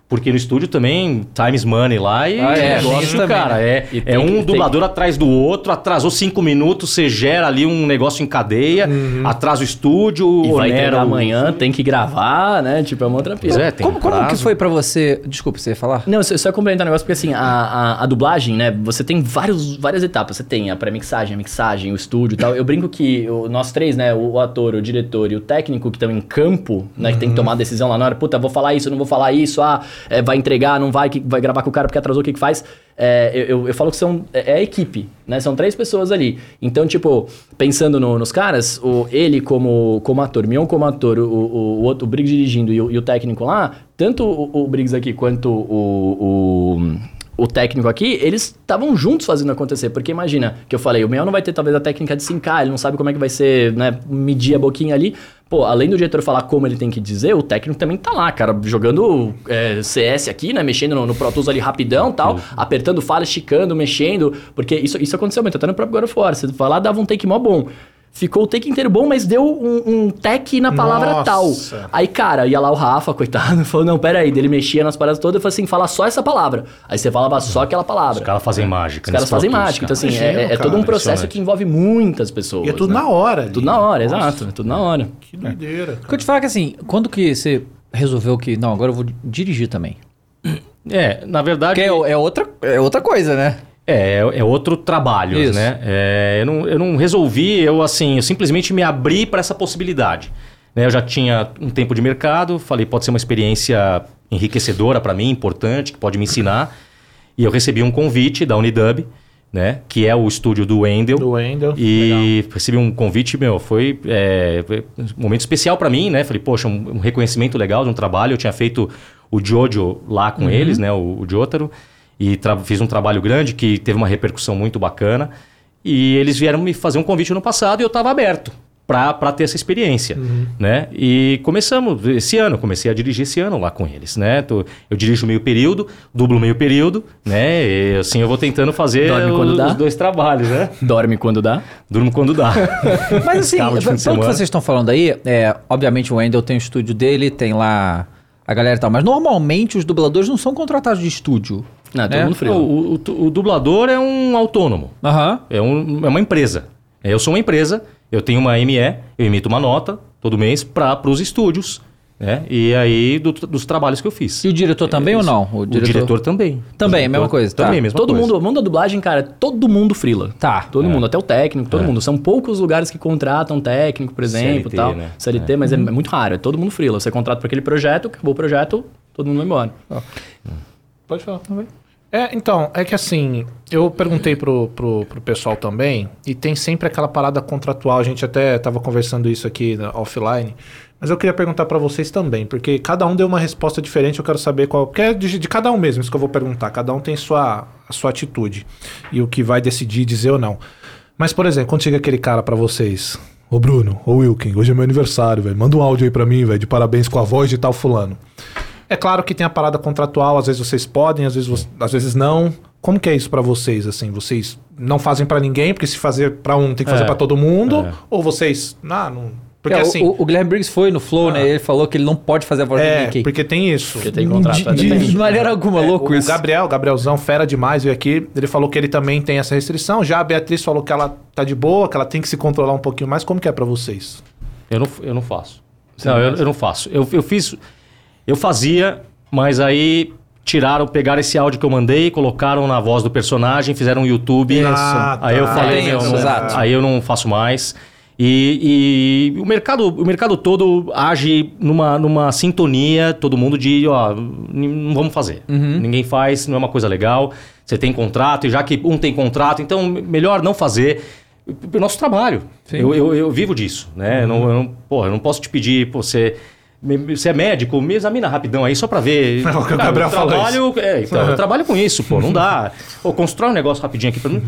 Porque no estúdio também, times money lá e Ah, é, negócio, tem também, cara. É, E é tem um que- tem- dublador atrás do outro, atrasou cinco minutos, você gera ali um negócio em cadeia, atrasa o estúdio, E vai onera o- amanhã, tem que gravar, né? Tipo, é uma outra. Pois é, tem Como, como que foi pra você... Desculpa, você ia falar? Não, só, só complementar um negócio, porque assim, a, a, a dublagem, né? Você tem vários, várias etapas. Você tem a pré-mixagem, a mixagem, o estúdio e tal. Eu brinco que o- nós três, né? O, o ator, o diretor e o técnico que estão em campo, né? Que tem que tomar a decisão lá na hora. Puta, vou falar isso, não vou falar isso. Ah, é, vai entregar, não vai, que, vai gravar com o cara porque atrasou, o que que faz? É, eu, eu, falo que são, é, é a equipe, né? São três pessoas ali. Então, tipo, pensando no- nos caras, o, ele como, como ator, Mion como ator, o, o, o, outro, o Briggs dirigindo e o, e o técnico lá, tanto o, o Briggs aqui quanto o, o, o técnico aqui, eles estavam juntos fazendo acontecer. Porque imagina, que eu falei, o Mion não vai ter talvez a técnica de sincar, ele não sabe como é que vai ser, né, medir a boquinha ali. Pô, além do diretor falar como ele tem que dizer, o técnico também tá lá, cara, jogando é, CS aqui, né? Mexendo no, no Pro Tools ali rapidão tal, apertando fala, esticando, mexendo. Porque isso, isso aconteceu muito, até no próprio God of War. Você vai lá, dava um take mó bom. Ficou o take inteiro bom, mas deu um, um tech na palavra Nossa. tal. Aí, cara, ia lá o Rafa, coitado, <laughs> falou: não, pera aí. Daí Ele mexia nas paradas todas e falou assim: fala só essa palavra. Aí você falava só aquela palavra. Os caras fazem mágica. Os caras nesse fazem mágica. Então, cara. assim, Imagino, é, é cara, todo um processo que envolve muitas pessoas. E é tudo né? na hora. ali. Tudo na hora, Nossa, exato. É tudo na hora. Que doideira. O que eu te falo é que assim, quando que você resolveu que... Não, agora eu vou dirigir também. É, na verdade. Porque é, é outra, é outra coisa, né? É, é outro trabalho, Isso. né? É, eu, não, eu não resolvi, eu assim, eu simplesmente me abri para essa possibilidade. né? Eu já tinha um tempo de mercado, falei, pode ser uma experiência enriquecedora para mim, importante, que pode me ensinar. E eu recebi um convite da Unidub, né? Que é o estúdio do Wendel. Do Wendel. E recebi um convite, meu, foi é, foi um momento especial para mim, né? Falei, poxa, um, um reconhecimento legal de um trabalho. Eu tinha feito o Jojo lá com eles, né? O, o Jotaro. E fiz um trabalho grande que teve uma repercussão muito bacana. E eles vieram me fazer um convite no passado e eu estava aberto para ter essa experiência, né? E começamos esse ano, comecei a dirigir esse ano lá com eles, né? Tô- eu dirijo meio período, dublo meio período, né? E assim eu vou tentando fazer Dorme quando os, dá? os dois trabalhos, né? <laughs> Dorme quando dá. Durmo quando dá. <laughs> Mas assim, pelo de que semana. vocês estão falando aí, é, obviamente o Wendell tem o estúdio dele, tem lá a galera e tal, mas normalmente os dubladores não são contratados de estúdio. Não, todo É? mundo frio. o, o- o dublador é um autônomo, Aham. é, um- é uma empresa. É, Eu sou uma empresa, eu tenho uma ME, eu emito uma nota todo mês para os estúdios, né? E aí do- dos trabalhos que eu fiz. E o diretor também ou não? O diretor, também. Também, O a mesma coisa, tá. Também, mesma todo coisa. mundo, o mundo da dublagem, cara, todo mundo frila. Tá. Todo mundo, até o técnico, todo mundo. São poucos lugares que contratam técnico, por exemplo, CLT, tal. né? CLT, mas é. muito raro, é todo mundo frila. Você contrata para aquele projeto, acabou o projeto, todo mundo vai embora. Pode falar. É, então, é que assim, eu perguntei pro, pro, pro pessoal também, e tem sempre aquela parada contratual, a gente até tava conversando isso aqui na- offline, mas eu queria perguntar pra vocês também, porque cada um deu uma resposta diferente, eu quero saber qual que é de, de cada um mesmo, isso que eu vou perguntar, cada um tem sua, a sua atitude, e o que vai decidir dizer ou não. Mas, por exemplo, quando chega aquele cara pra vocês, ô Bruno, ô Wilkin, hoje é meu aniversário, velho, manda um áudio aí pra mim, velho, de parabéns com a voz de tal fulano. É claro que tem a parada contratual, às vezes vocês podem, às vezes, às vezes não. Como que é isso pra vocês, assim? Vocês não fazem pra ninguém, porque se fazer pra um tem que fazer É. pra todo mundo? É. Ou vocês... Ah, não... Porque É, assim... o, o Guilherme Briggs foi no Flow, né? Ele falou que ele não pode fazer a voz de é, ninguém. porque tem isso. Porque tem contrato. de, é de, de maneira alguma, É, louco o isso. Gabriel, Gabrielzão, fera demais, veio aqui. Ele falou que ele também tem essa restrição. Já a Beatriz falou que ela tá de boa, que ela tem que se controlar um pouquinho mais. Como que é pra vocês? Eu não, eu não faço. não, eu, eu não faço. Eu, eu fiz. Eu fazia, mas aí tiraram, pegaram esse áudio que eu mandei, colocaram na voz do personagem, fizeram um YouTube. Isso. Ah, Aí eu tá. falei, meu, isso, não- exato. aí eu não faço mais. E, e o, mercado, o mercado todo age numa, numa sintonia, todo mundo de, ó, não vamos fazer. Uhum. Ninguém faz, não é uma coisa legal. Você tem contrato, e já que um tem contrato, então melhor não fazer. O nosso trabalho. Eu, eu, eu vivo disso, né? Eu, não, eu, não, porra, eu não posso te pedir, pô, você... Você é médico, me examina rapidão aí só pra ver. <laughs> É o que o Cara, Gabriel falou trabalho, é, então, eu trabalho com isso, pô, não dá. Ou constrói um negócio rapidinho aqui pra mim.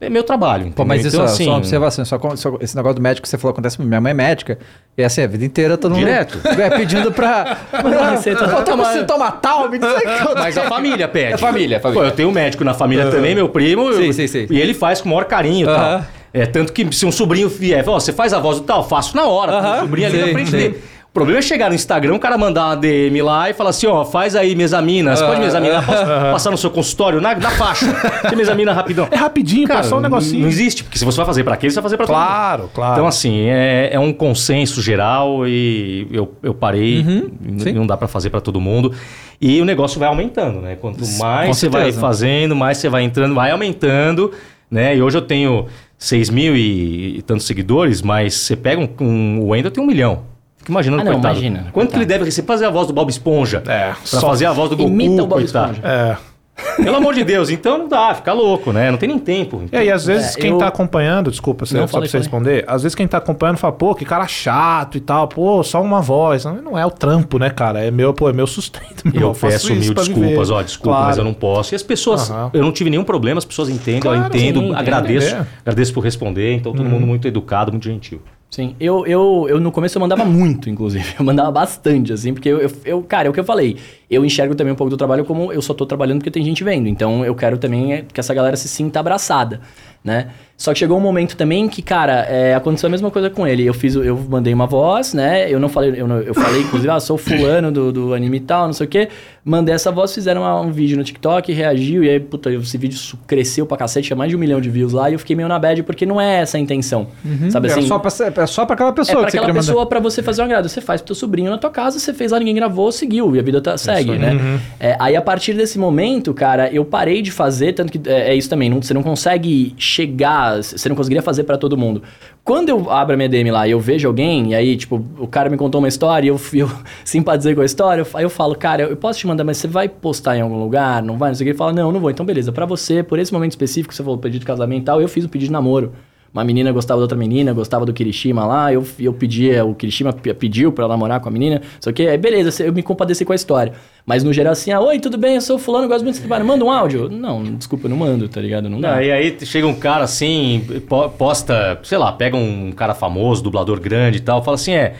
É meu trabalho. Pô, mas isso Então, é assim, só uma observação. Só, só- esse negócio do médico que você falou acontece. Minha mãe é médica. E assim, a vida inteira todo mundo. Direto. <laughs> É, pedindo pra. <laughs> receita. Pô, toma, você toma tal, me diz que Mas a família pede. É família, é família. Pô, eu tenho um médico na família também, meu primo. Sim, eu- sim, sim. E ele faz com o maior carinho e Aham. tal. É, tanto que se um sobrinho vier, ó, você faz a voz do tal, faço na hora. Aham. O sobrinho ali Sim, na frente sim. dele. O problema é chegar no Instagram, o cara mandar uma DM lá e falar assim, ó, faz aí, me examina. Você pode me examinar? Posso passar no seu consultório na, na faixa? Você me examina rapidão. É rapidinho, Cara, passou um negocinho. Não existe, porque se você vai fazer pra aquele, você vai fazer pra todo mundo. Claro, claro. Então, assim, é, é um consenso geral e eu, eu parei, Uhum. não dá pra fazer pra todo mundo. E o negócio vai aumentando, né? Quanto mais você vai fazendo, mais você vai entrando, vai aumentando, né? E hoje eu tenho 6 mil e, e tantos seguidores, mas você pega um, um o Wendel tem um milhão. Fica imaginando, Ah, não, coitado. imagina, Quanto coitado. que ele deve receber fazer a voz do Bob Esponja? É, Pra só- fazer a voz do Goku, Imita o Bob coitado. Esponja. É. Pelo amor de Deus, então não dá, fica louco, né? Não tem nem tempo. É, e às vezes É, quem eu- tá acompanhando, desculpa, você Não, só pra você falei. responder, às vezes quem tá acompanhando fala, pô, que cara chato e tal, pô, só uma voz. Não, não é o trampo, né, cara? É meu, pô, é meu sustento. meu, Eu faço peço mil desculpas, viver. ó, desculpa, Claro. mas eu não posso. E as pessoas, Aham. eu não tive nenhum problema, as pessoas entendem, eu Claro, entendo, sim, agradeço, entender. agradeço por responder, então todo mundo muito educado, muito gentil. Sim, eu, eu, eu no começo eu mandava muito, inclusive. <laughs> Eu mandava bastante, assim, porque eu, eu, eu- cara, é o que eu falei. Eu enxergo também um pouco do trabalho como eu só tô trabalhando porque tem gente vendo. Então eu quero também é, que essa galera se sinta abraçada. Né? Só que chegou um momento também que, cara, é, aconteceu a mesma coisa com ele. Eu fiz, eu mandei uma voz, né? Eu não falei, eu, não- eu falei, inclusive, ah, sou fulano do, do anime e tal, não sei o quê. Mandei essa voz, fizeram uma- um vídeo no TikTok, reagiu, e aí, puta, esse vídeo cresceu pra cacete, tinha mais de um milhão de views lá, e eu fiquei meio na bad, porque não é essa a intenção. Sabe Era assim? só pra, é só pra aquela É pessoa pra que você aquela queria mandar. pessoa, pra você fazer um agrado. Você faz pro teu sobrinho na tua casa, você fez lá, ninguém gravou, seguiu, e a vida tá, segue, né? É, aí, a partir desse momento, cara, eu parei de fazer, tanto que é, é isso também, não- você não consegue chegar, você não conseguiria fazer pra todo mundo. Quando eu abro a minha DM lá e eu vejo alguém, e aí, tipo, o cara me contou uma história e eu, <laughs> eu simpatizei com a história, eu, aí eu falo, cara, eu, posso te mandar, mas você vai postar em algum lugar? Não vai? Não sei o que. Ele fala, não, não vou. Então, beleza, pra você, por esse momento específico, você falou pedido de casamento e tal, eu fiz um pedido de namoro. Uma menina gostava da outra menina, gostava do Kirishima lá, eu, eu pedia, o Kirishima pe- pediu pra namorar com a menina, só que aí beleza, eu me compadeci com a história. Mas no geral assim, ah, oi, tudo bem, eu sou fulano, gosto muito de trabalho, manda um áudio. Não, desculpa, não mando, tá ligado? Não dá. Não, e aí chega um cara assim, po- posta, sei lá, pega um cara famoso, dublador grande e tal, fala assim, é,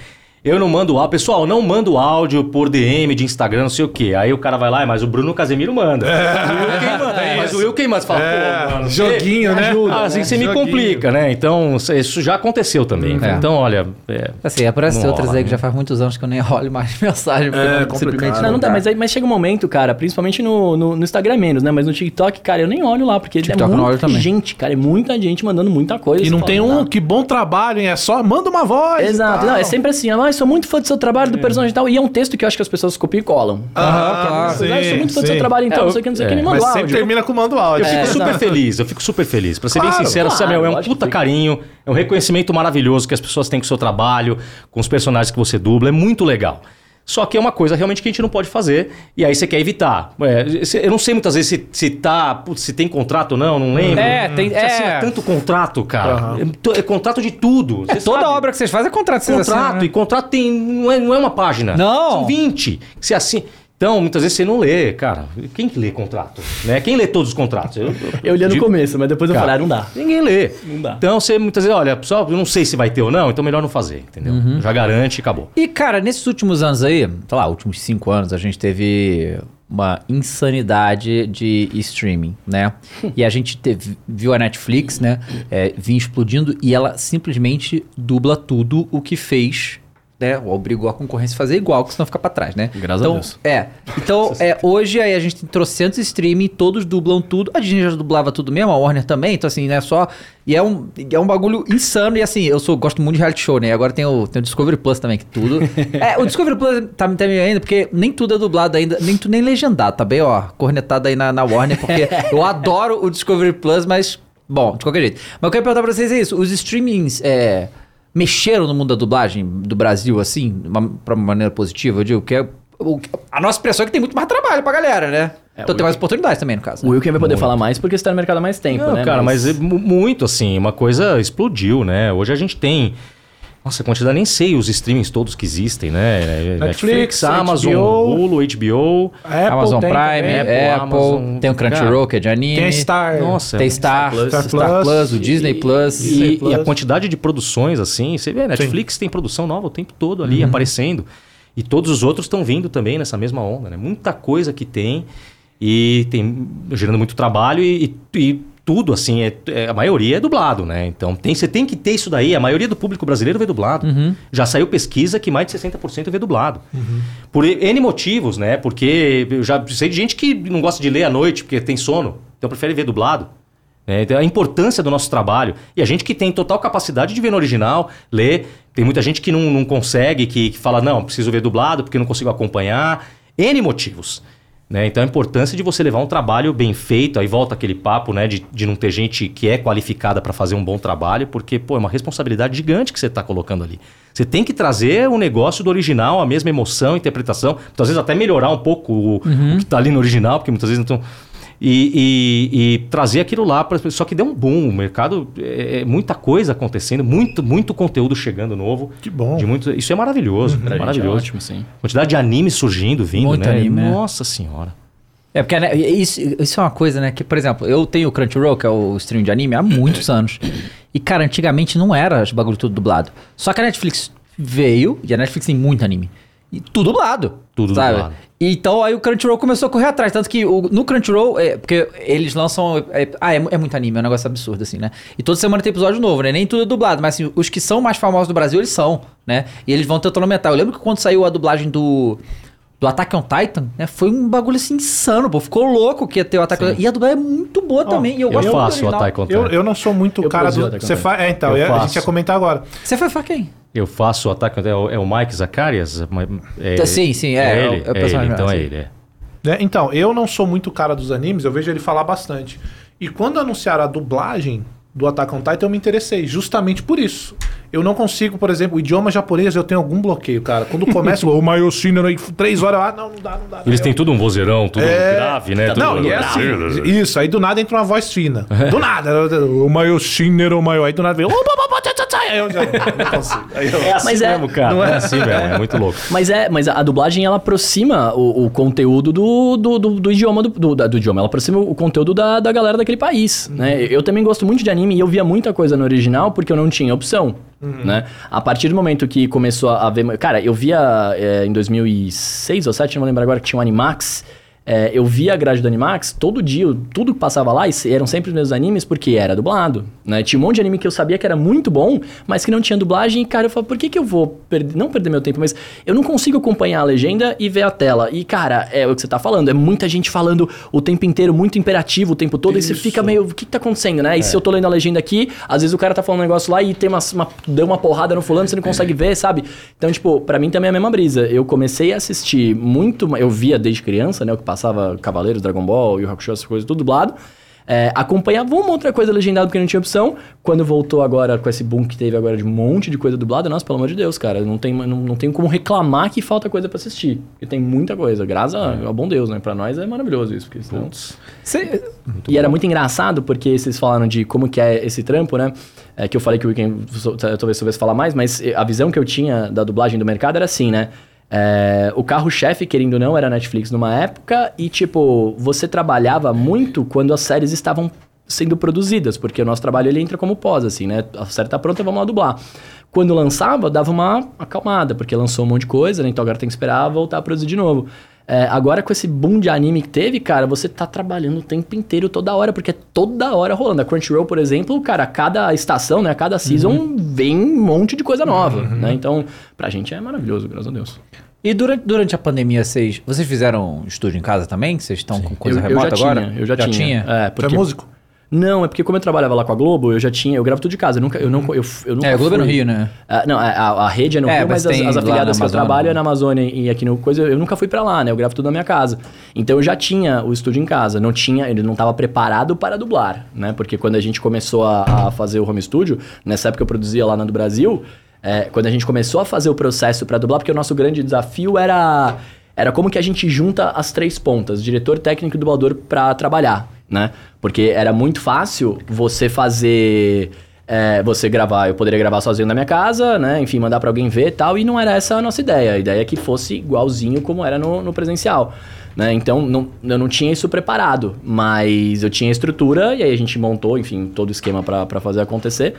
eu não mando áudio, pessoal, não mando áudio por DM de Instagram, não sei o quê. Aí o cara vai lá, "É, mas o Bruno Casemiro manda. O Will quem manda? mas o Will quem manda? Você fala, É, pô, mano, joguinho, você- né? Ajuda, assim você me Joguinho. complica, né? Então, isso já aconteceu também. É. Então, olha, é, Assim, aparece Não outras rola, aí que né? já faz muitos anos que eu nem <laughs> olho mais mensagem. É, não- simplesmente Não, não dá, mas, aí, mas chega um momento, cara, principalmente no, no, no Instagram menos, né? Mas no TikTok, cara, eu nem olho lá, porque TikTok é eu não olho muita também. gente, cara, é muita gente mandando muita coisa. E Você não tem um, que bom trabalho, hein? É só manda uma voz. Exato, não, é sempre assim, ah, eu sou muito fã do seu trabalho, do personagem e tal, e é um texto que eu acho que as pessoas copiam e colam. Ah, claro. sim, ah, eu sou muito fã do seu trabalho, então, É, não sei o que, não sei o que, é. me manda Mas o sempre áudio. termina com manda o áudio. Eu fico É, super exato. feliz, eu fico super feliz. Pra ser Claro, bem sincero, claro, Samuel, é um puta carinho, é um reconhecimento maravilhoso que as pessoas têm com o seu trabalho, com os personagens que você dubla, é muito legal. Só que é uma coisa realmente que a gente não pode fazer, e aí você quer evitar. É, eu não sei muitas vezes se, se tá. putz, se tem contrato ou não, não lembro. É, tem- Você assina é. tanto contrato, cara. É, to- é contrato de tudo. É, toda sabe. obra que vocês fazem é contrato. vocês Contrato, assinam, né? e contrato tem. Não é, não é uma página. Não. São 20. que Você assina. Então, muitas vezes você não lê, cara. Quem que lê contrato? Né? Quem lê todos os contratos? Eu, Eu lia no digo- começo, mas depois eu Cara, falei, ah, não dá. Ninguém lê. Não dá. Então você muitas vezes, olha, pessoal, eu não sei se vai ter ou não, então melhor não fazer, entendeu? Uhum. Já garante e acabou. E, cara, nesses últimos anos aí, sei lá, últimos cinco anos, a gente teve uma insanidade de streaming, né? E a gente teve- viu a Netflix, né, é, vir explodindo e ela simplesmente dubla tudo o que fez, né? Obrigou a concorrência a fazer igual, que senão fica pra trás, né? Graças a então, Deus. É. Então, é, hoje aí a gente tem trocentos streaming, todos dublam tudo. A Disney já dublava tudo mesmo, a Warner também, então assim, né, só... E é um, é um bagulho insano, e assim, eu sou, gosto muito de reality show, né? Agora tem o, tem o Discovery Plus também, que tudo... <laughs> é, o Discovery Plus tá, tá meio ainda, porque nem tudo é dublado ainda, nem tudo nem legendado, tá bem, ó, cornetado aí na, na Warner, porque <laughs> eu adoro o Discovery Plus, mas... Bom, de qualquer jeito. Mas eu quero perguntar pra vocês é isso, os streamings... É, mexeram no mundo da dublagem do Brasil, assim, uma, pra uma maneira positiva? Eu digo que é. o- a nossa impressão é que tem muito mais trabalho pra galera, né? então o tem mais oportunidades também, no caso. O né? Will quem vai poder falar mais porque você tá no mercado há mais tempo, Não, né? cara, mas, é mu- muito assim, uma coisa explodiu, né? Hoje a gente tem. Nossa, a quantidade, nem sei os streamings todos que existem, né? Netflix, Amazon, HBO, Hulu, HBO. Apple Amazon tem Prime, também. Apple, Apple, Amazon, tem o Crunchyroll, que é de anime. Tem Star. Nossa, Tem Star, Star Star, Plus. Plus, Plus, o Disney e- Plus. E, Disney e a Plus. quantidade de produções, assim, você vê, Netflix tem produção nova o tempo todo ali aparecendo. E todos os outros estão vindo também nessa mesma onda, né? Muita coisa que tem e tem gerando muito trabalho e, e- e tudo, assim, é, é- a maioria é dublado, né? Então tem, você tem que ter isso daí. A maioria do público brasileiro vê dublado. Já saiu pesquisa que mais de 60% vê dublado. Por N motivos, né? Porque eu já sei de gente que não gosta de ler à noite porque tem sono, então prefere ver dublado. né? Então, a importância do nosso trabalho. E a gente que tem total capacidade de ver no original, ler. Tem muita gente que não, não consegue, que, que fala, não, preciso ver dublado porque não consigo acompanhar. N motivos. Né? Então a importância de você levar um trabalho bem feito, aí volta aquele papo né, de, de não ter gente que é qualificada para fazer um bom trabalho, porque pô, é uma responsabilidade gigante que você está colocando ali. Você tem que trazer o negócio do original, a mesma emoção, interpretação, muitas vezes até melhorar um pouco o, o que está ali no original, porque muitas vezes não estão. E, e- e trazer aquilo lá para Só que deu um boom. O mercado é, é muita coisa acontecendo, muito, muito conteúdo chegando novo. Que bom. De muito, isso é maravilhoso. Pra gente é maravilhoso. ótimo, sim. Quantidade de anime surgindo, vindo, Muito né? anime, né? Nossa senhora. É porque né, isso, isso é uma coisa, né? Que, por exemplo, eu tenho o Crunchyroll, que é o stream de anime, há muitos anos. E, cara, antigamente não era esse bagulho tudo dublado. Só que a Netflix veio, e a Netflix tem muito anime. E tudo dublado. Tudo sabe? dublado. Então aí o Crunchyroll começou a correr atrás. Tanto que o- no Crunchyroll, é, porque eles lançam. é- ah, é, é muito anime, é um negócio absurdo, assim, né? E toda semana tem episódio novo, né? Nem tudo é dublado, mas assim, os que são mais famosos do Brasil, eles são, né? E eles vão tentando aumentar. Eu lembro que quando saiu a dublagem do. Do Attack on Titan, né? Foi um bagulho assim insano, pô. Ficou louco que ia ter o Attack on E a dublagem é muito boa também. E eu, Eu gosto muito do faço o. Attack on Eu, Titan. eu não sou muito Eu cara do. Você Titan. fa... É, então, Eu eu- a faço. gente ia comentar agora. Você foi pra quem? Eu faço o Attack on Titan. É o- É Mike Zacarias? É, Sim, sim, é, É é o- ele, é o é ele, então é ele. É. né? Então, eu não sou muito cara dos animes, eu vejo ele falar bastante. E quando anunciaram a dublagem do Attack on Titan, eu me interessei, justamente por isso. Eu não consigo, por exemplo, o idioma japonês, eu tenho algum bloqueio, cara. Quando começa o <laughs> Mayoshino, aí, três horas, ah, não, não dá, não dá. Eles não. têm tudo um vozeirão, tudo É. grave, né? Tudo Não, e é assim, isso, aí do nada entra uma voz fina. Do nada, o Mayoshino, o Mayo, aí do nada vem, Aí eu já não consigo. Eu- É assim Mas é- mesmo, cara. não é, é? assim mesmo, é muito louco. Mas é, mas a dublagem ela aproxima o, o conteúdo do, do, do, do idioma do, do, do idioma, ela aproxima o conteúdo da, da galera daquele país, né? Eu também gosto muito de anime e eu via muita coisa no original porque eu não tinha opção, né? A partir do momento que começou a ver, cara, eu via é, em 2006 ou 2007, não vou lembrar agora que tinha um Animax. É, eu via a grade do Animax todo dia, tudo que passava lá, eram sempre os meus animes, porque era dublado, né? Tinha um monte de anime que eu sabia que era muito bom, mas que não tinha dublagem, e cara, eu falava, por que que eu vou perder, não perder meu tempo, mas eu não consigo acompanhar a legenda e ver a tela. E, cara, é o que você tá falando, é muita gente falando o tempo inteiro, muito imperativo o tempo todo, e você Isso. fica meio, o que que tá acontecendo, né? E se eu tô lendo a legenda aqui, às vezes o cara tá falando um negócio lá e tem uma, uma- deu uma porrada no fulano, você não consegue ver, sabe? Então, tipo, pra mim também é a mesma brisa. Eu comecei a assistir muito, eu via desde criança, né, o que passava Cavaleiros, Dragon Ball, Yu Hakusho, essas coisas, tudo dublado. É, acompanhava uma outra coisa legendada porque não tinha opção. Quando voltou agora com esse boom que teve agora de um monte de coisa dublada, nossa, pelo amor de Deus, cara, não tem, não, não tem como reclamar que falta coisa pra assistir. Porque tem muita coisa, graças a- ao bom Deus, né? Pra nós é maravilhoso isso. Porque senão... Você- E era muito engraçado porque vocês falaram de como que é esse trampo, né? É, que eu falei que o Weekend talvez soubesse falar mais, mas a visão que eu tinha da dublagem do mercado era assim, né? É, o carro-chefe, querendo ou não, era a Netflix numa época e, tipo, você trabalhava muito quando as séries estavam sendo produzidas, porque o nosso trabalho ele entra como pós, assim, né? A série tá pronta, vamos lá dublar. Quando lançava, dava uma acalmada, porque lançou um monte de coisa, né? Então agora tem que esperar voltar a produzir de novo. É, agora com esse boom de anime que teve, cara, você tá trabalhando o tempo inteiro, toda hora, porque é toda hora rolando. A Crunchyroll, por exemplo, cara, a cada estação, né? A cada season vem um monte de coisa nova, né? Então, pra gente é maravilhoso, graças a Deus. E durante, durante a pandemia, vocês, vocês fizeram estúdio em casa também? Vocês estão com coisa eu, remota eu já agora? Tinha, eu já, tinha. É, Você porque... é músico? Não, é porque como eu trabalhava lá com a Globo, eu já tinha, eu gravo tudo de casa. Eu nunca, eu não, eu, eu nunca É, a Globo é no fui- Rio, né? Ah, não, a, a- a rede é no É, Rio, mas mas, as, as afiliadas que eu trabalho é na Amazônia e aqui no coisa, eu nunca fui pra lá, né? Eu gravo tudo na minha casa. Então eu já tinha o estúdio em casa, não tinha, ele não estava preparado para dublar, né? Porque quando a gente começou a, a fazer o home studio, nessa época eu produzia lá na do Brasil, é, quando a gente começou a fazer o processo para dublar, porque o nosso grande desafio era era como que a gente junta as três pontas, diretor, técnico e dublador para trabalhar, né? Porque era muito fácil você fazer é, você gravar, eu poderia gravar sozinho na minha casa, né? Enfim, mandar pra alguém ver e tal, e não era essa a nossa ideia. A ideia é que fosse igualzinho como era no, no presencial. Né? Então, não, eu não tinha isso preparado, mas eu tinha estrutura, e aí a gente montou, enfim, todo o esquema pra fazer acontecer.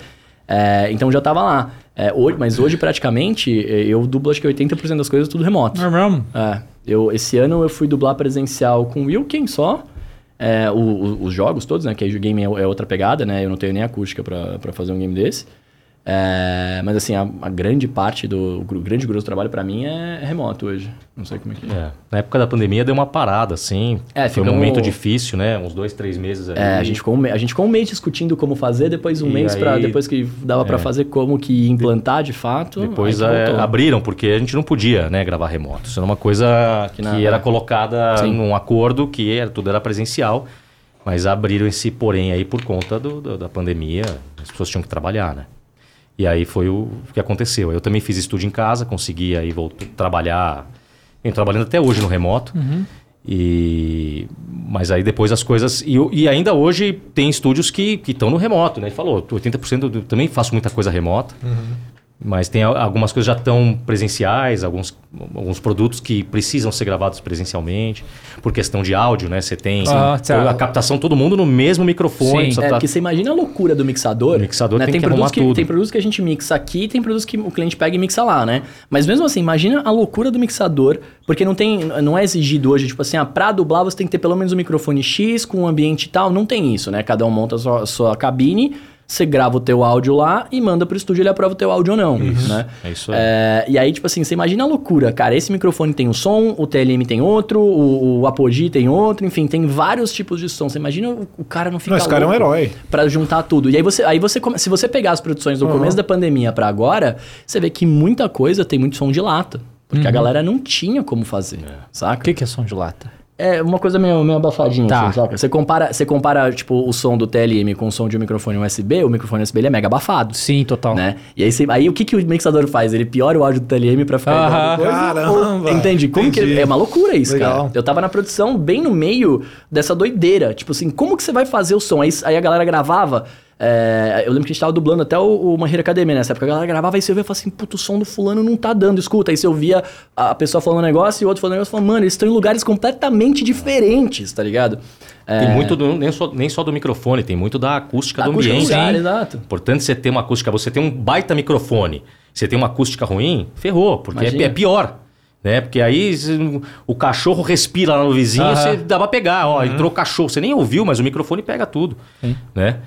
É, então já tava lá. É, hoje, mas hoje, praticamente, eh, eu dublo acho que 80% das coisas tudo remoto. É mesmo? É, eu, esse ano eu fui dublar presencial com o Wilkin só. É, o- o- os jogos todos, né? Que aí o game é, é outra pegada, né? Eu não tenho nem acústica pra fazer um game desse. É, mas assim, a, a grande parte do... O grande grosso do trabalho pra mim é, é remoto hoje. Não sei como é que é. Na época da pandemia deu uma parada, assim. É, Foi um momento difícil, né? Uns dois, três meses aí. É, a gente, ficou um, me- a gente ficou um mês discutindo como fazer, depois um E mês aí- pra... Depois que dava pra é. fazer como que implantar de fato. Depois que é, abriram, porque a gente não podia né, gravar remoto. Isso era uma coisa que, Que era colocada Sim. num acordo que era, tudo era presencial. Mas abriram esse porém aí por conta do- do- da pandemia. As pessoas tinham que trabalhar, né? E aí foi o que aconteceu. Eu também fiz estúdio em casa, consegui aí voltar, trabalhar. Venho trabalhando até hoje no remoto. E mas aí depois as coisas e, e ainda hoje tem estúdios que estão no remoto, né? Ele falou, 80% do, também faço muita coisa remota. Mas tem al- algumas coisas já estão presenciais, alguns, alguns produtos que precisam ser gravados presencialmente, por questão de áudio, né? Você tem Ah, tá. a captação, todo mundo no mesmo microfone. Sim. É, tá- porque você imagina a loucura do mixador. O mixador né? tem que produtos arrumar que tudo. Tem produtos que a gente mixa aqui tem produtos que o cliente pega e mixa lá, né? Mas mesmo assim, imagina a loucura do mixador, porque não tem, não é exigido hoje, tipo assim, ah, pra dublar você tem que ter pelo menos um microfone X com um ambiente e tal. Não tem isso, né? Cada um monta a sua, a sua cabine, você grava o teu áudio lá e manda pro estúdio, ele aprova o teu áudio ou não, né? É isso aí. É, e aí, tipo assim, você imagina a loucura, cara. Esse microfone tem um som, o TLM tem outro, o, o Apogee tem outro, enfim, tem vários tipos de som. Você imagina o, o cara não ficar Não, esse cara é um herói. Pra juntar tudo. E aí você, aí você come- se você pegar as produções do começo da pandemia pra agora, você vê que muita coisa tem muito som de lata. Porque a galera não tinha como fazer, O saca? que, que é som de lata? É uma coisa meio, meio abafadinha, Tá. assim, saca? Você compara, você compara, tipo, o som do TLM com o som de um microfone USB, o microfone USB ele é mega abafado. Sim, total. Né? E aí, você- aí o que, que o mixador faz? Ele piora o áudio do TLM pra ficar igual Aham. a coisa, Caramba, ou- Entende? Como que entendi. ele- é uma loucura isso, Legal. cara. Eu tava na produção bem no meio dessa doideira. Tipo assim, como que você vai fazer o som? Aí, aí a galera gravava. É, eu lembro que a gente tava dublando até o, o Uma Hero Academia nessa época. A galera gravava e você ouvia e falava assim: puto, o som do fulano não tá dando, escuta. Aí você ouvia a a pessoa falando um negócio e o outro falando um negócio e falando, mano, eles estão em lugares completamente diferentes, tá ligado? Tem muito, do- nem, só, nem só do microfone, tem muito da acústica do acústica do ambiente. lugar, Sim. exato. Importante você ter uma acústica. Você tem um baita microfone, você tem uma acústica ruim, ferrou, porque é, é pior. Né? Porque aí o cachorro respira lá no vizinho, Aham. você dá pra pegar. Ó, entrou o cachorro, você nem ouviu, mas o microfone pega tudo. Né?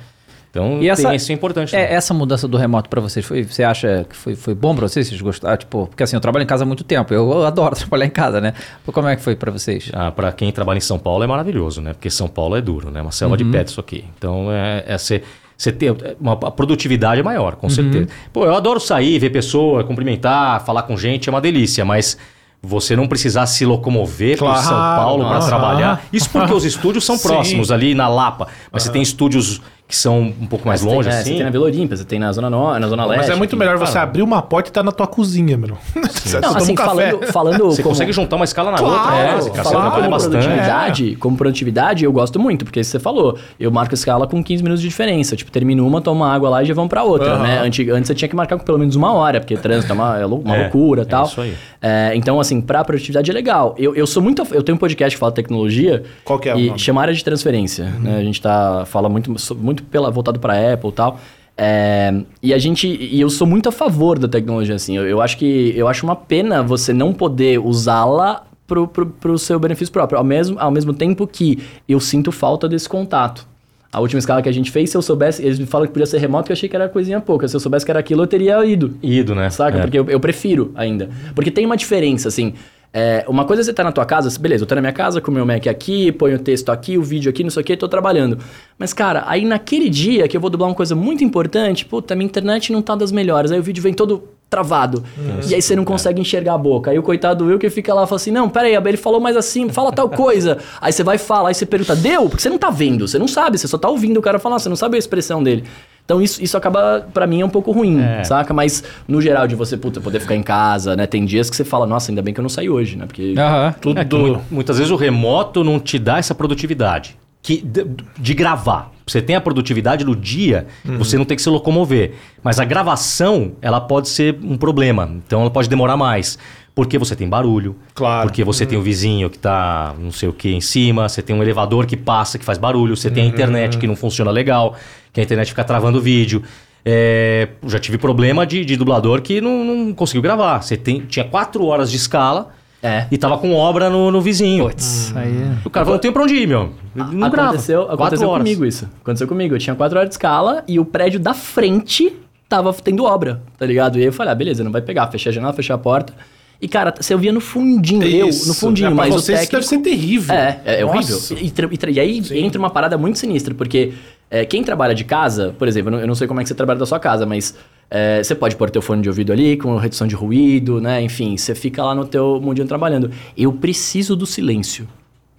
Então, E essa- tem, isso é importante. É, essa mudança do remoto pra vocês, foi, você acha que foi, foi bom pra vocês? Vocês gostaram? Tipo, porque assim, eu trabalho em casa há muito tempo. Eu, eu adoro <laughs> trabalhar em casa, né? Como é que foi pra vocês? Ah, para quem trabalha em São Paulo é maravilhoso, né? Porque São Paulo é duro, né? Uma selva de pedra isso aqui. Então, é, é ser, você ter uma, a produtividade é maior, com certeza. Pô, eu adoro sair, ver pessoa, cumprimentar, falar com gente, é uma delícia, mas você não precisar se locomover para Claro, São Paulo para trabalhar. Isso porque <laughs> os estúdios são Sim. próximos, ali na Lapa. Mas você tem estúdios que são um pouco mais tem- longe, é, assim. Você tem na Vila Olímpia, você tem na Zona Norte, na Zona Leste. Mas é muito melhor você abrir uma porta e estar na tua cozinha, meu. <laughs> Você Não, assim, um café. falando, falando Você como... consegue juntar uma escala na Claro, outra. é, né? você Você falando como bastante. produtividade, como produtividade, eu gosto muito, porque você falou, eu marco a escala com 15 minutos de diferença. Tipo, termino uma, tomo uma água lá e já vamos pra outra, né? Antes, antes você tinha que marcar com pelo menos uma hora, porque trânsito é uma, é uma É, loucura e é tal. isso aí. É, então, assim, pra produtividade é legal. Eu, eu sou muito. Eu tenho um podcast que fala tecnologia. Qual que é o e nome? Chama área de transferência. Né? A gente tá, fala muito, so- muito pela, voltado pra Apple e tal. É, e a gente. E eu sou muito a favor da tecnologia, assim. Eu, eu acho que. Eu acho uma pena você não poder usá-la pro, pro, pro seu benefício próprio. Ao mesmo, ao mesmo tempo que eu sinto falta desse contato. A última escala que a gente fez, se eu soubesse, eles me falam que podia ser remoto, eu achei que era coisinha pouca. Se eu soubesse que era aquilo, eu teria ido. Ido, né? Saca? É. Porque eu, eu prefiro ainda. Porque tem uma diferença, assim. É, uma coisa é você tá na tua casa, beleza, eu tô na minha casa com o meu Mac aqui, ponho o texto aqui, o vídeo aqui, não sei o que, tô trabalhando. Mas, cara, aí naquele dia que eu vou dublar uma coisa muito importante, puta, minha internet não tá das melhores, aí o vídeo vem todo travado. e aí você não consegue enxergar a boca. Aí o coitado do Will que fica lá e fala assim: não, peraí, ele falou mais assim, fala tal coisa. <laughs> aí você vai falar, aí você pergunta, deu? Porque você não tá vendo, você não sabe, você só tá ouvindo o cara falar, você não sabe a expressão dele. Então isso, isso acaba, pra mim, é um pouco ruim, É. saca? Mas no geral, de você, puta, poder ficar em casa, né? Tem dias que você fala, nossa, ainda bem que eu não saí hoje, né? Porque. Tudo É que mu- muitas vezes o remoto não te dá essa produtividade que, de, de gravar. Você tem a produtividade no dia, você não tem que se locomover. Mas a gravação, ela pode ser um problema. Então ela pode demorar mais. Porque você tem barulho. Claro. Porque você tem o vizinho que tá não sei o que em cima. Você tem um elevador que passa, que faz barulho. Você tem a internet que não funciona legal. Que a internet fica travando o vídeo. É, já tive problema de, de dublador que não, não conseguiu gravar. Você tem, tinha quatro horas de escala É. e tava com obra no, no vizinho. Putz, aí. O cara falou, não tem pra onde ir, meu. Não grava. aconteceu Quatro aconteceu horas. comigo isso. Aconteceu comigo. Eu tinha quatro horas de escala e o prédio da frente tava tendo obra, tá ligado? E aí eu falei, ah, beleza, não vai pegar. Fechei a janela, fechei a porta. E, cara, você ouvia no fundinho, eu, Isso. no fundinho, É, mas o você isso técnico... deve ser terrível. É, é, é horrível. E, e e aí entra uma parada muito sinistra, porque é, quem trabalha de casa, por exemplo, eu não, eu não sei como é que você trabalha da sua casa, mas é, você pode pôr teu fone de ouvido ali, com redução de ruído, né? Enfim, você fica lá no teu mundinho trabalhando. Eu preciso do silêncio.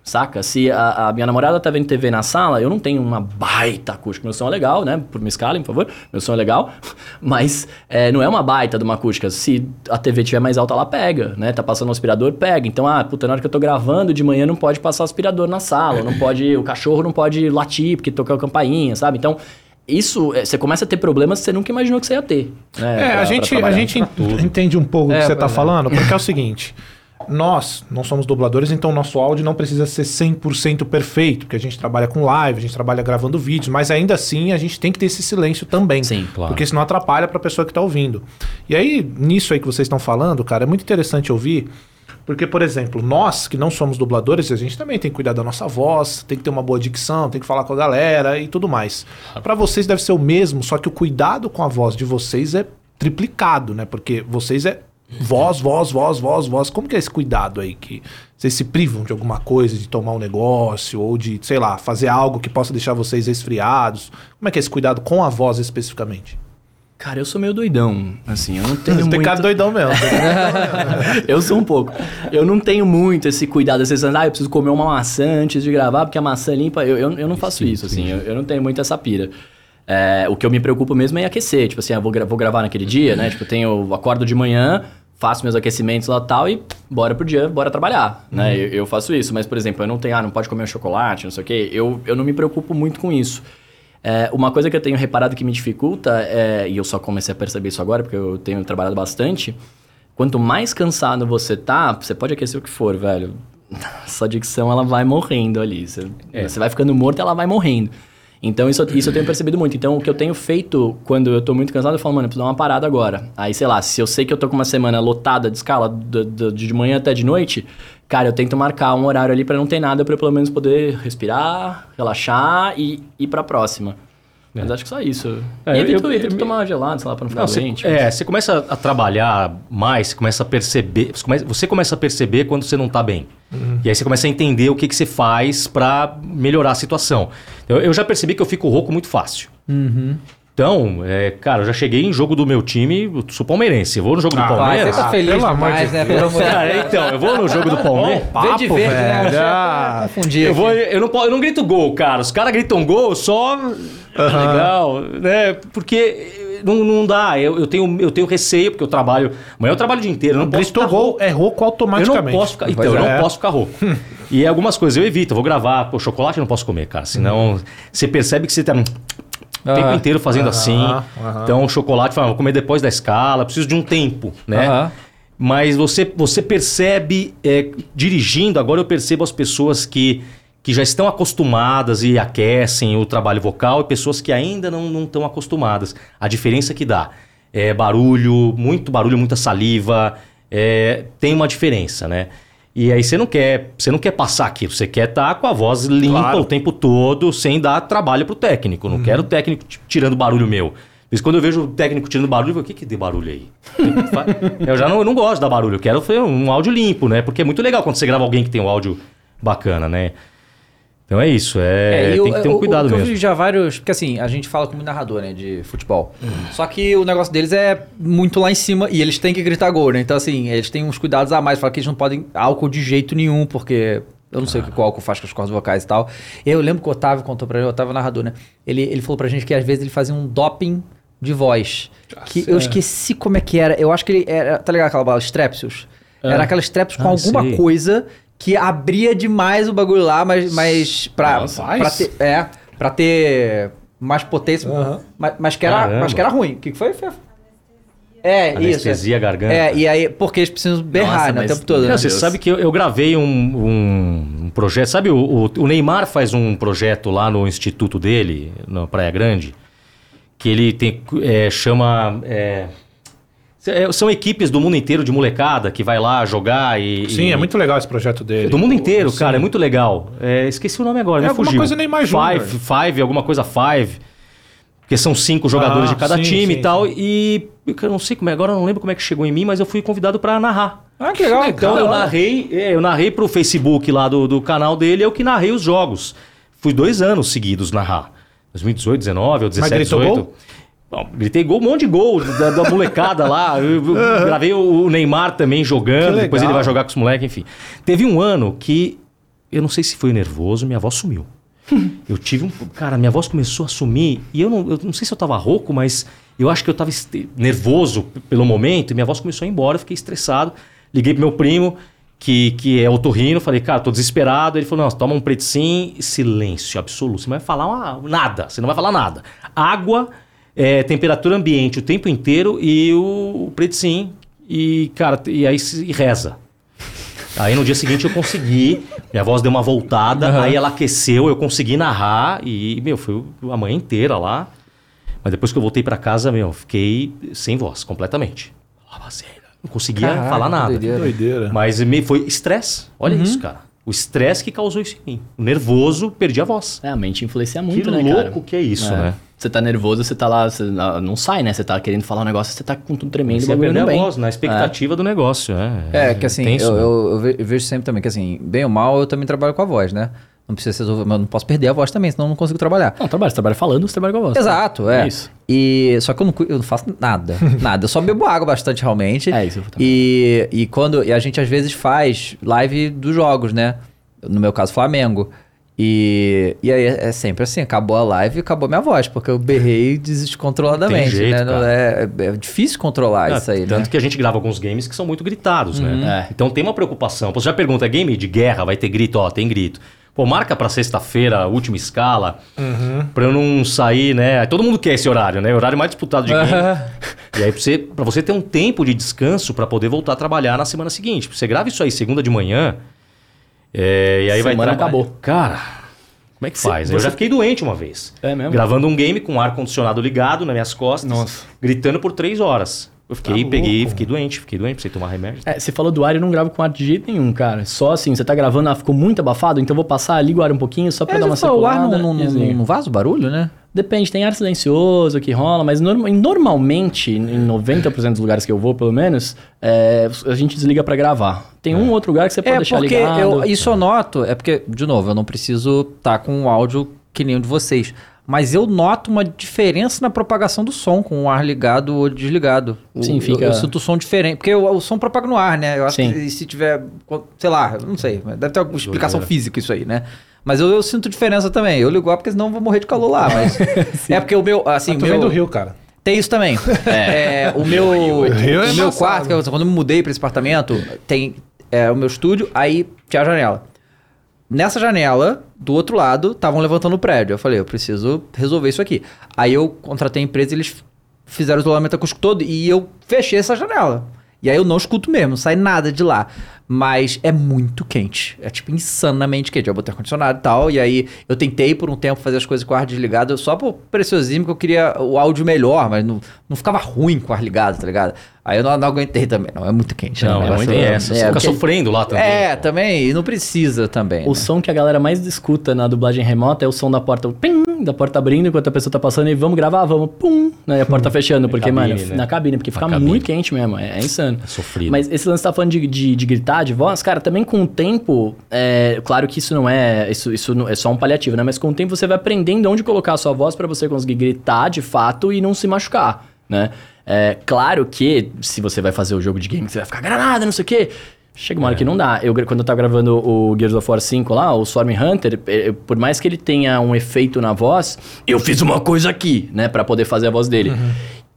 Saca? Se a, a minha namorada tá vendo TV na sala, eu não tenho uma baita acústica. Meu som é legal, né? Por me escalem, por favor. Meu som é legal. <laughs> Mas é, não é uma baita de uma acústica. Se a TV estiver mais alta, ela pega, né? Tá passando o aspirador, pega. Então, ah, puta, na hora que eu tô gravando de manhã não pode passar o aspirador na sala. Não pode. O cachorro não pode latir porque tocou a campainha, sabe? Então. isso, é, você começa a ter problemas que você nunca imaginou que você ia ter. né, É, pra- a gente, a gente en- entende um pouco o É, que você tá é. falando, porque é o seguinte. Nós não somos dubladores, então nosso áudio não precisa ser 100% perfeito, porque a gente trabalha com live, a gente trabalha gravando vídeos, mas ainda assim a gente tem que ter esse silêncio também. Sim, claro. Porque senão atrapalha pra pessoa que tá ouvindo. E aí, nisso aí que vocês estão falando, cara, é muito interessante ouvir, porque, por exemplo, nós que não somos dubladores, a gente também tem que cuidar da nossa voz, tem que ter uma boa dicção, tem que falar com a galera e tudo mais. Pra vocês deve ser o mesmo, só que o cuidado com a voz de vocês é triplicado, né? Porque vocês é voz, voz, voz, voz, voz. Como que é esse cuidado aí que vocês se privam de alguma coisa, de tomar um negócio ou de, sei lá, fazer algo que possa deixar vocês resfriados? Como é que é esse cuidado com a voz especificamente? Cara, eu sou meio doidão, assim, eu não <laughs> tenho Você tem muito... cara doidão mesmo. <laughs> eu sou um pouco. Eu não tenho muito esse cuidado, às vezes, ah, eu preciso comer uma maçã antes de gravar, porque a maçã limpa. Eu, eu, eu não faço isso, assim, eu, eu não tenho muito essa pira. É, o que eu me preocupo mesmo é em aquecer. Tipo assim, eu vou, gra- vou gravar naquele dia, né? Tipo, eu tenho, acordo de manhã, faço meus aquecimentos lá e tal e bora pro dia, bora trabalhar, né? Eu, eu faço isso, mas, por exemplo, eu não tenho, ah, não pode comer um chocolate, não sei o quê. Eu, eu não me preocupo muito com isso. É, uma coisa que eu tenho reparado que me dificulta, é, e eu só comecei a perceber isso agora, porque eu tenho trabalhado bastante, quanto mais cansado você tá, você pode aquecer o que for, velho. <laughs> Sua dicção, ela vai morrendo ali. Você, você vai ficando morto, ela vai morrendo. Então, isso, isso eu tenho percebido muito. Então, o que eu tenho feito quando eu tô muito cansado, eu falo, mano, eu preciso dar uma parada agora. Aí, sei lá, se eu sei que eu tô com uma semana lotada de escala, do- do- de manhã até de noite, cara, eu tento marcar um horário ali pra não ter nada, pra eu pelo menos poder respirar, relaxar e ir pra próxima. Mas acho que só isso. É, e evito, eu- evito eu- tomar gelado, sei lá, pra não ficar Não, você, doente. é, você começa a trabalhar mais, você começa a perceber. Você começa, você começa a perceber quando você não tá bem. E aí você começa a entender o que, que você faz pra melhorar a situação. Eu, eu já percebi que eu fico rouco muito fácil. Então, é, cara, eu já cheguei em jogo do meu time, eu sou palmeirense. Eu vou no jogo do Ah, você Palmeiras. tá Ah, feliz pelo amor demais, de né? Deus. Pelo amor de <laughs> Cara, então, eu vou no jogo do Palmeiras. Vem de verde, né? velho. Você Ah. tá confundido. Eu, vou, eu, não, eu não grito gol, cara. Os caras gritam gol só. Legal, né? Porque não, não dá. Eu, eu, tenho, eu tenho receio, porque eu trabalho. Amanhã eu trabalho o dia inteiro. Eu não posso gol, é rouco Eu automaticamente. não posso ficar. Então, Pois eu não é. posso ficar rouco. e algumas coisas eu evito. Eu vou gravar. Pô, chocolate eu não posso comer, cara. Senão você percebe que você tá. O tempo Aham. inteiro fazendo assim. aham. Então, chocolate, fala, vou comer depois da escala, preciso de um tempo, né? Mas você, você percebe, é, dirigindo, agora eu percebo as pessoas que, que já estão acostumadas e aquecem o trabalho vocal e pessoas que ainda não, não estão acostumadas. A diferença que dá é barulho, muito barulho, muita saliva, é, tem uma diferença, né? E aí você não quer, você não quer passar aquilo, você quer estar com a voz limpa Claro. o tempo todo, sem dar trabalho pro técnico. Não quero o técnico tirando barulho meu. Mas quando eu vejo o técnico tirando barulho, eu falo, o que que dê barulho aí? <laughs> eu já não, eu não gosto de dar barulho, eu quero um áudio limpo, né? Porque é muito legal quando você grava alguém que tem um áudio bacana, né? Então é isso, é, e tem o- que ter um cuidado mesmo. Eu vi já vários. Porque assim, a gente fala como narrador, né? De futebol. Uhum. Só que o negócio deles é muito lá em cima e eles têm que gritar gol, né? Então, assim, eles têm uns cuidados a mais. Fala que eles não podem álcool de jeito nenhum, porque. Eu não sei o que o álcool faz com as cordas vocais e tal. Eu lembro que o Otávio contou pra mim, o Otávio é narrador, né? Ele, ele falou pra gente que às vezes ele fazia um doping de voz. que eu esqueci como é que era. Eu acho que ele era. Tá ligado aquela bala Strepsils? Era aquela Strepsils com Ah, alguma sei. coisa que abria demais o bagulho lá, mas, mas pra, Nossa, pra ter, é, pra ter mais potência, Aham. mas, mas, que era, Caramba. mas que era ruim. O que que foi, Fef? É, Anestesia a isso. garganta. É, e aí, porque eles precisam berrar, Nossa, né, o tempo todo. Não, né? você Deus. sabe que eu, eu gravei um, um- um projeto. Sabe, o, o- o Neymar faz um projeto lá no instituto dele, na Praia Grande, que ele tem. é, chama. é, é, são equipes do mundo inteiro de molecada que vai lá jogar e. Sim, e- é muito legal esse projeto dele. Do mundo inteiro, Sim. cara, é muito legal. É, esqueci o nome agora, É me alguma fugiu. coisa Neymar Júnior. Five, five, alguma coisa five. Porque são cinco jogadores Ah, de cada sim, time sim, e tal. E eu não sei como é, agora eu não lembro como é que chegou em mim, mas eu fui convidado pra narrar. Ah, que legal. Então eu narrei, é, eu narrei pro Facebook lá do, do canal dele, eu que narrei os jogos. Fui dois anos seguidos narrar. 2018, 19 ou 17, gritou 18. gol? Gritei gol, um monte de gol da, da molecada lá. Eu, eu <laughs> gravei o, Neymar também jogando, depois ele vai jogar com os moleques, enfim. Teve um ano que, eu não sei se foi nervoso, minha voz sumiu. <laughs> Eu tive um. Cara, minha voz começou a sumir e eu não, eu não sei se eu tava rouco, mas eu acho que eu tava nervoso pelo momento e minha voz começou a ir embora, eu fiquei estressado. Liguei pro meu primo que, que é otorrino. Falei, cara, tô desesperado. Ele falou, não, toma um preticin, silêncio absoluto. Você não vai falar uma- nada, você não vai falar nada. Água, é, temperatura ambiente o tempo inteiro e o, o preticin. E, cara, e aí se e reza. Aí no dia seguinte eu consegui, minha voz deu uma voltada, aí ela aqueceu, eu consegui narrar e, meu, foi a manhã inteira lá. Mas depois que eu voltei pra casa, meu, fiquei sem voz, completamente. Não conseguia Caraca, falar que nada. doideira. Doideira. Mas me foi estresse. Olha isso, cara. O estresse que causou isso em mim. O nervoso, perdi a voz. É, a mente influencia que muito, né, louco cara? que é isso, É. né? Você tá nervoso, você tá lá, você não sai, né? Você tá querendo falar um negócio, você tá com tudo tremendo, Você não a vem. voz na expectativa do negócio. É, É, que assim, tenso, eu, né? eu- eu ve- eu vejo sempre também que assim, bem ou mal, eu também trabalho com a voz, né? Não precisa ser resolver, mas eu não posso perder a voz também, senão eu não consigo trabalhar. Não, trabalha, você trabalha falando, você trabalha com a voz. Exato, é. É isso. E só que eu não, eu não faço nada, <laughs> nada. Eu só bebo água bastante realmente. É, isso eu também. E, e quando e a gente às vezes faz live dos jogos, né? No meu caso, Flamengo. E, e aí é é sempre assim, acabou a live e acabou minha voz, porque eu berrei <laughs> descontroladamente, jeito, né? Não- cara. É, é difícil controlar Ah, isso aí, Tanto né? que a gente grava alguns games que são muito gritados, né? É. Então tem uma preocupação. Você já pergunta, é game de guerra? Vai ter grito? Ó, tem grito. Pô, marca pra sexta-feira, última escala, pra eu não sair, né? Todo mundo quer esse horário, né? O horário mais disputado de game. <laughs> E aí, pra você, pra você ter um tempo de descanso pra poder voltar a trabalhar na semana seguinte. Você grava isso aí segunda de manhã, é, e aí vai Semana trabalhar. acabou. Cara, como é que faz? Eu você- já fiquei doente uma vez. É mesmo? Gravando um game com ar-condicionado ligado nas minhas costas, Nossa. gritando por três horas. Eu fiquei, Tá peguei, fiquei doente, fiquei doente, precisei tomar remédio. É, você falou do ar, eu não gravo com ar de jeito nenhum, cara. Só assim, você tá gravando, ah, ficou muito abafado, então eu vou passar, ligo o ar um pouquinho só pra É, dar uma falou, o ar não, não, não, desliga. não vaza o barulho, né? Depende, tem ar silencioso que rola, mas norma- normalmente, em 90% dos lugares que eu vou, pelo menos, é, a gente desliga pra gravar. Tem um outro lugar que você pode É deixar porque ligado. eu, isso eu noto, é porque, de novo, eu não preciso estar com um áudio que nem o de vocês. Mas eu noto uma diferença na propagação do som com o ar ligado ou desligado. O- Sim, eu- fica- Eu, sinto o som diferente. Porque o, o som propaga no ar, né? Eu acho Sim. que se tiver. Sei lá, eu não sei. Deve ter alguma explicação física isso aí, né? Mas eu, eu sinto diferença também. Eu ligo o ar porque senão eu vou morrer de calor lá. Mas <laughs> é porque o meu. Assim, o tu vem meu, do Rio, cara. tem isso também. <laughs> É, o <laughs> meu, Rio é o meu quarto, quando eu me mudei pra esse apartamento, tem é, o meu estúdio, aí tinha a janela. Nessa janela, do outro lado, estavam levantando o prédio. Eu falei, eu preciso resolver isso aqui. Aí eu contratei a empresa, eles fizeram o isolamento acústico todo e eu fechei essa janela. E aí eu não escuto mesmo, não sai nada de lá. Mas é muito quente. É tipo insanamente quente. Eu botei ar-condicionado e tal. E aí eu tentei por um tempo fazer as coisas com o ar desligado, só por preciosismo, que eu queria o áudio melhor, mas não, não ficava ruim com o ar ligado, tá ligado? Aí eu não, não aguentei também, não. É muito quente. Não, né? é muito essa. Você é, fica sofrendo lá também. É, pô. também. E não precisa também. O né? som que a galera mais escuta na dublagem remota é o som da porta, o da porta abrindo enquanto a pessoa tá passando e vamos gravar, vamos, pum, né, e a porta fechando, porque, cabine, mano, né? na cabine, porque fica cabine. muito quente mesmo, é, é insano. É sofrido. Mas esse lance tá falando de, de, de gritar, de voz, cara, também com o tempo, é, claro que isso não é, isso, isso não- é só um paliativo, né, mas com o tempo você vai aprendendo onde colocar a sua voz pra você conseguir gritar de fato e não se machucar, né. É, claro que se você vai fazer o jogo de game, você vai ficar granada, não sei o quê. Chega uma hora que não dá. Eu, quando eu tava gravando o Gears of War 5 lá, o Swarm Hunter, eh, por mais que ele tenha um efeito na voz, eu fiz uma coisa aqui, né, Pra poder fazer a voz dele.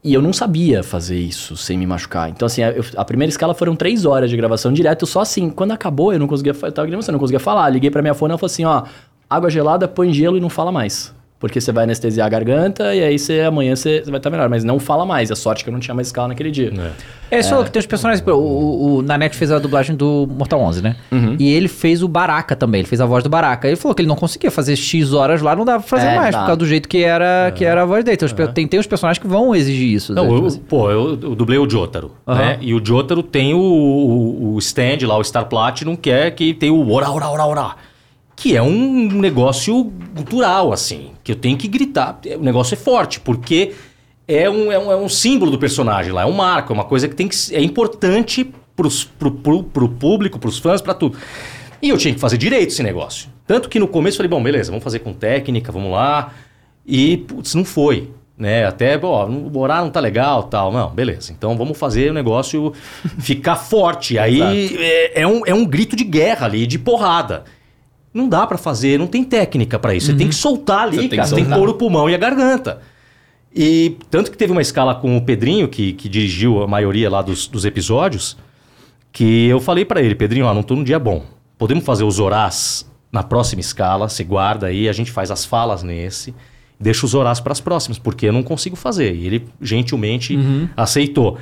E eu não sabia fazer isso sem me machucar. Então, assim, eu- a primeira escala foram três horas de gravação direto, só assim. Quando acabou, eu não conseguia. Eu tava gravando, eu não conseguia falar. Liguei pra minha fone e ela falou assim: ó, água gelada, põe gelo e não fala mais. Porque você vai anestesiar a garganta e aí você, amanhã você, você vai estar melhor. Mas não fala mais. A sorte que eu não tinha mais escala naquele dia. É isso que tem os personagens. O, o, o Nanete fez a dublagem do Mortal 11, né? E ele fez o Baraka também. Ele fez a voz do Baraka. Ele falou que ele não conseguia fazer X horas lá, não dava pra fazer É, mais, dá. por causa do jeito que era, que era a voz dele. Então, pe- tem, tem os personagens que vão exigir isso. Não, né? eu, Tipo assim. pô, eu, eu dublei o Jotaro, Aham. né? E o Jotaro tem o, o, o stand lá, o Star Platinum, que é que tem o ora, ora, ora, ora. Que é um negócio cultural, assim. Que eu tenho que gritar. O negócio é forte, porque é um, é um, é um símbolo do personagem lá. É um marco, é uma coisa que tem que ser- é importante pros, pro, pro, pro público, pros fãs, pra tudo. E eu tinha que fazer direito esse negócio. Tanto que no começo eu falei, bom, beleza, vamos fazer com técnica, vamos lá. E, putz, não foi. Né? Até, ó, o horário não tá legal tal. Não, beleza. Então vamos fazer o negócio <laughs> ficar forte. Aí é, é um, é um grito de guerra ali, de porrada. Não dá pra fazer, não tem técnica pra isso. Você tem que soltar ali, Você tem cara. Você tem que pôr o pulmão e a garganta. E tanto que teve uma escala com o Pedrinho, que, que dirigiu a maioria lá dos, dos episódios, que eu falei pra ele, Pedrinho, ó, não tô num dia bom. Podemos fazer os Zorás na próxima escala, você guarda aí, a gente faz as falas nesse, deixa os Zorás para as próximas, porque eu não consigo fazer. E ele gentilmente aceitou.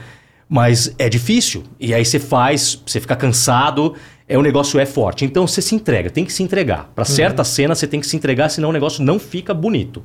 Mas é difícil. E aí você faz, você fica cansado, é o negócio é forte. Então você se entrega, tem que se entregar. Para certa cena você tem que se entregar, senão o negócio não fica bonito.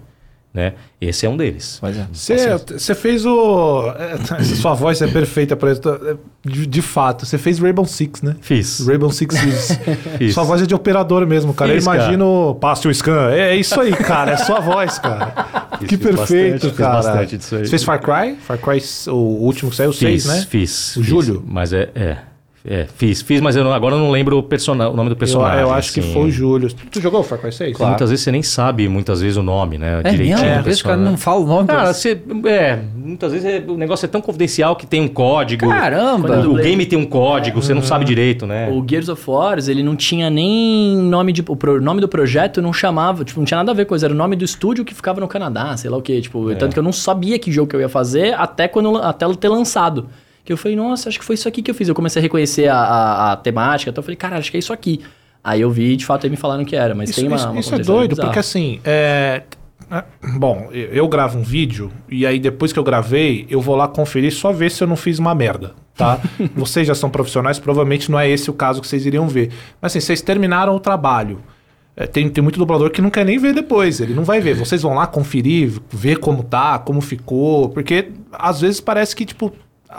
Né? Esse é um deles. Pois é. Você, você fez o. é, Sua voz é perfeita para isso. é, De, de fato, você fez Rainbow Six, né? Fiz. Rainbow Six. <laughs> Fiz. Sua voz é de operador mesmo, cara. Fiz, eu imagino. Passe o scan. É, é isso aí, cara. É sua voz, cara. Fiz, que fiz perfeito, bastante, fiz cara. bastante disso aí. Você fez Far Cry? Far Cry, o último que saiu, o Fiz, 6, né? Fiz. O fiz. Júlio? Mas é. é. É, fiz, fiz, mas eu não- agora eu não lembro o, persona, o nome do Eu, personagem. eu acho que assim. foi o Júlio. Tu jogou Far Cry 6? Muitas vezes você nem sabe, muitas vezes, o nome, né? É direitinho. mesmo? do Às vezes o cara não fala o nome. Cara, você, é, muitas vezes é- o negócio é tão confidencial que tem um código. Caramba! Eu O game tem um código, você não sabe direito, né? O Gears of War, ele não tinha nem nome de. O nome do projeto não chamava, tipo, não tinha nada a ver com isso. Era o nome do estúdio que ficava no Canadá, sei lá o quê. Tipo, É. tanto que eu não sabia que jogo que eu ia fazer até quando até ela ter lançado. Que eu falei, nossa, acho que foi isso aqui que eu fiz. Eu comecei a reconhecer a, a- a temática, então eu falei, cara, acho que é isso aqui. Aí eu vi, de fato, aí me falaram que era, mas Isso, tem uma. isso- uma isso é doido, bizarra. porque assim, é, é, Bom, eu eu gravo um vídeo e aí depois que eu gravei, eu vou lá conferir só ver se eu não fiz uma merda, tá? <laughs> vocês já são profissionais, provavelmente não é esse o caso que vocês iriam ver. Mas assim, vocês terminaram o trabalho. É, tem, tem muito dublador que não quer nem ver depois, ele não vai ver. Vocês vão lá conferir, ver como tá, como ficou, porque às vezes parece que, tipo,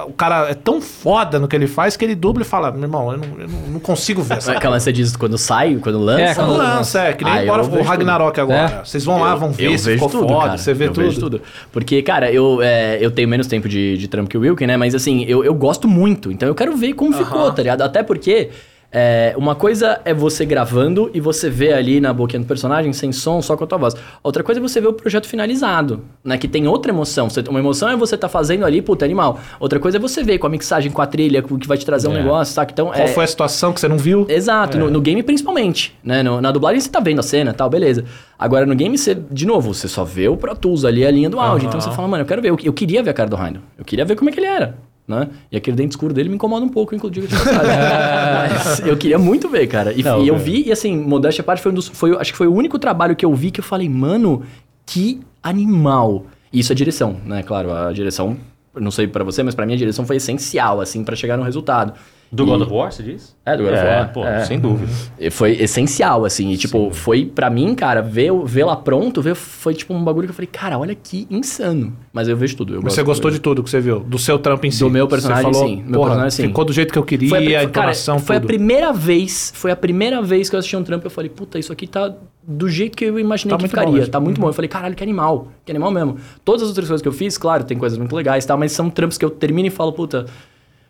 o cara é tão foda no que ele faz que ele dubla e fala: meu irmão, eu não, eu não- consigo ver essa Mas, Calma, você diz quando sai, quando lança? É, quando lança, é, que nem Ah, agora eu o Ragnarok agora. É. Vocês vão lá, vão ver eu se vejo ficou tudo, foda, cara. você vê eu tudo. vejo tudo. Porque, cara, eu, é, eu tenho menos tempo de, de trampo que o Wilkin, né? Mas assim, eu, eu gosto muito. Então eu quero ver como ficou, tá ligado? Até porque. É, uma coisa é você gravando e você vê ali na boquinha do personagem sem som, só com a tua voz. Outra coisa é você ver o projeto finalizado, né? Que tem outra emoção. Você- uma emoção é você tá fazendo ali, puta, animal. Outra coisa é você ver com a mixagem, com a trilha, com o que vai te trazer um É. negócio, saca? Então, Qual é, foi a situação que você não viu? Exato, no, no game principalmente, né? No- na dublagem você tá vendo a cena tal, beleza. Agora no game você, de novo, você só vê o Pro Tools ali, a linha do áudio. Então você fala, mano, eu quero ver, eu, eu queria ver a cara do Rhino. Eu queria ver como é que ele era, né? E aquele dente escuro dele me incomoda um pouco, inclusive. <laughs> eu queria muito ver, cara. E, Não, e eu é. vi, e assim, modéstia à parte, foi um dos, foi, acho que foi o único trabalho que eu vi que eu falei, mano, que animal. E isso é direção, né? Claro, a direção, não sei pra você, mas pra mim a direção foi essencial, assim, pra chegar no resultado. Do E- God of War, você diz? É, do God of É, War, pô, é. sem dúvida. E Foi essencial, assim. E, tipo, foi pra mim, cara, ver, ver lá pronto, ver, foi tipo um bagulho que eu falei, cara, olha que insano. Mas eu vejo tudo. Eu você gostou de tudo que você viu? Do seu trampo em si? Do meu personagem, você falou, sim. Meu Porra, personagem, sim. ficou do jeito que eu queria, Foi a, a, pri- cara, entonação, foi a tudo. primeira vez, foi a primeira vez que eu assisti um trampo e eu falei, puta, isso aqui tá do jeito que eu imaginei Tá que ficaria. tá muito bom. Eu falei, caralho, que animal. Que animal mesmo. Todas as outras coisas que eu fiz, claro, tem coisas muito legais e tal, mas são trampos que eu termino e falo, puta,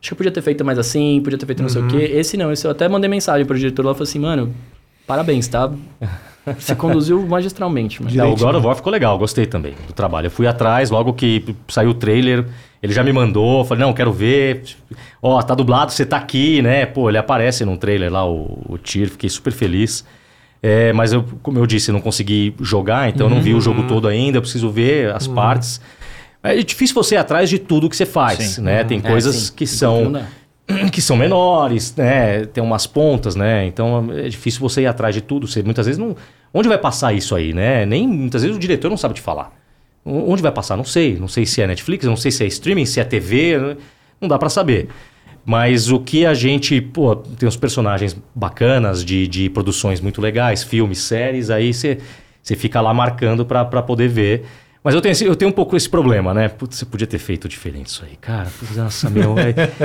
acho que eu podia ter feito mais assim, podia ter feito não sei Uhum. o quê. Esse não, esse eu até mandei mensagem pro diretor lá e falei assim, mano, parabéns, tá? <laughs> Você conduziu magistralmente, mano. Não, o God of War ficou legal, gostei também do trabalho. Eu fui atrás, logo que saiu o trailer, ele já me mandou, falei, não, quero ver. Ó, tá dublado, você tá aqui, né? Pô, ele aparece no trailer lá, o, o Tyr, fiquei super feliz. É, mas eu, como eu disse, não consegui jogar, então eu não vi o jogo todo ainda, eu preciso ver as partes. É difícil você ir atrás de tudo que você faz, né? Tem É, coisas sim. que são dá. que são menores, né? Tem umas pontas, né? Então é difícil você ir atrás de tudo. Você muitas vezes não. Onde vai passar isso aí, né? Nem muitas vezes o diretor não sabe te falar. Onde vai passar? Não sei. Não sei se é Netflix, não sei se é streaming, se é TV, né? não dá pra saber. Mas o que a gente, pô, tem uns personagens bacanas de, de produções muito legais, filmes, séries, aí você fica lá marcando pra poder ver. Mas eu tenho, esse- eu tenho um pouco esse problema, né? Putz, você podia ter feito diferente isso aí, cara. Putz, Nossa, meu,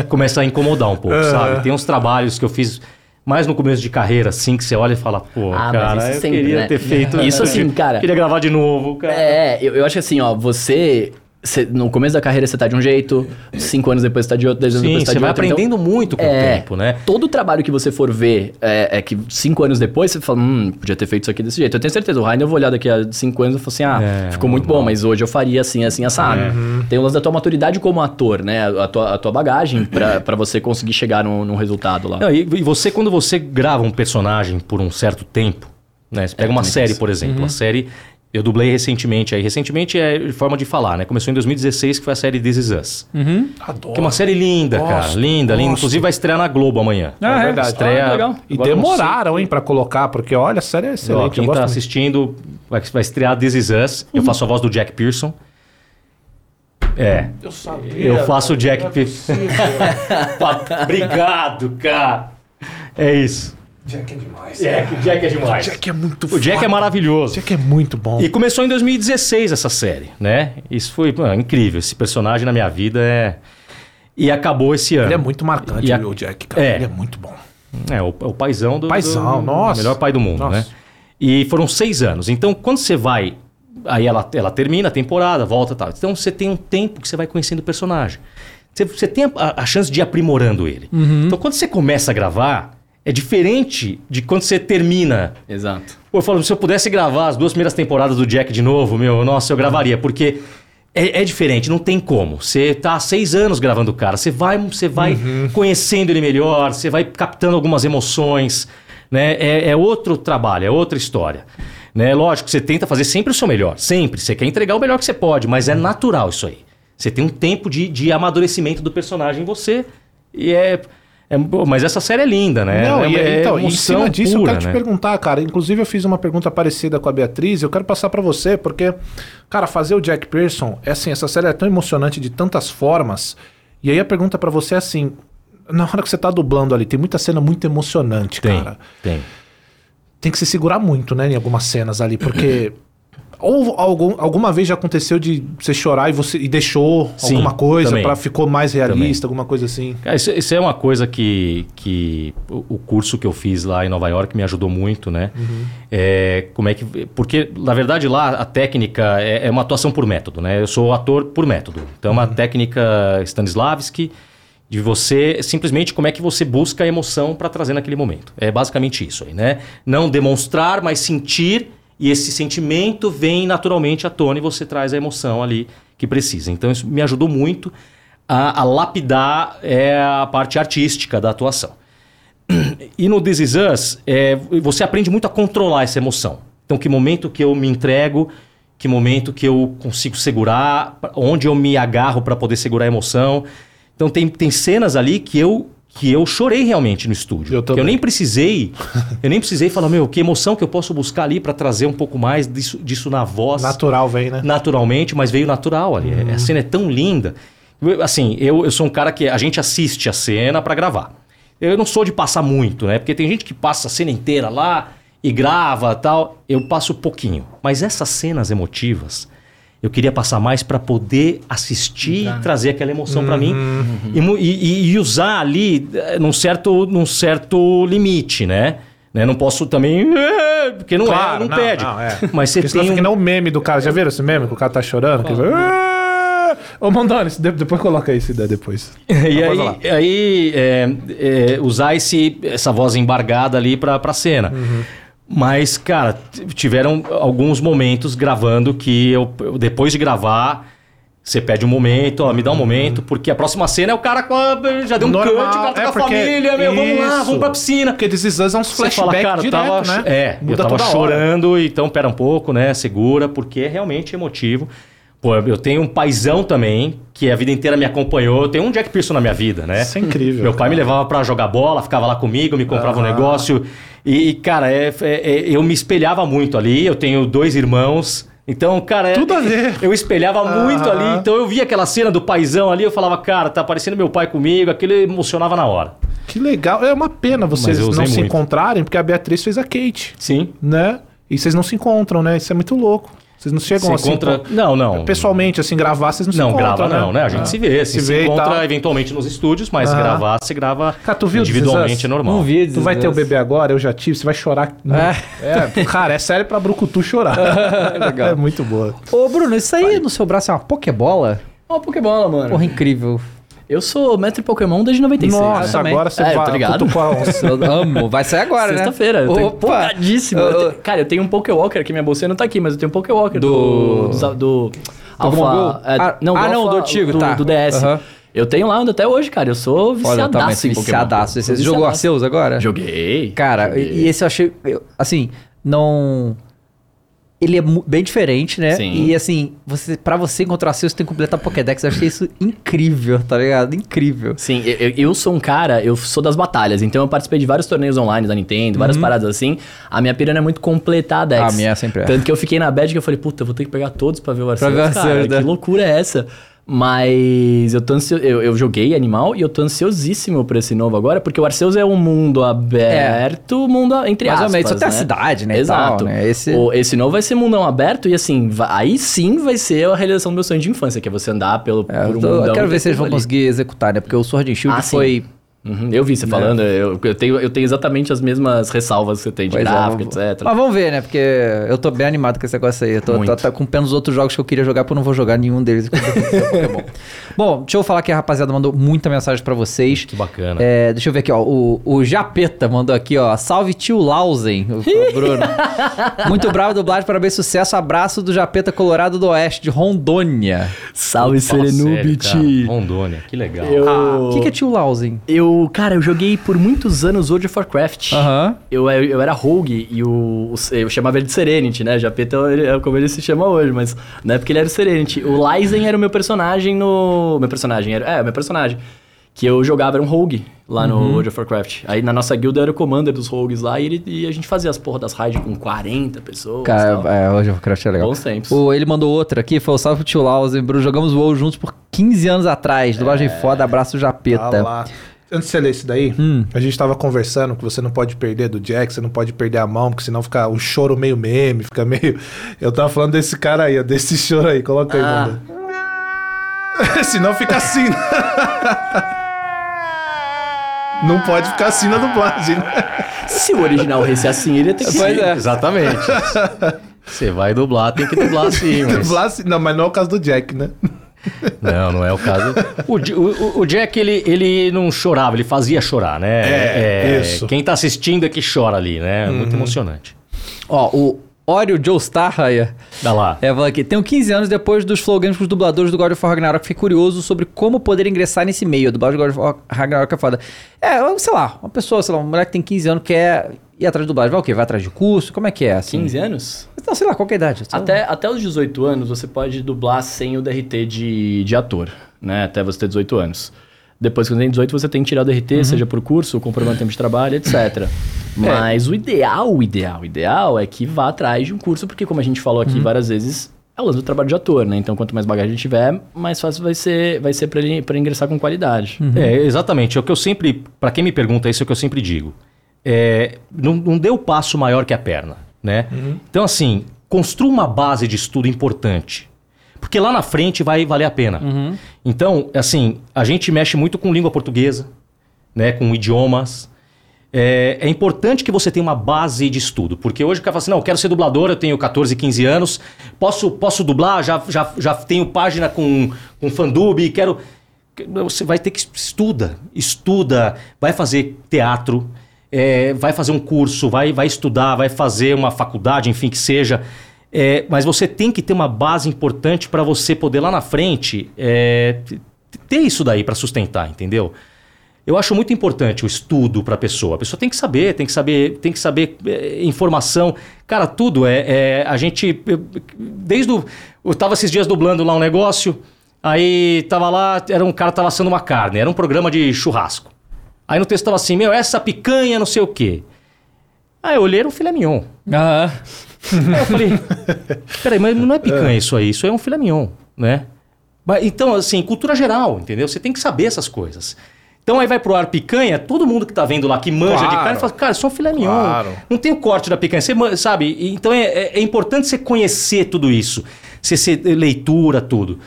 começa a incomodar um pouco, sabe? Tem uns trabalhos que eu fiz mais no começo de carreira, assim, que você olha e fala, pô, Ah, mas cara, isso eu sempre, queria né? ter feito Isso assim, cara. Queria gravar de novo, cara. É, eu, eu acho que assim, ó, você. Cê- no começo da carreira você tá de um jeito, cinco anos depois você tá de outro, dez anos Sim, depois você tá você de vai outro. então- aprendendo muito com é, o tempo, né? Todo trabalho que você for ver é, é que cinco anos depois você fala, hum, podia ter feito isso aqui desse jeito. Eu tenho certeza, o Rainer eu vou olhar daqui a cinco anos e falo assim, ah, É, ficou muito normal. bom, mas hoje eu faria assim, assim, assado. Tem o lance da tua maturidade como ator, né? A tua, a tua bagagem pra, pra você conseguir chegar num, num resultado lá. Não, e, e você, quando você grava um personagem por um certo tempo, né? Você pega É, uma série, por exemplo. A série Eu dublei recentemente aí. Recentemente é forma de falar, né? Começou em 2016, que foi a série This Is Us. Adoro. Que é uma série linda, Gosto, cara. Linda, linda. gosto. Inclusive vai estrear na Globo amanhã. Ah, é? verdade. Estreia. Ah, legal. E Agora demoraram, hein, pra colocar, porque olha, a série é Ó, excelente. quem eu gosto tá muito. assistindo vai, vai estrear This Is Us. Eu faço a voz do Jack Pearson. É. Eu sabia. Eu faço o Jack é Pearson. <laughs> Obrigado, cara. É isso. Jack é demais. Jack, Jack é demais. Jack é muito O Jack foda. é maravilhoso. Jack é muito bom. E começou em 2016 essa série, né? Isso foi pô, incrível. Esse personagem na minha vida é. E acabou esse ano. Ele é muito marcante, a- o Jack, cara. É. Ele é muito bom. É, o, o paizão do. Paizão, do- nossa. Melhor pai do mundo, Nossa. né? E foram seis anos. Então, quando você vai. Aí ela, ela termina a temporada, volta e tal. Então, você tem um tempo que você vai conhecendo o personagem. Você, você tem a, a chance de ir aprimorando ele. Então, quando você começa a gravar, é diferente de quando você termina. Exato. Pô, eu falo, se eu pudesse gravar as duas primeiras temporadas do Jack de novo, meu, nossa, eu gravaria, porque é, é diferente, não tem como. Você tá há seis anos gravando o cara, você vai, você vai conhecendo ele melhor, você vai captando algumas emoções, né? É, é outro trabalho, é outra história. Né? Lógico, você tenta fazer sempre o seu melhor, sempre. Você quer entregar o melhor que você pode, mas é natural isso aí. Você tem um tempo de, de amadurecimento do personagem em você e é... é- mas essa série é linda, né? Não, é, e, é então, em cima disso, eu pura, quero te né? perguntar, cara. Inclusive, eu fiz uma pergunta parecida com a Beatriz. Eu quero passar pra você, porque, cara, fazer o Jack Pearson, é assim, essa série é tão emocionante de tantas formas. E aí a pergunta pra você é assim: na hora que você tá dublando ali, tem muita cena muito emocionante, Tem, cara. tem. Tem que se segurar muito, né, em algumas cenas ali, porque. <clears throat> Ou algum, alguma vez já aconteceu de você chorar e você e deixou Sim, alguma coisa também. para ficou mais realista, alguma coisa assim. Cara, isso, isso é uma coisa que, que o, curso que eu fiz lá em Nova York me ajudou muito, né? É, como é que, porque, na verdade, lá a técnica é, é uma atuação por método, né? Eu sou ator por método. Então, é uma técnica Stanislavski de você, simplesmente, como é que você busca a emoção para trazer naquele momento. É basicamente isso aí, né? Não demonstrar, mas sentir e esse sentimento vem naturalmente à tona e você traz a emoção ali que precisa. Então, isso me ajudou muito a, a lapidar é, a parte artística da atuação. E no This Is Us, é, você aprende muito a controlar essa emoção. Então, que momento que eu me entrego, que momento que eu consigo segurar, onde eu me agarro para poder segurar a emoção. Então, tem, tem cenas ali que eu, que eu chorei realmente no estúdio. Eu eu nem precisei, eu nem precisei falar, meu, que emoção que eu posso buscar ali para trazer um pouco mais disso, disso na voz Natural vem, né? naturalmente, mas veio natural ali. A cena é tão linda. Eu, Assim, eu, eu sou um cara que a gente assiste a cena pra gravar. Eu não sou de passar muito, né? Porque tem gente que passa a cena inteira lá e grava tal. Eu passo pouquinho. Mas essas cenas emotivas, eu queria passar mais pra poder assistir e trazer aquela emoção pra mim e, mu- e- e usar ali eh, num certo, num certo limite, né? Né? Não posso também. eh, Porque não é, não, pede. não, é. Mas você Porque tem. um- que nem o meme do cara. Já viram esse meme que o cara tá chorando? "Ah!" Ô, Mondoni, de- depois coloca isso daí depois. <laughs> E aí, aí é, é, usar esse, essa voz embargada ali pra, pra cena. Mas, cara, tiveram alguns momentos gravando que eu, eu- depois de gravar, você pede um momento, ó, me dá um momento, porque a próxima cena é o cara com a, já deu um Normal, cut, o cara tá é com a família, meu, vamos lá, vamos pra piscina. Porque Is Us é uns flashbacks eu direto, tava, né? É, eu Muda tava toda hora. chorando, então pera um pouco, né? Segura, porque é realmente emotivo. Pô, eu tenho um paizão também, que a vida inteira me acompanhou. Eu tenho um Jack Pearson na minha vida, né? Isso é incrível. Meu pai me cara. levava pra jogar bola, ficava lá comigo, me comprava um Aham. negócio. E, cara, é- é- é- eu me espelhava muito ali. Eu tenho dois irmãos. Então, cara, é- Tudo a ver. <laughs> eu espelhava muito ali. Então eu via aquela cena do paizão ali, eu falava, cara, tá parecendo meu pai comigo. Aquilo emocionava na hora. Que legal. É uma pena vocês não usei se muito. encontrarem, porque a Beatriz fez a Kate, Sim. né? E vocês não se encontram, né? Isso é muito louco. Vocês não chegam Se assim. encontra... com- Não, não. Pessoalmente, assim, gravar, vocês não, se Não, encontram, grava né? não, né? A gente Ah. se vê, assim, se, Se vê encontra eventualmente nos estúdios, mas Aham. gravar, se grava Cara, tu viu individualmente, é normal. Não vi. Tu vai ter o bebê agora, eu já tive, você vai chorar. É, cara, é sério pra Brucutu chorar. <laughs> Legal. É muito boa. Ô, Bruno, isso aí no seu braço é uma Pokébola? Ó, Pokébola, mano. Porra, incrível. Eu sou mestre Pokémon desde 96. Nossa, também. agora você É, vai. tô ligado. a. <laughs> Eu amo. Vai sair agora, né? Sexta-feira. Eu tô Opa! empolgadíssimo. Eu Ô, tenho- cara, eu tenho um Pokéwalker que minha bolsinha não tá aqui, mas eu tenho um Pokéwalker Do- do... Do... do Alpha... É, Ah, não, ah, do não, Alpha- do antigo, do, tá. do DS. Eu tenho lá ainda até hoje, cara. Eu sou Olha, eu viciadaço viciadaço. Você jogou viciadaço. Arceus agora? Joguei. Cara, e, Joguei. e esse eu achei. eu- assim, não. Ele é bem diferente, né? Sim. E assim, você, pra você encontrar seu, você tem que completar Pokédex. Eu achei isso incrível, tá ligado? Incrível. Sim, eu, eu- sou um cara, eu sou das batalhas, então eu participei de vários torneios online da Nintendo, várias paradas assim. A minha pira não é muito completar a Dex. Uhum. A minha sempre é. Tanto que eu fiquei na bad que eu falei, puta, eu vou ter que pegar todos pra ver o Arceus. ver o cara, Arceus, né? Que loucura é essa? Mas eu tô ansio... eu, eu joguei Animal e eu tô ansiosíssimo pra esse novo agora, porque o Arceus é um mundo aberto, mundo a- entre Mais ou aspas, menos, só tem a né? cidade, né, Exato. tal, né? Esse- O- esse novo vai ser mundão aberto e assim, va- aí sim vai ser a realização do meu sonho de infância, que é você andar pelo É, por eu, um tô- eu mundão quero e ver se eles vão ali. conseguir executar, né? Porque o Sword and Shield Ah, sim. Uhum, eu vi você falando, eu, eu tenho, eu tenho exatamente as mesmas ressalvas que você tem de Pois é, gráfico, vamos- etc. Mas vamos ver, né? Porque eu tô bem animado com esse negócio aí. Eu tô, tô, tô com pena dos outros jogos que eu queria jogar, porque eu não vou jogar nenhum deles. <laughs> Pokémon. Bom, deixa eu falar que a rapaziada mandou muita mensagem pra vocês. Que bacana. É, deixa eu ver aqui, ó. O, o Japeta mandou aqui, ó. Salve tio Lausen, o, o <laughs> Bruno. Muito bravo, dublagem, parabéns, sucesso. Abraço do Japeta Colorado do Oeste, de Rondônia. Salve, Serenubit! Rondônia, que legal. Eu, Ah, o que, que é tio Lausen? eu, cara, eu joguei por muitos anos World of Warcraft. Aham. Eu, eu, eu era Rogue e o, o- eu chamava ele de Serenity, né? Japeta é como ele se chama hoje, mas na época ele era o Serenity. O Lysen era o meu personagem no. Meu personagem, era, é, meu personagem. Que eu jogava, era um Rogue lá no Uhum. World of Warcraft. Aí na nossa guilda eu era o commander dos Rogues lá e, ele- e a gente fazia as porra das raids com 40 pessoas. Cara, é, hoje o Crash é legal. Bons tempos. O, ele mandou outra aqui, foi o salve pro tio Lausen, Bruno. Jogamos WoW juntos por 15 anos atrás. Dublagem foda, abraço Japeta. Tá lá. Antes de você ler isso daí, Hum. a gente tava conversando que você não pode perder do Jack, você não pode perder a mão, porque senão fica um choro meio meme, fica meio. <laughs> Eu tava falando desse cara aí, ó, desse choro aí, coloca aí, Ah. manda. <laughs> senão fica assim. não pode ficar assim na dublagem, né? Se o original resse assim, ele ia ter que Pois ser. é. Exatamente. <laughs> Você vai dublar, tem que dublar assim, mas... Dublar assim- Não, mas não é o caso do Jack, né? <laughs> Não, não é o caso. O, o- o Jack, ele, ele não chorava, ele fazia chorar, né? É, isso. Quem tá assistindo é que chora ali, né? Muito emocionante. Ó, o Oreo Joe Starraya Dá lá. é, falou aqui. Tenho 15 anos depois dos flow games com os dubladores do God of War Ragnarok. Fiquei curioso sobre como poder ingressar nesse meio. A dublagem do God of War Ragnarok é foda. É, eu- sei lá, uma pessoa, sei lá, um moleque que tem 15 anos quer ir atrás de dublagem. Vai o quê? Vai atrás de curso? Como é que é? Assim? 15 anos? Não, sei lá, qualquer idade. Até, até os 18 anos você pode dublar sem o DRT de, de ator, né? Até você ter 18 anos. Depois que você tem 18, você tem que tirar o DRT, seja por curso, comprovando tempo de trabalho, etc. <laughs> Mas o ideal, o ideal, o ideal é que vá atrás de um curso, porque como a gente falou aqui várias vezes, é o lance do trabalho de ator, né? Então quanto mais bagagem tiver, mais fácil vai ser, vai ser pra ele pra ingressar com qualidade. É, exatamente. É o que eu sempre. Pra quem me pergunta isso, é o que eu sempre digo. É, não, não dê o passo maior que a perna, né? Então, assim, construa uma base de estudo importante. Porque lá na frente vai valer a pena. Então, assim, a gente mexe muito com língua portuguesa, né? Com idiomas. É, é importante que você tenha uma base de estudo, porque hoje o cara fala assim, não, eu quero ser dublador, eu tenho 14, 15 anos, posso, posso dublar, já, já, já tenho página com, com fandub, quero... Você vai ter que estuda, estuda, vai fazer teatro, é, vai fazer um curso, vai, vai estudar, vai fazer uma faculdade, enfim, que seja. É, mas você tem que ter uma base importante para você poder lá na frente é, ter isso daí para sustentar, entendeu? Eu acho muito importante o estudo para a pessoa. A pessoa tem que saber, tem que saber, tem que saber é, informação. Cara, tudo é, é, a gente desde o eu tava esses dias dublando lá um negócio, aí tava lá, era um cara tava assando uma carne, era um programa de churrasco. Aí no texto tava assim, meu, essa picanha, não sei o quê. Aí eu olhei, era um filé mignon. Aham. Aí eu falei, peraí, mas não é picanha isso aí, isso aí é um filé mignon, né? Mas, então, assim, cultura geral, entendeu? Você tem que saber essas coisas. Então aí vai pro ar picanha, todo mundo que tá vendo lá, que manja de Claro. carne, fala, cara, isso é um filé mignon. Claro. Não tem o corte da picanha, você sabe? Então é, é- é importante você conhecer tudo isso. Você ser leitura, tudo.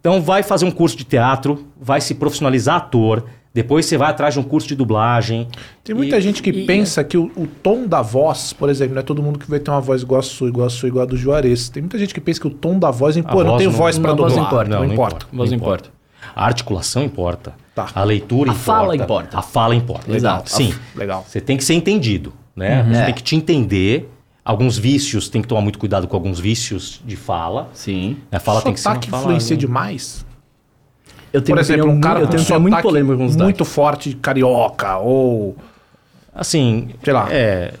Então vai fazer um curso de teatro, vai se profissionalizar ator, depois você vai atrás de um curso de dublagem. Tem muita E- gente que e- pensa que o, o tom da voz, por exemplo, não é todo mundo que vai ter uma voz igual a sua, igual a sua, igual a do Juarez. Tem muita gente que pensa que o tom da voz, é A pô, eu não voz tenho não- voz pra não, a voz dublar. não importa, não, importa. Voz não importa. A articulação importa. Tá. A leitura A importa. fala importa. A fala importa. Exato. Sim. Legal. Você tem que ser entendido, né? Você É. tem que te entender. Alguns vícios, tem que tomar muito cuidado com alguns vícios de fala. Sim. A fala tem que ser uma sotaque fala... influencia demais? Eu tenho Por exemplo, um cara muito- eu com tenho opinião muito sotaque polêmica com os muito forte carioca ou... Assim, Sei lá. É,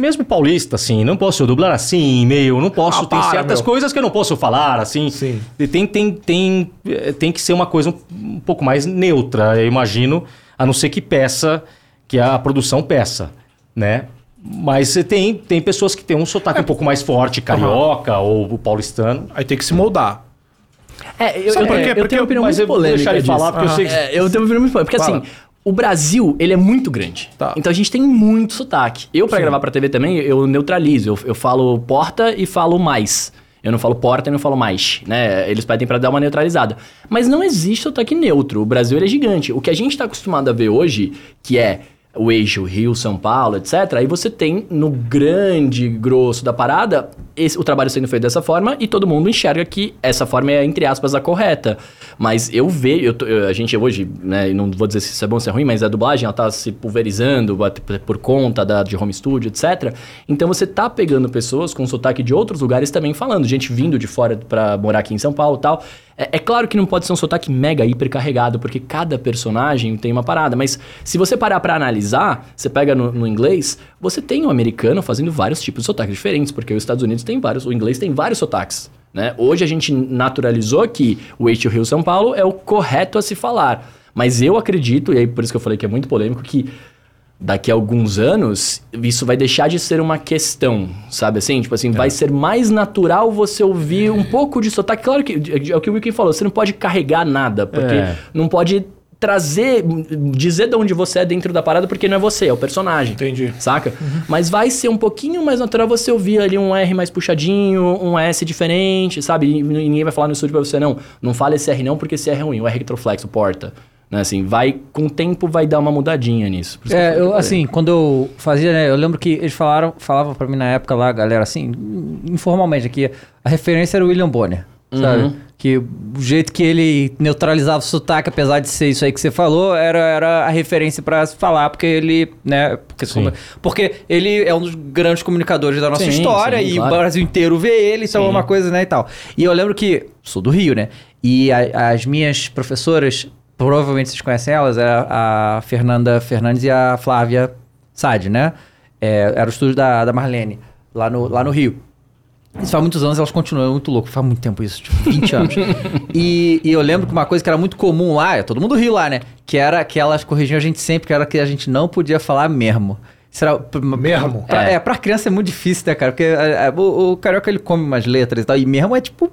mesmo paulista, assim, não posso dublar assim, meio, não posso. Ah, tem para, certas meu. coisas que eu não posso falar, assim. Sim. Tem, tem, tem, eh, tem que ser uma coisa um, um pouco mais neutra, eu imagino, a não ser que peça, que a produção peça, né? Mas tem, tem pessoas que têm um sotaque um pouco mais forte, carioca ou paulistano. Aí tem que se moldar. É, eu, Sabe eu, por quê? eu Porque tenho uma opinião muito eu polêmica ele falar, porque eu sei que- É, eu tenho uma opinião muito polêmica. Porque Fala. assim, o Brasil, ele é muito grande. Tá. Então a gente tem muito sotaque. Eu, pra Sim. gravar pra TV também, eu neutralizo. Eu, eu falo porta e falo mais. Eu não falo porta e não falo mais, né? Eles pedem pra dar uma neutralizada. Mas não existe sotaque neutro. O Brasil ele é gigante. O que a gente tá acostumado a ver hoje, que é o eixo Rio, São Paulo, etc. Aí você tem no grande grosso da parada esse- o trabalho sendo feito dessa forma e todo mundo enxerga que essa forma é, entre aspas, a correta. Mas eu vejo, eu a gente hoje, né, não vou dizer se isso é bom ou se é ruim, mas a dublagem ela tá se pulverizando por conta da, de home studio, etc. Então você tá pegando pessoas com sotaque de outros lugares também falando, gente vindo de fora pra morar aqui em São Paulo e tal. É, é claro que não pode ser um sotaque mega hiper carregado, porque cada personagem tem uma parada, mas se você parar pra analisar, você pega no, no inglês, você tem um americano fazendo vários tipos de sotaques diferentes, porque os Estados Unidos tem vários, o inglês tem vários sotaques. Né? Hoje a gente naturalizou que o eixo Rio São Paulo é o correto a se falar. Mas eu acredito, e aí por isso que eu falei que é muito polêmico, que daqui a alguns anos isso vai deixar de ser uma questão, sabe assim? Tipo assim, vai ser mais natural você ouvir um pouco de sotaque. Claro que é o que o Wiki falou, você não pode carregar nada, porque É. não pode trazer, dizer de onde você é dentro da parada, porque não é você, é o personagem. Entendi. Saca? Mas vai ser um pouquinho mais natural você ouvir ali um R mais puxadinho, um S diferente, sabe? E ninguém vai falar no estúdio pra você, não, não fala esse R não, porque esse R é ruim, o R retroflexo, porta. Né, assim, vai, com o tempo vai dar uma mudadinha nisso. É, eu, que assim, quando eu fazia, né, eu lembro que eles falaram, falavam pra mim na época lá, galera, assim, informalmente aqui, a referência era o William Bonner, sabe? Uhum. Que o jeito que ele neutralizava o sotaque, apesar de ser isso aí que você falou, era, era a referência pra se falar, porque ele, né, porque, como- porque ele é um dos grandes comunicadores da nossa Sim, história sim, e claro. o Brasil inteiro vê ele, então é uma coisa, né, e tal. E eu lembro que, sou do Rio, né, e a- as minhas professoras, provavelmente vocês conhecem elas, é a Fernanda Fernandes e a Flávia Sade, né? É, era o estúdio da, da Marlene, lá no, lá no Rio. Isso faz muitos anos, elas continuam é muito louco. Faz muito tempo isso, tipo, 20 anos. <laughs> e, e eu lembro que uma coisa que era muito comum lá, todo mundo riu lá, né? Que era que elas corrigiam a gente sempre, que era que a gente não podia falar mesmo. Era, Mesmo? Pra, É. é. pra criança é muito difícil, né, cara? Porque é, é, o, o carioca ele come umas letras e tal. E mesmo é tipo.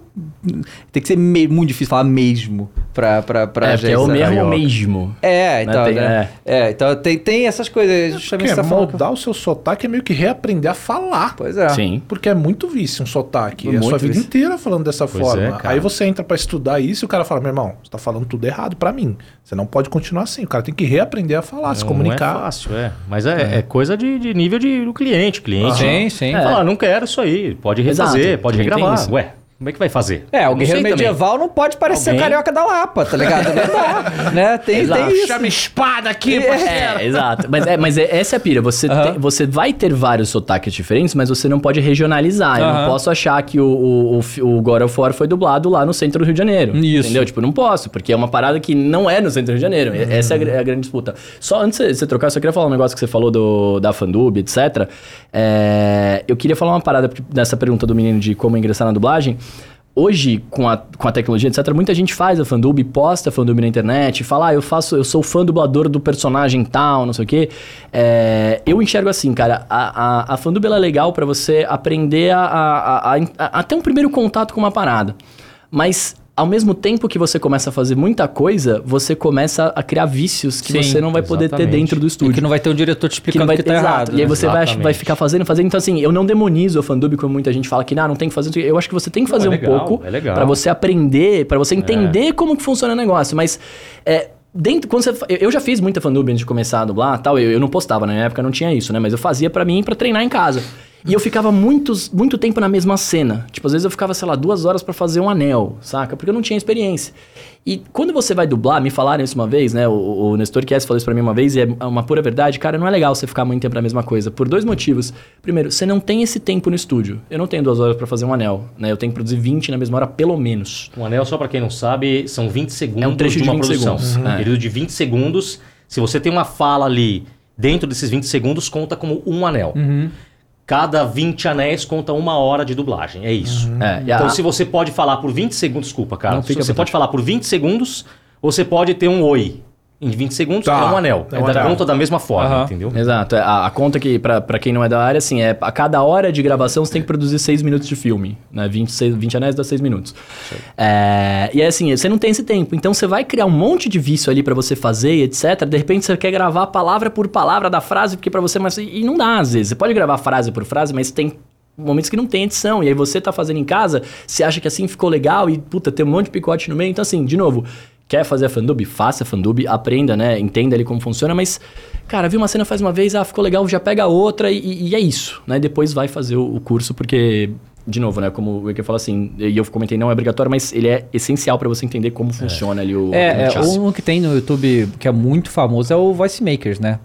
Tem que ser me- muito difícil falar mesmo pra, pra, pra é, gente. é o mesmo carioca. mesmo. É, então. Tem- né? É. então tem, tem essas coisas. Justamente Porque você tá moldar o seu sotaque é meio que reaprender a falar. Pois é. Sim. Porque é muito vício um sotaque. É a Muito sua vida vício. inteira falando dessa Pois forma. é, cara. Aí você entra pra estudar isso e o cara fala: meu irmão, você tá falando tudo errado pra mim. Você não pode continuar assim. O cara tem que reaprender a falar, se Não comunicar. é fácil, é. Mas é, é coisa de, de nível de, do cliente. Cliente Sim, sim. É. Fala, não quero isso aí. Pode refazer, Exato. pode regravar. Ué, como é que vai fazer? É, o Não guerreiro sei também. medieval não pode parecer Alguém- o carioca da Lapa, tá ligado? Não dá, né? Tem, Exato. tem isso. Chama espada aqui, É. parceiro. É, exato. Mas, é, mas é- essa é a pira. Você, tem- você vai ter vários sotaques diferentes, mas você não pode regionalizar. Eu não posso achar que o, o, o, o God of War foi dublado lá no centro do Rio de Janeiro. Isso. Entendeu? Tipo, não posso, porque é uma parada que não é no centro do Rio de Janeiro. Uhum. Essa é a, é a grande disputa. Só antes de você trocar, eu só queria falar um negócio que você falou do, da Fandub, etc. É, eu queria falar uma parada dessa pergunta do menino de como ingressar na dublagem. Hoje, com a, com a tecnologia, etc., muita gente faz a fandub, posta a fandub na internet, fala, ah, eu faço, eu sou fã dublador do personagem tal, não sei o quê. É, eu enxergo assim, cara, a, a, a fandub é legal pra você aprender a, a, a, a, a ter um primeiro contato com uma parada. Mas ao mesmo tempo que você começa a fazer muita coisa, você começa a criar vícios que Sim, você não vai poder ter exatamente. dentro do E estúdio que não vai ter um diretor te que explicando não vai que tá exato. errado. E aí né? você vai, Exatamente. vai ficar fazendo, fazendo. Então, assim, eu não demonizo a fandub como muita gente fala que ah, não tem que fazer. Eu acho que você tem que Não, fazer é um legal, pouco é pra você aprender, pra você entender como que funciona o negócio. Mas é, dentro, quando você. Eu já fiz muita fandub antes de começar a dublar tal. Eu, eu não postava, na minha época não tinha isso, né? Mas eu fazia pra mim pra treinar em casa. E eu ficava muitos, muito tempo na mesma cena. Tipo, às vezes eu ficava, sei lá, duas horas pra fazer um anel, saca? Porque eu não tinha experiência. E quando você vai dublar, me falaram isso uma vez, né? O, o Nestor Kies falou isso pra mim uma vez, e é uma pura verdade. Cara, não é legal você ficar muito tempo na mesma coisa. Por dois motivos. Primeiro, você não tem esse tempo no estúdio. Eu não tenho duas horas pra fazer um anel, né? Eu tenho que produzir 20 na mesma hora, pelo menos. Um anel, só pra quem não sabe, são 20 segundos É um trecho de de uma 20 produção. segundos. Um É. período de 20 segundos. Se você tem uma fala ali dentro desses 20 segundos, conta como um anel. Cada 20 anéis conta uma hora de dublagem. É isso. É, e Então, a- se você pode falar por 20 segundos, desculpa, cara. Se você pode falar por 20 segundos, você pode ter um oi. Em 20 segundos Tá. é um anel. É É, um da anel. conta da mesma forma, Aham. entendeu? Exato. é, A, a conta que, pra, pra quem não é da área, assim, é a cada hora de gravação você tem que produzir 6 minutos de filme. Né? 26, 20 anéis dá 6 minutos. É, e é assim, você não tem esse tempo. Então você vai criar um monte de vício ali pra você fazer, e etc. De repente você quer gravar palavra por palavra da frase, porque pra você. Mas, e não dá, às vezes. Você pode gravar frase por frase, mas tem. Momentos que não tem edição, e aí você tá fazendo em casa, você acha que assim ficou legal e, puta, tem um monte de picote no meio. Então, assim, de novo, quer fazer a fandub? Faça a fandub, aprenda, né? Entenda ali como funciona, mas, cara, viu uma cena faz uma vez, ah, ficou legal, já pega outra e, e é isso, né? Depois vai fazer o, o curso, porque, de novo, né? Como o Wiki falou assim, e eu comentei, não é obrigatório, mas ele é essencial pra você entender como funciona ali o, É, o é, um que tem no YouTube que é muito famoso é o Voice Makers, né?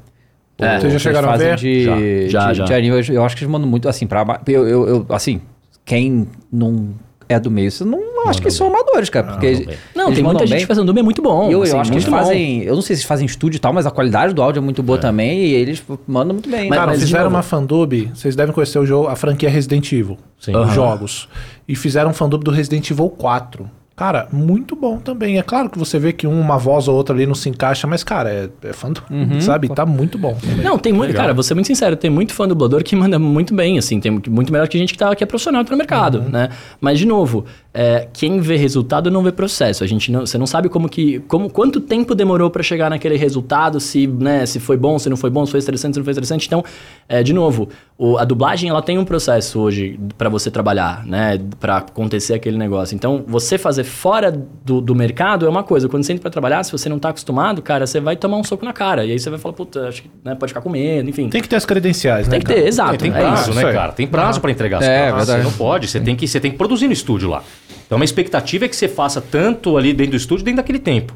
É. Vocês já chegaram a ver? De, Já, de, já. de anime. Eu, eu acho que eles mandam muito assim pra. Eu, eu, eu- assim, quem não é do meio, você não acho que eles são amadores, cara. Porque Mandam eles. Não, eles tem muita mandam gente bem. fazendo dub é muito bom. Eu, eu assim, acho que eles bom. fazem. Eu não sei se eles fazem estúdio e tal, mas a qualidade do áudio é muito boa também e eles mandam muito bem. Mas- Cara, mas fizeram uma fandub, vocês devem conhecer o jogo, a franquia Resident Evil, Sim. os Aham. jogos. E fizeram um fandub do Resident Evil 4. Cara, muito bom também. É claro que você vê que uma voz ou outra ali não se encaixa, mas, cara, é, é fandub, sabe? Tá muito bom. também. Não, tem muito. Cara, vou ser muito sincero, tem muito fã dublador que manda muito bem, assim, tem muito melhor que gente que, tá, que é profissional tá no mercado, né? Mas, de novo, é, quem vê resultado não vê processo. A gente não, você não sabe como que. Como, quanto tempo demorou pra chegar naquele resultado, se, né, se foi bom, se não foi bom, se foi estressante, se não foi estressante. Então, é, de novo, o- a dublagem ela tem um processo hoje pra você trabalhar, né? Pra acontecer aquele negócio. Então, você fazer fora do, do mercado é uma coisa. Quando você entra pra trabalhar, se você não tá acostumado, cara, você vai tomar um soco na cara. E aí você vai falar, puta, acho que né, pode ficar com medo, enfim. Tem que ter as credenciais, né? Tem que cara? ter, exato. tem é prazo, isso. né, cara? Tem prazo pra entregar as É, coisas. Você não pode, você tem, que, você tem que produzir no estúdio lá. Então, uma expectativa é que você faça tanto ali dentro do estúdio, dentro daquele tempo.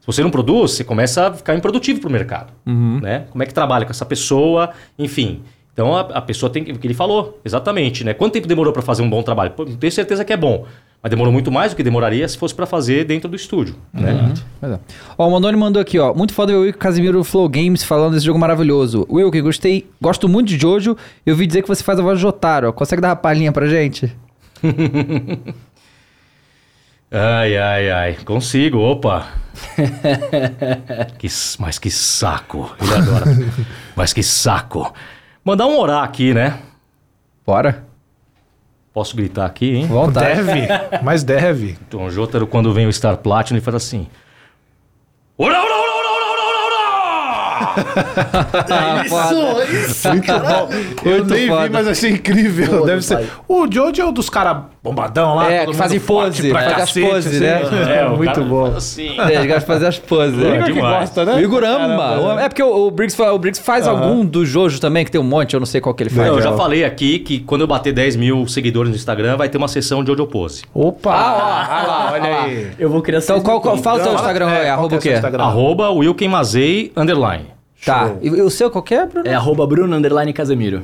Se você não produz, você começa a ficar improdutivo pro mercado. Né? Como é que trabalha com essa pessoa, enfim. Então, a, a pessoa tem que... O que ele falou, exatamente, né? Quanto tempo demorou pra fazer um bom trabalho? Pô, não tenho certeza que é bom. Mas demorou muito mais do que demoraria se fosse pra fazer dentro do estúdio, né? Pois é. Ó, o Mandoni mandou aqui, ó. Muito foda ver o Wilco Casimiro Flow Games falando desse jogo maravilhoso. Wilco, gostei, gosto muito de Jojo. Eu ouvi dizer que você faz a voz de Jotaro. Consegue dar uma palhinha pra gente? <laughs> Ai, ai, ai. Consigo, opa. <laughs> que, mas que saco. Ele adora. <laughs> mas que saco. Mandar um orar aqui, né? Bora. Posso gritar aqui, hein? Vontade. Deve, mas deve. Então, o Jotaro, quando vem o Star Platinum, ele faz assim. Ora, ora, ora, ora, ora! <laughs> Isso, muito bom. Eu Muito nem foda. vi, mas achei incrível. Pô, Deve ser. pai. O Jojo é o dos caras bombadão lá. É, todo que fazem pose, pra faz as cacete, poses, assim. né? o muito cara bom. Assim. É, eles gostam de fazer as poses. É, né? que gosta, né? O Igurama. Caramba, né? É porque o, o, Briggs, o Briggs faz algum do Jojo também, que tem um monte, eu não sei qual que ele faz. Não, eu já falei aqui que quando eu bater 10 mil seguidores no Instagram, vai ter uma sessão de Jojo Pose. Opa! Ah, olha lá, olha aí. Eu vou criar Então, qual, qual, fala o teu Fala- Instagram, é, é, qual arroba que é o seu quê? Arroba Wilken Mazei, underline. Tá. E, e o seu qual que é, Bruno? É arroba Bruno Underline Casemiro.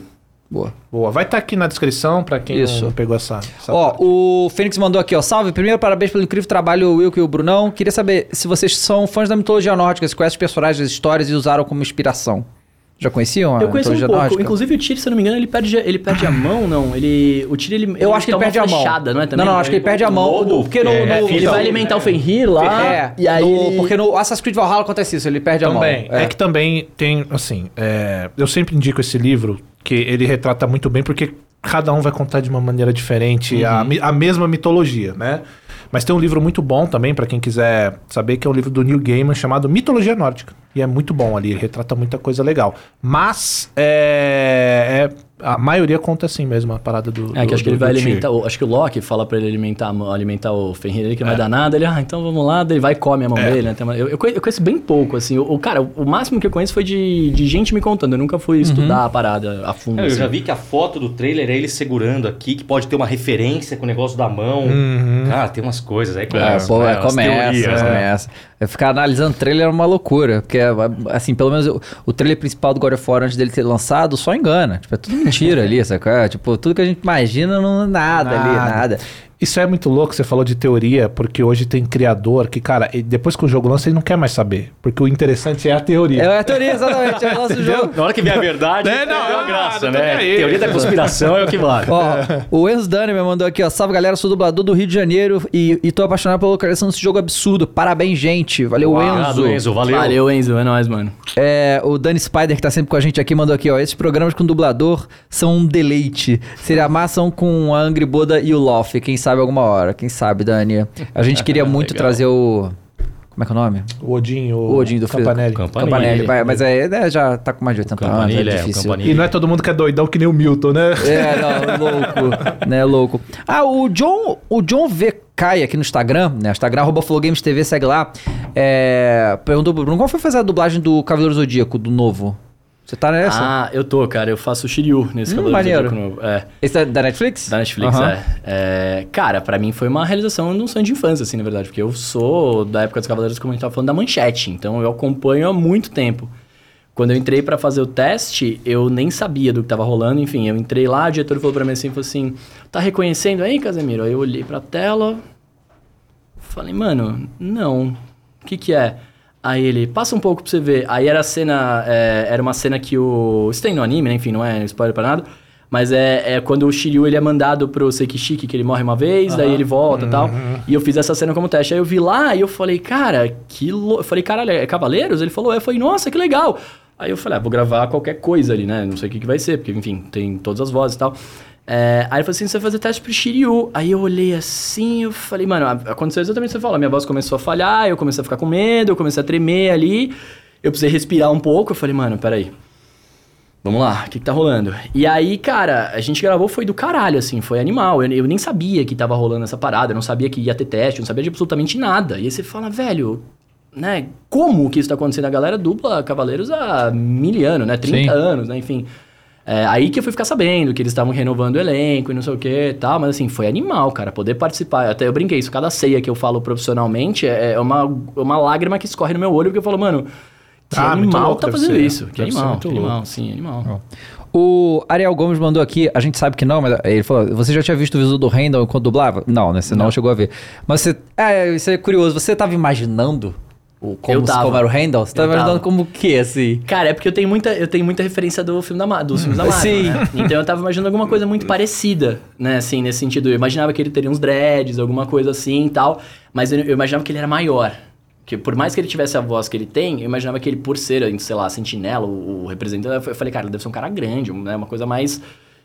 Boa. Boa, vai estar aqui na descrição pra quem Isso. não pegou essa. essa Ó, parte. o Fênix mandou aqui, ó. Salve, primeiro parabéns pelo incrível trabalho, o Wilco e o Brunão. Queria saber se vocês são fãs da mitologia nórdica, se conhecem os personagens, as histórias e usaram como inspiração. Já conheciam a Eu conheço um mitologia pouco. nórdica? Inclusive o Tyr, se eu não me engano, ele perde, ele perde a <coughs> mão, não. Ele, o Tyr, ele Eu acho que ele perde a mão. não é? Também? Não, não, acho que ele perde a mão. lobo, porque no, é, no- Ele vai alimentar o Fenrir lá. É, e aí. no- ele- porque no Assassin's Creed Valhalla acontece isso, ele perde a Também. mão. É. que também tem, assim, é, eu sempre indico esse livro, que ele retrata muito bem, porque cada um vai contar de uma maneira diferente a, mi- a mesma mitologia, né? Mas tem um livro muito bom também, pra quem quiser saber, que é um livro do Neil Gaiman chamado Mitologia Nórdica. E é muito bom ali, ele retrata muita coisa legal. Mas é, é- a maioria conta assim mesmo, a parada do. É, que do- acho que ele vai alimentar. o- acho que o Loki fala pra ele alimentar, alimentar o Fenrir ali, que não vai dar nada. Ele, ah, então vamos lá. daí Ele vai e come a mão dele, né? Tem uma- eu, eu conhe- eu conheço bem pouco, assim. O, o- cara, o máximo que eu conheço foi de, de gente me contando. Eu nunca fui estudar a parada a fundo. Eu assim. já vi que a foto do trailer é ele segurando aqui, que pode ter uma referência com o negócio da mão. Cara, tem umas coisas aí. É, começa, pô, né? é, começa, teorias, né? começa. É, Ficar analisando trailer é uma loucura. Porque, assim, pelo menos o, o trailer principal do God of War, antes dele ter lançado, só engana. Tipo, é tudo mentira ali, saca? Tipo, tudo que a gente imagina não é nada, ali, Nada. Isso é muito louco, você falou de teoria, porque hoje tem criador que, cara, depois que o jogo lança, ele não quer mais saber. Porque o interessante é a teoria. É a teoria, exatamente. É o nosso jogo. Na hora que vem a verdade, <laughs> É, não, é uma ah, graça, não tô né? aí. Teoria da conspiração é o que vale. Ó, o Enzo Dani me mandou aqui, ó. Salve galera, sou dublador do Rio de Janeiro e, e tô apaixonado pela localização desse jogo absurdo. Parabéns, gente. Valeu, Obrigado, Enzo. Enzo. Valeu. Valeu, Enzo. É nóis, mano. É, o Dani Spider, que tá sempre com a gente aqui, mandou aqui, ó. Esses programas com dublador são um deleite. Seria amassam com a Angry Boda e o Loft. Quem sabe alguma hora. Quem sabe, Dani. A gente <laughs> queria muito trazer o. Como é que é o nome? O Odin, o, O Odin do Campanelli. Campanelli. Campanelli. vai, mas é, né, já tá com mais de 80 anos. É é, difícil. Campanile. E não é todo mundo que é doidão que nem o Milton, né? É, não, louco, né, louco. Ah, o John, o John V. Kai aqui no Instagram, né, Instagram, arroba TV, segue lá, é, perguntou pro Bruno, qual foi fazer a dublagem do Cavaleiro Zodíaco, do novo? Você tá nessa? Ah, eu tô, cara. Eu faço o Shiryu nesse Hum, Cavaleiro maneiro. Zodíaco novo. É. Esse é da Netflix? Da Netflix, Aham. é. É, Cara, pra mim foi uma realização de um sonho de infância, assim, na verdade. Porque eu sou da época dos Cavaleiros, como a gente tava falando, da Manchete. Então eu acompanho há muito tempo. Quando eu entrei pra fazer o teste, eu nem sabia do que tava rolando. Enfim, eu entrei lá, o diretor falou pra mim assim, falou assim... Tá reconhecendo aí, Casemiro? Aí eu olhei pra tela... Falei, mano, não. O que que é? Aí ele, passa um pouco pra você ver. Aí era a cena, é, era uma cena que o... Isso tem no anime, né? Enfim, não é spoiler pra nada. Mas é, é quando o Shiryu ele é mandado pro Sekishiki, que ele morre uma vez, daí ele volta e tal. E eu fiz essa cena como teste. Aí eu vi lá e eu falei, cara, que louco. Eu falei, caralho, é Cavaleiros? Ele falou, é. Eu falei, nossa, que legal. Aí eu falei, ah, vou gravar qualquer coisa ali, né? Não sei o que, que vai ser, porque, enfim, tem todas as vozes e tal. É, aí ele falou assim, você vai fazer teste pro Shiryu. Aí eu olhei assim, eu falei, mano, aconteceu exatamente o que você falou. Minha voz começou a falhar, eu comecei a ficar com medo, eu comecei a tremer ali. Eu precisei respirar um pouco. Eu falei, mano, peraí. Vamos lá, o que, que tá rolando? E aí, cara, a gente gravou, foi do caralho, assim, foi animal. Eu, eu nem sabia que tava rolando essa parada, eu não sabia que ia ter teste, eu não sabia de absolutamente nada. E aí você fala, velho, né, como que isso tá acontecendo? A galera dupla Cavaleiros há mil anos, né, 30 Sim. anos, né, enfim. É, aí que eu fui ficar sabendo que eles estavam renovando o elenco e não sei o que e tal, mas assim, foi animal, cara, poder participar. Até eu brinquei, isso, cada ceia que eu falo profissionalmente é é uma, uma lágrima que escorre no meu olho, porque eu falo, mano, que Ah, animal louco tá fazendo ser. isso. Que animal, que animal, louco. sim, animal. O Ariel Gomes mandou aqui, a gente sabe que não, mas ele falou, você já tinha visto o visual do Randall enquanto dublava? Não, né? Você não, chegou a ver. Mas você, é, isso é curioso, você tava imaginando o, como, como era o Randall? Você tava Eu imaginando tava. como o que, assim? Cara, é porque eu tenho muita, eu tenho muita referência do filme da, dos filmes da Marvel, Sim. né? Então eu tava imaginando alguma coisa muito parecida, né? Assim, nesse sentido. Eu imaginava que ele teria uns dreads, alguma coisa assim e tal. Mas eu, eu imaginava que ele era maior. Que por mais que ele tivesse a voz que ele tem, eu imaginava que ele, por ser, sei lá, sentinela, o, o representante, eu falei, cara, ele deve ser um cara grande, né? Uma coisa mais...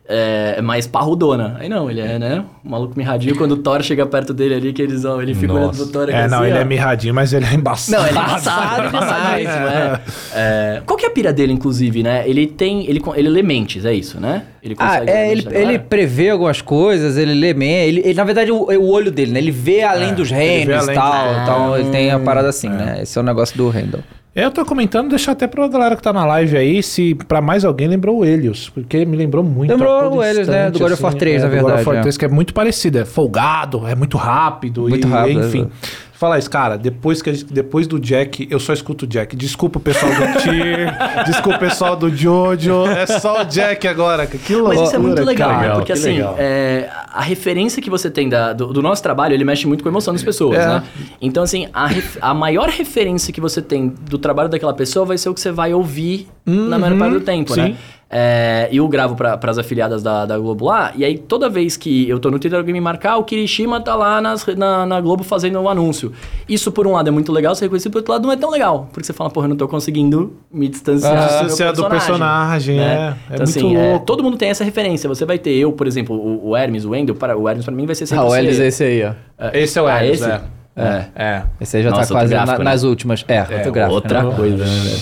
É, mais parrudona. Aí não, ele é, né? Um maluco mirradinho. Quando o Thor chega perto dele ali, que eles, ó, ele fica olhando Nossa. pro Thor aqui É, não, assim, ele ó. é mirradinho, mas ele é embaçado. Não, ele é embaçado, <laughs> é. É, Qual que é a pira dele, inclusive, né? Ele tem. Ele, ele lê mentes, é isso, né? Ele Ah, ler é, a ele, ele prevê algumas coisas, ele lê bem, ele, ele- na verdade, o, o olho dele, né? Ele vê além É, dos ele reinos e tal, dos- então ele tem a parada assim, né? Esse é o negócio do Randall. Eu tô comentando, deixar até pra galera que tá na live aí, se pra mais alguém lembrou o Helios, porque me lembrou muito. Lembrou o Helios, né, do God of War 3, na do God of verdade, War é. 3, que é muito parecido, é folgado, é muito rápido. Muito e, rápido, Enfim. é. Fala isso, cara, depois, que a gente- depois do Jack, eu só escuto o Jack. Desculpa o pessoal do Tier, <laughs> desculpa o pessoal do Jojo, é só o Jack agora, que loucura, Mas isso é muito legal, cara. Legal, porque que assim, legal. é, a referência que você tem da- do, do nosso trabalho, ele mexe muito com a emoção das pessoas, É. né? Então, assim, a, ref- a maior referência que você tem do trabalho daquela pessoa vai ser o que você vai ouvir na maior parte do tempo, sim. né? É, eu gravo para as afiliadas da, da Globo lá, e aí toda vez que eu tô no Twitter alguém me marcar, o Kirishima tá lá nas, na, na Globo fazendo um anúncio. Isso, por um lado, é muito legal, você reconhece, por outro lado, não é tão legal. Porque você fala, porra, eu não tô conseguindo me distanciar, Ah, do distanciar do personagem, é. É então, muito assim, é, louco. todo mundo tem essa referência. Você vai ter eu, por exemplo, o, o Hermes, o Wendel, para, o Hermes pra mim vai ser sempre Ah, o. Elis é esse aí, ó. Esse é o Ah, Helios, esse? é. É. É. Esse aí já Nossa, tá quase na- né? nas últimas. É, outro gráfico. Outra né? coisa, né?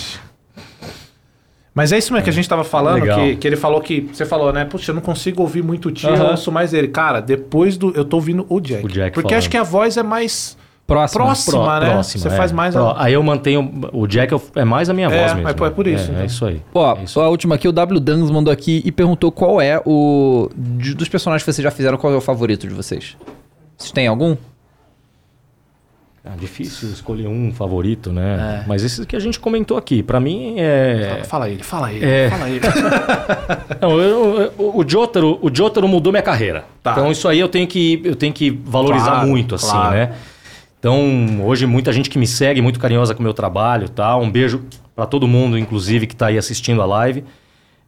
Mas é isso mesmo que a gente tava falando, Legal. que, que ele falou que. Você falou, né? Puxa, eu não consigo ouvir muito o tio, eu ouço mais ele. Cara, depois do. Eu tô ouvindo o Jack. O Jack porque falando. acho que a voz é mais Próximo. próxima, né? próxima, Você é. faz mais Pró- a. Aí eu mantenho. O Jack é é mais a minha É, voz mesmo. mas é por isso, É, então. é isso aí. Ó, É isso a última aqui, o W Dans mandou aqui e perguntou qual é o. de- dos personagens que vocês já fizeram, qual é o favorito de vocês? Vocês têm algum? É difícil escolher um favorito, né? Mas esses que a gente comentou aqui, pra mim é. Fala ele, fala ele, É. fala ele. <laughs> Não, eu- eu- o Jotaro, o Jotaro mudou minha carreira. Tá. Então isso aí eu tenho que, eu tenho que valorizar Claro, muito, assim, claro. né? Então, hoje muita gente que me segue, muito carinhosa com o meu trabalho, tá? Um beijo pra todo mundo, inclusive, que tá aí assistindo a live.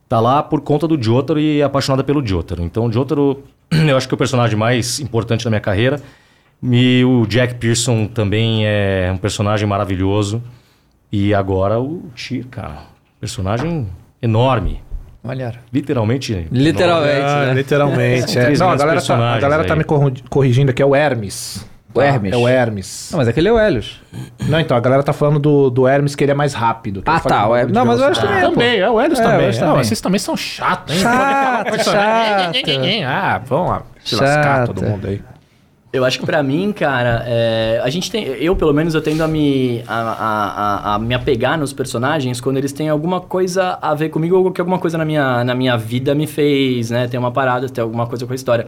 Tá lá por conta do Jotaro e é apaixonada pelo Jotaro. Então, o Jotaro, <clears throat> eu acho que é o personagem mais importante da minha carreira. E o Jack Pearson também é um personagem maravilhoso. E agora o Tyr, cara, personagem enorme. Olha. Literalmente. Literalmente, Ah, né? literalmente. São é. três Não, a galera, tá, a galera tá aí. me corrigindo aqui, é o Hermes. O Hermes. É o Hermes. Não, mas aquele é o Helios. Não, então, a galera tá falando do, do Hermes que ele é mais rápido. que Ah, tá, o Hermes- não, mas o Helios também é, pô. também, é o Helios É, o também. Helios Não, também. vocês também são chatos, hein? Chato, <laughs> chato. Ah, vamos lá. Se lascar todo mundo aí. Eu acho que pra mim, cara, é, a gente tem. Eu, pelo menos, eu tendo a me, a, a, a me apegar nos personagens quando eles têm alguma coisa a ver comigo ou que alguma coisa na minha, na minha vida me fez, né? Tem uma parada, tem alguma coisa com a história.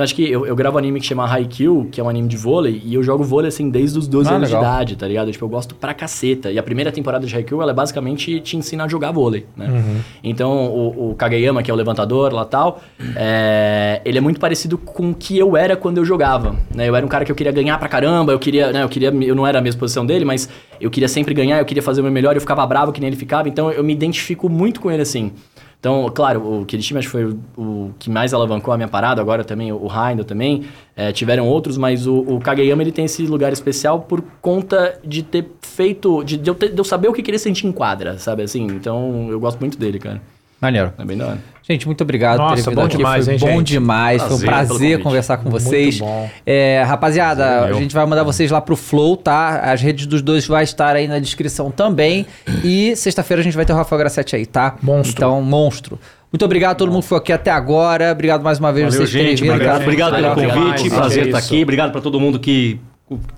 Então acho que eu, eu gravo anime que chama Haikyuu, que é um anime de vôlei, e eu jogo vôlei assim desde os 12 Ah, anos legal. de idade, tá ligado? Tipo, eu gosto pra caceta. E a primeira temporada de Haikyuu, ela é basicamente te ensina a jogar vôlei, né? Então o, o Kageyama, que é o levantador lá tal, é, ele é muito parecido com o que eu era quando eu jogava, né? Eu era um cara que eu queria ganhar pra caramba, eu queria, né? Eu queria, eu não era a mesma posição dele, mas eu queria sempre ganhar, eu queria fazer o meu melhor, eu ficava bravo que nem ele ficava, então eu me identifico muito com ele assim. Então, claro, o Kirishima foi o, o que mais alavancou a minha parada, agora também o Heindel também, é, tiveram outros, mas o, o Kageyama ele tem esse lugar especial por conta de ter feito, de, de eu, ter- de eu saber o que que ele sentir em quadra, sabe assim? Então, eu gosto muito dele, cara. Maneiro. É bem da hora. Gente, muito obrigado por Nossa, terem vindo bom aqui. demais, Foi hein, bom gente? demais. Foi um Prazer prazer conversar com Muito vocês. bom. É, rapaziada, Prazer a gente vai mandar vocês lá pro Flow, tá? As redes dos dois vai estar aí na descrição também. E sexta-feira a gente vai ter o Rafael Grassetti aí, tá? Monstro. Então, monstro. Muito obrigado a todo mundo que foi aqui até agora. Obrigado mais uma vez Valeu, vocês terem gente. vindo. Obrigado, obrigado pelo convite. demais, prazer é estar isso. aqui. Obrigado para todo mundo que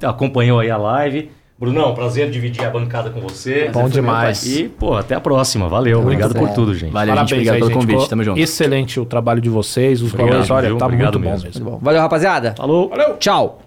acompanhou aí a live. Brunão, prazer dividir a bancada com você. Bom demais. E, pô, até a próxima. Valeu. Obrigado por bom. tudo, gente. Valeu, gente. Obrigado aí, pelo gente. convite. Ficou Tamo junto. Excelente o trabalho de vocês, os Obrigado, dois. Olha, tá Obrigado muito bom mesmo. Muito bom. Valeu, rapaziada. Falou. Tchau.